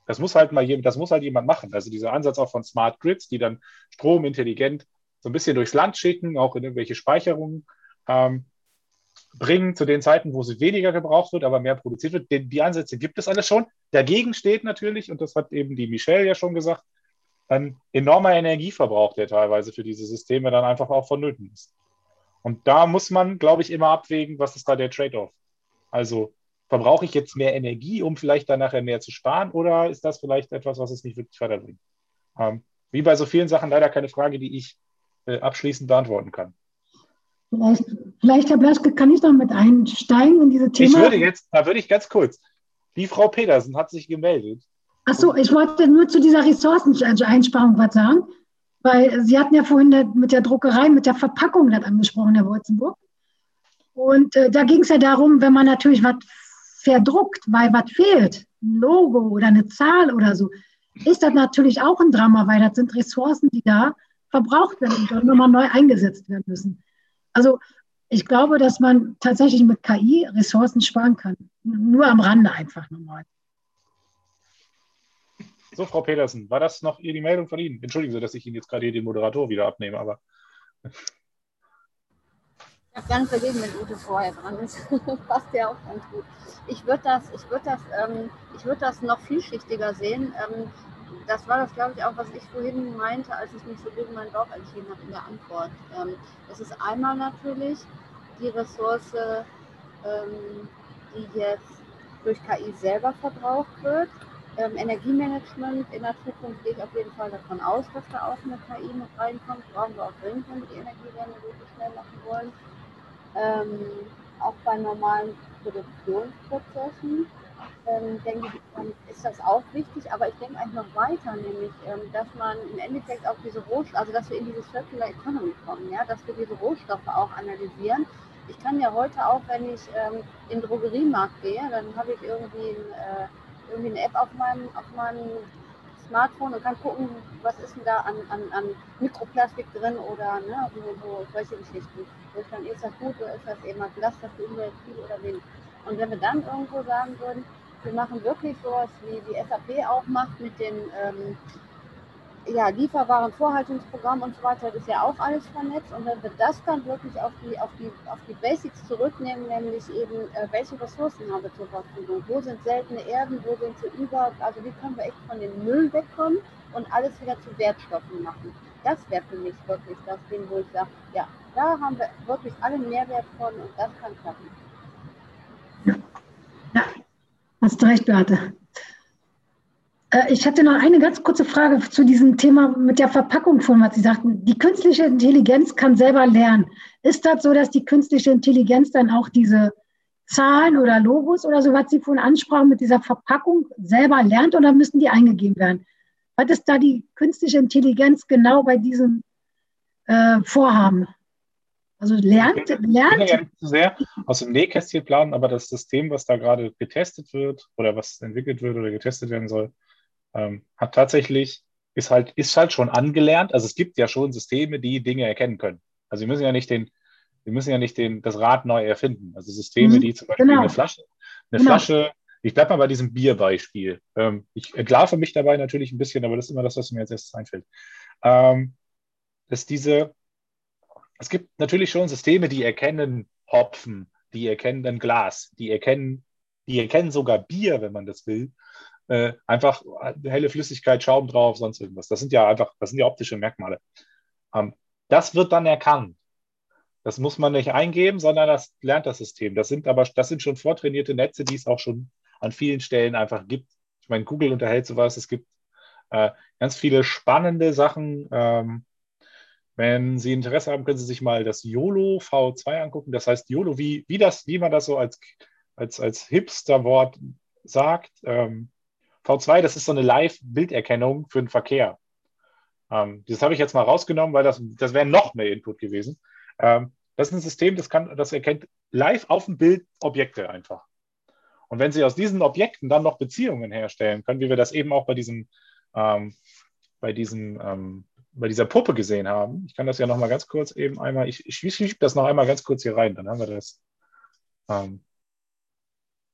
Das muss halt mal jemand, das muss halt jemand machen. Also dieser Ansatz auch von Smart Grids, die dann Strom intelligent so ein bisschen durchs Land schicken, auch in irgendwelche Speicherungen ähm, bringen zu den Zeiten, wo sie weniger gebraucht wird, aber mehr produziert wird. Die, die Ansätze gibt es alles schon. Dagegen steht natürlich, und das hat eben die Michelle ja schon gesagt, ein enormer Energieverbrauch, der teilweise für diese Systeme dann einfach auch vonnöten ist. Und da muss man, glaube ich, immer abwägen, was ist da der Trade-off. Also verbrauche ich jetzt mehr Energie, um vielleicht dann nachher mehr zu sparen, oder ist das vielleicht etwas, was es nicht wirklich weiterbringt? Ähm, wie bei so vielen Sachen leider keine Frage, die ich äh, abschließend beantworten kann. Vielleicht, vielleicht, Herr Blaschke, kann ich noch mit einsteigen in diese Thema? Ich würde jetzt, da würde ich ganz kurz, die Frau Petersen hat sich gemeldet. Ach so, ich wollte nur zu dieser Ressourceneinsparung was sagen, weil Sie hatten ja vorhin mit der Druckerei, mit der Verpackung das angesprochen, Herr Wolzenburg. Und äh, da ging es ja darum, wenn man natürlich was verdruckt, weil was fehlt, ein Logo oder eine Zahl oder so, ist das natürlich auch ein Drama, weil das sind Ressourcen, die da verbraucht werden und dann nochmal neu eingesetzt werden müssen. Also ich glaube, dass man tatsächlich mit KI Ressourcen sparen kann. Nur am Rande einfach nochmal. So, Frau Petersen, war das noch die Meldung von Ihnen? Entschuldigen Sie, dass ich Ihnen jetzt gerade hier den Moderator wieder abnehme, aber. Ich habe ganz dagegen, wenn Ute vorher dran ist. Passt ja auch ganz gut. Ich würde das, würd das, ähm, würd das noch vielschichtiger sehen. Ähm, das war das, glaube ich, auch, was ich vorhin meinte, als ich mich so gegen meinen Bauch entschieden habe in der Antwort. Ähm, ist einmal natürlich die Ressource, ähm, die jetzt durch KI selber verbraucht wird. Ähm, Energiemanagement in der Zukunft gehe ich auf jeden Fall davon aus, dass da auch eine KI mit reinkommt. Brauchen wir auch dringend, wenn wir die Energiewende wirklich schnell machen wollen ähm, auch bei normalen Produktionsprozessen, ähm, denke ich, ist das auch wichtig. Aber ich denke eigentlich noch weiter, nämlich, ähm, dass man im Endeffekt auch diese Rohstoffe, also dass wir in diese Circular Economy kommen, ja, dass wir diese Rohstoffe auch analysieren. Ich kann ja heute auch, wenn ich ähm, in den Drogeriemarkt gehe, dann habe ich irgendwie, ein, äh, irgendwie eine App auf meinem, auf meinem Smartphone und kann gucken, was ist denn da an, an, an Mikroplastik drin oder ne, so, so solche Geschichten. Wo dann, ist das gut oder ist das eben mal Belastung für Umwelt viel oder wenig. Und wenn wir dann irgendwo sagen würden, wir machen wirklich sowas, wie die SAP auch macht mit den ähm, ja, Lieferwarenvorhaltungsprogramm und so weiter, das ist ja auch alles vernetzt. Und wenn wir das dann wirklich auf die, auf die, auf die Basics zurücknehmen, nämlich eben, äh, welche Ressourcen haben wir zur Verfügung? Wo sind seltene Erden, wo sind sie über? Also wie können wir echt von dem Müll wegkommen und alles wieder zu Wertstoffen machen? Das wäre für mich wirklich das Ding, wo ich sage, ja, da haben wir wirklich alle Mehrwert von und das kann klappen. Ja, ja. hast du recht, Beate. Äh, ich hatte noch eine ganz kurze Frage zu diesem Thema mit der Verpackung von, was Sie sagten. Die künstliche Intelligenz kann selber lernen. Ist das so, dass die künstliche Intelligenz dann auch diese Zahlen oder Logos oder so, was Sie vorhin ansprachen, mit dieser Verpackung selber lernt oder müssen die eingegeben werden? Was ist da die künstliche Intelligenz genau bei diesem äh, Vorhaben? Also lernt, lernt. Ich ja nicht zu sehr aus dem Nähkästchen planen, aber das System, was da gerade getestet wird oder was entwickelt wird oder getestet werden soll, ähm, hat tatsächlich ist halt, ist halt schon angelernt. Also es gibt ja schon Systeme, die Dinge erkennen können. Also wir müssen ja nicht den, wir müssen ja nicht den, das Rad neu erfinden. Also Systeme, Mhm, die zum Beispiel genau. eine Flasche, eine Genau. Flasche, ich bleibe mal bei diesem Bierbeispiel. Ähm, ich entlarve mich dabei natürlich ein bisschen, aber das ist immer das, was mir als erstes einfällt. Ähm, dass diese, es gibt natürlich schon Systeme, die erkennen Hopfen, die erkennen ein Glas, die erkennen, die erkennen sogar Bier, wenn man das will. Äh, einfach helle Flüssigkeit, Schaum drauf, sonst irgendwas. Das sind ja einfach, das sind ja optische Merkmale. Ähm, das wird dann erkannt. Das muss man nicht eingeben, sondern das lernt das System. Das sind aber, das sind schon vortrainierte Netze, die es auch schon an vielen Stellen einfach gibt. Ich meine, Google unterhält sowas. Es gibt äh, ganz viele spannende Sachen. Ähm, wenn Sie Interesse haben, können Sie sich mal das YOLO V2 angucken. Das heißt YOLO, wie, wie, das, wie man das so als, als, als Hipster-Wort sagt. Ähm, V2, das ist so eine Live-Bilderkennung für den Verkehr. Ähm, das habe ich jetzt mal rausgenommen, weil das, das wäre noch mehr Input gewesen. Ähm, das ist ein System, das, kann, das erkennt live auf dem Bild Objekte einfach. Und wenn Sie aus diesen Objekten dann noch Beziehungen herstellen können, wie wir das eben auch bei diesem, ähm, bei diesem, ähm, bei dieser Puppe gesehen haben, ich kann das ja noch mal ganz kurz eben einmal, ich, ich schiebe das noch einmal ganz kurz hier rein, dann haben wir das. Ähm,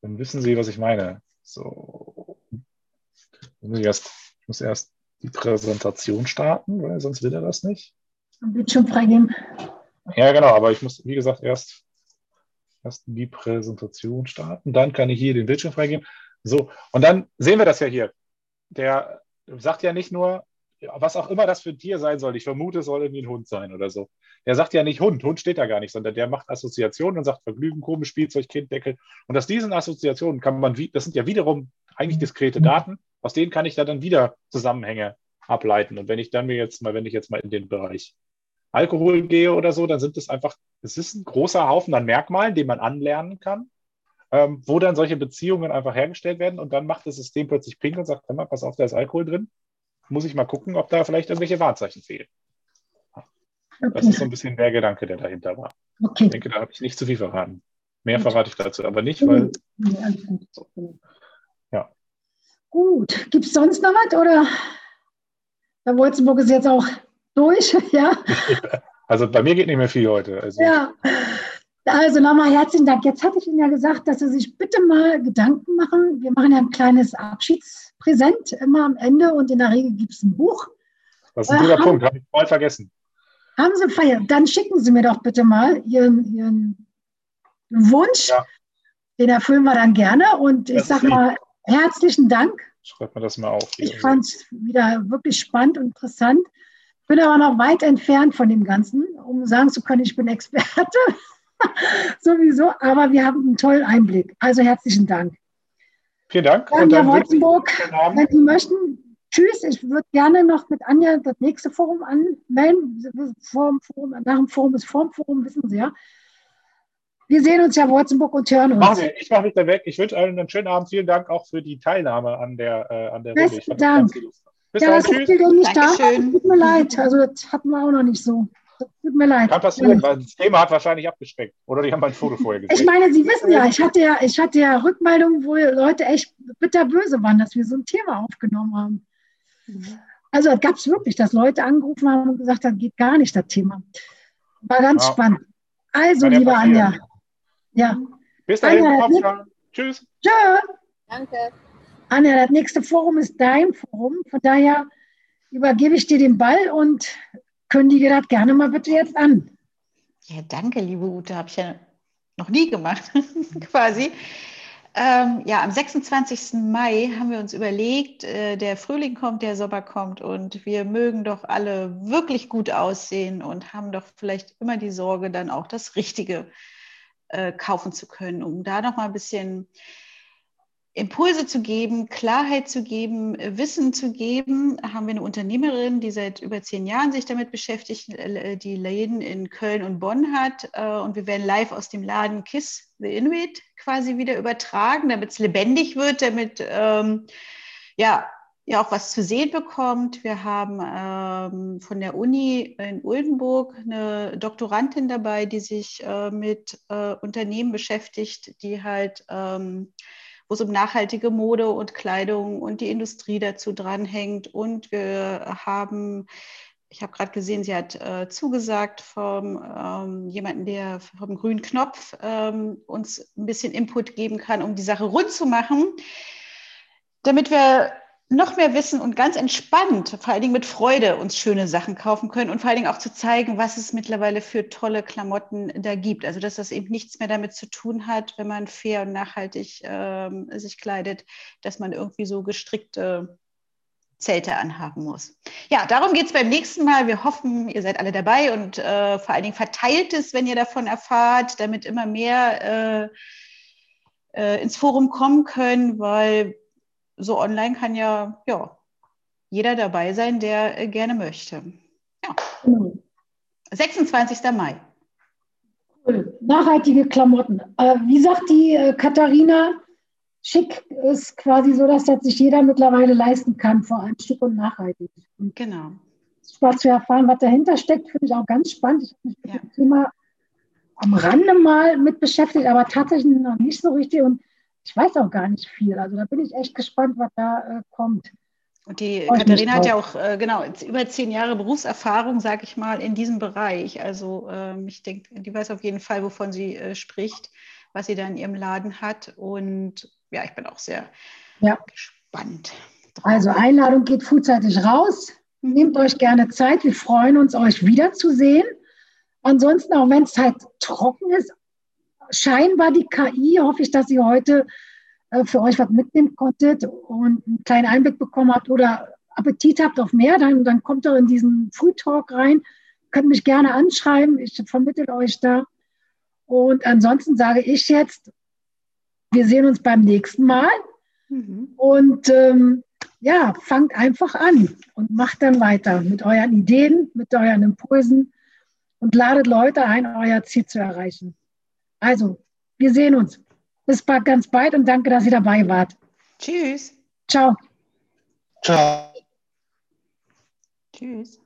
dann wissen Sie, was ich meine. So. Dann muss ich, erst, ich muss erst die Präsentation starten, weil sonst will er das nicht. Bildschirm freigeben. Ja, genau, aber ich muss, wie gesagt, erst, erst die Präsentation starten. Dann kann ich hier den Bildschirm freigeben. So, und dann sehen wir das ja hier. Der sagt ja nicht nur, was auch immer das für ein Tier sein soll. Ich vermute, es soll irgendwie ein Hund sein oder so. Der sagt ja nicht Hund, Hund steht da gar nicht, sondern der macht Assoziationen und sagt Vergnügen, komisch, Spielzeug, Kind, Deckel. Und aus diesen Assoziationen kann man, das sind ja wiederum eigentlich diskrete Daten, aus denen kann ich da dann wieder Zusammenhänge ableiten. Und wenn ich dann mir jetzt mal, wenn ich jetzt mal in den Bereich Alkohol gehe oder so, dann sind es einfach, es ist ein großer Haufen an Merkmalen, den man anlernen kann, ähm, wo dann solche Beziehungen einfach hergestellt werden und dann macht das System plötzlich Ping und sagt, hör mal, pass auf, da ist Alkohol drin. Muss ich mal gucken, ob da vielleicht irgendwelche Wahrzeichen fehlen. Das ist so ein bisschen der Gedanke, der dahinter war. Okay. Ich denke, da habe ich nicht zu viel verraten. Mehr verrate ich dazu aber nicht, weil. Ja. Gut. Gibt es sonst noch was? Oder der Wolzenburg ist jetzt auch durch? Ja. also bei mir geht nicht mehr viel heute. Also ja. Also nochmal herzlichen Dank. Jetzt hatte ich Ihnen ja gesagt, dass Sie sich bitte mal Gedanken machen. Wir machen ja ein kleines Abschiedspräsent immer am Ende und in der Regel gibt es ein Buch. das ist ein guter Äh, Punkt, habe ich voll vergessen. Haben Sie Feier? Dann schicken Sie mir doch bitte mal Ihren, Ihren Wunsch. Den erfüllen wir dann gerne. Und ich Das sage mal herzlichen Dank. Schreibt mir das mal auf. Ich fand es wieder wirklich spannend und interessant. Bin aber noch weit entfernt von dem Ganzen, um sagen zu können, ich bin Experte. Sowieso, aber wir haben einen tollen Einblick. Also herzlichen Dank. Vielen Dank. Dann, Und dann Abend. wenn Sie möchten, tschüss. Ich würde gerne noch mit Anja das nächste Forum anmelden. Vor Forum, nach dem Forum ist vor dem Forum, wissen Sie ja. Wir sehen uns, Herr Wolzenburg, und hören uns. Machen ich mache mich da weg. Ich wünsche allen einen schönen Abend. Vielen Dank auch für die Teilnahme an der, äh, an der Runde. Ich Besten fand das ganz Dank. Bis ja, dann. das Tschüss. ist nicht da. Dankeschön. Tut mir leid. Also, das hatten wir auch noch nicht so. Das tut mir leid. Kann passieren, weil das Thema hat wahrscheinlich abgeschreckt. Oder die haben mein Foto vorher gesehen. Ich meine, Sie wissen ja, ich hatte ja, ich hatte ja Rückmeldungen, wo Leute echt bitterböse waren, dass wir so ein Thema aufgenommen haben. Also gab es wirklich, dass Leute angerufen haben und gesagt haben, geht gar nicht das Thema. War ganz Ja. spannend. Also, Kann ja liebe passieren. Anja. Ja. Bis dahin. Wiedersehen. Tschüss. Tschö. Danke. Anja, das nächste Forum ist dein Forum. Von daher übergebe ich dir den Ball und kündige das gerne mal bitte jetzt an. Ja, danke, liebe Ute, habe ich ja noch nie gemacht, quasi. Ähm, ja, am 26. Mai haben wir uns überlegt, äh, der Frühling kommt, der Sommer kommt und wir mögen doch alle wirklich gut aussehen und haben doch vielleicht immer die Sorge, dann auch das Richtige äh, kaufen zu können, um da noch mal ein bisschen Impulse zu geben, Klarheit zu geben, äh, Wissen zu geben, haben wir eine Unternehmerin, die seit über zehn Jahren sich damit beschäftigt, äh, die Läden in Köln und Bonn hat. Und wir werden live aus dem Laden Kiss the Inuit quasi wieder übertragen, damit es lebendig wird, damit ähm, ja, ja auch was zu sehen bekommt. Wir haben ähm, von der Uni in Oldenburg eine Doktorandin dabei, die sich äh, mit äh, Unternehmen beschäftigt, die halt ähm, wo es um nachhaltige Mode und Kleidung und die Industrie dazu dranhängt. Und wir haben ich habe gerade gesehen, sie hat äh, zugesagt vom ähm, jemanden, der vom grünen Knopf ähm, uns ein bisschen Input geben kann, um die Sache rund zu machen, damit wir noch mehr wissen und ganz entspannt, vor allen Dingen mit Freude, uns schöne Sachen kaufen können und vor allen Dingen auch zu zeigen, was es mittlerweile für tolle Klamotten da gibt. Also dass das eben nichts mehr damit zu tun hat, wenn man fair und nachhaltig ähm, sich kleidet, dass man irgendwie so gestrickte Zelte anhaben muss. Ja, darum geht es beim nächsten Mal. Wir hoffen, ihr seid alle dabei und äh, vor allen Dingen verteilt es, wenn ihr davon erfahrt, damit immer mehr äh, äh, ins Forum kommen können, weil so online kann ja, ja jeder dabei sein, der äh, gerne möchte. Ja. Mhm. 26. Mai. Cool. Nachhaltige Klamotten. Äh, wie sagt die äh, Katharina, schick ist quasi so, dass das sich jeder mittlerweile leisten kann, vor allem schick und nachhaltig. Und genau. Spaß zu erfahren, was dahinter steckt, finde ich auch ganz spannend. Ich habe mich mit ja. dem Thema am Rande mal mit beschäftigt, aber tatsächlich noch nicht so richtig. Und ich weiß auch gar nicht viel. Also da bin ich echt gespannt, was da äh, kommt. Und die Freut Katharina hat ja auch, äh, genau, über zehn Jahre Berufserfahrung, sage ich mal, in diesem Bereich. Also ähm, ich denke, die weiß auf jeden Fall, wovon sie äh, spricht, was sie da in ihrem Laden hat. Und ja, ich bin auch sehr ja. gespannt. Drauf. Also Einladung geht frühzeitig raus. Nehmt euch gerne Zeit. Wir freuen uns, euch wiederzusehen. Ansonsten, auch wenn es halt trocken ist, scheinbar die KI, hoffe ich, dass ihr heute äh, für euch was mitnehmen konntet und einen kleinen Einblick bekommen habt oder Appetit habt auf mehr, dann, dann kommt doch in diesen Frühtalk rein. Könnt mich gerne anschreiben, ich vermittle euch da. Und ansonsten sage ich jetzt, wir sehen uns beim nächsten Mal. Mhm. Und ähm, ja, fangt einfach an und macht dann weiter mit euren Ideen, mit euren Impulsen und ladet Leute ein, euer Ziel zu erreichen. Also, wir sehen uns. Bis bald, ganz bald und danke, dass ihr dabei wart. Tschüss. Ciao. Ciao. Tschüss.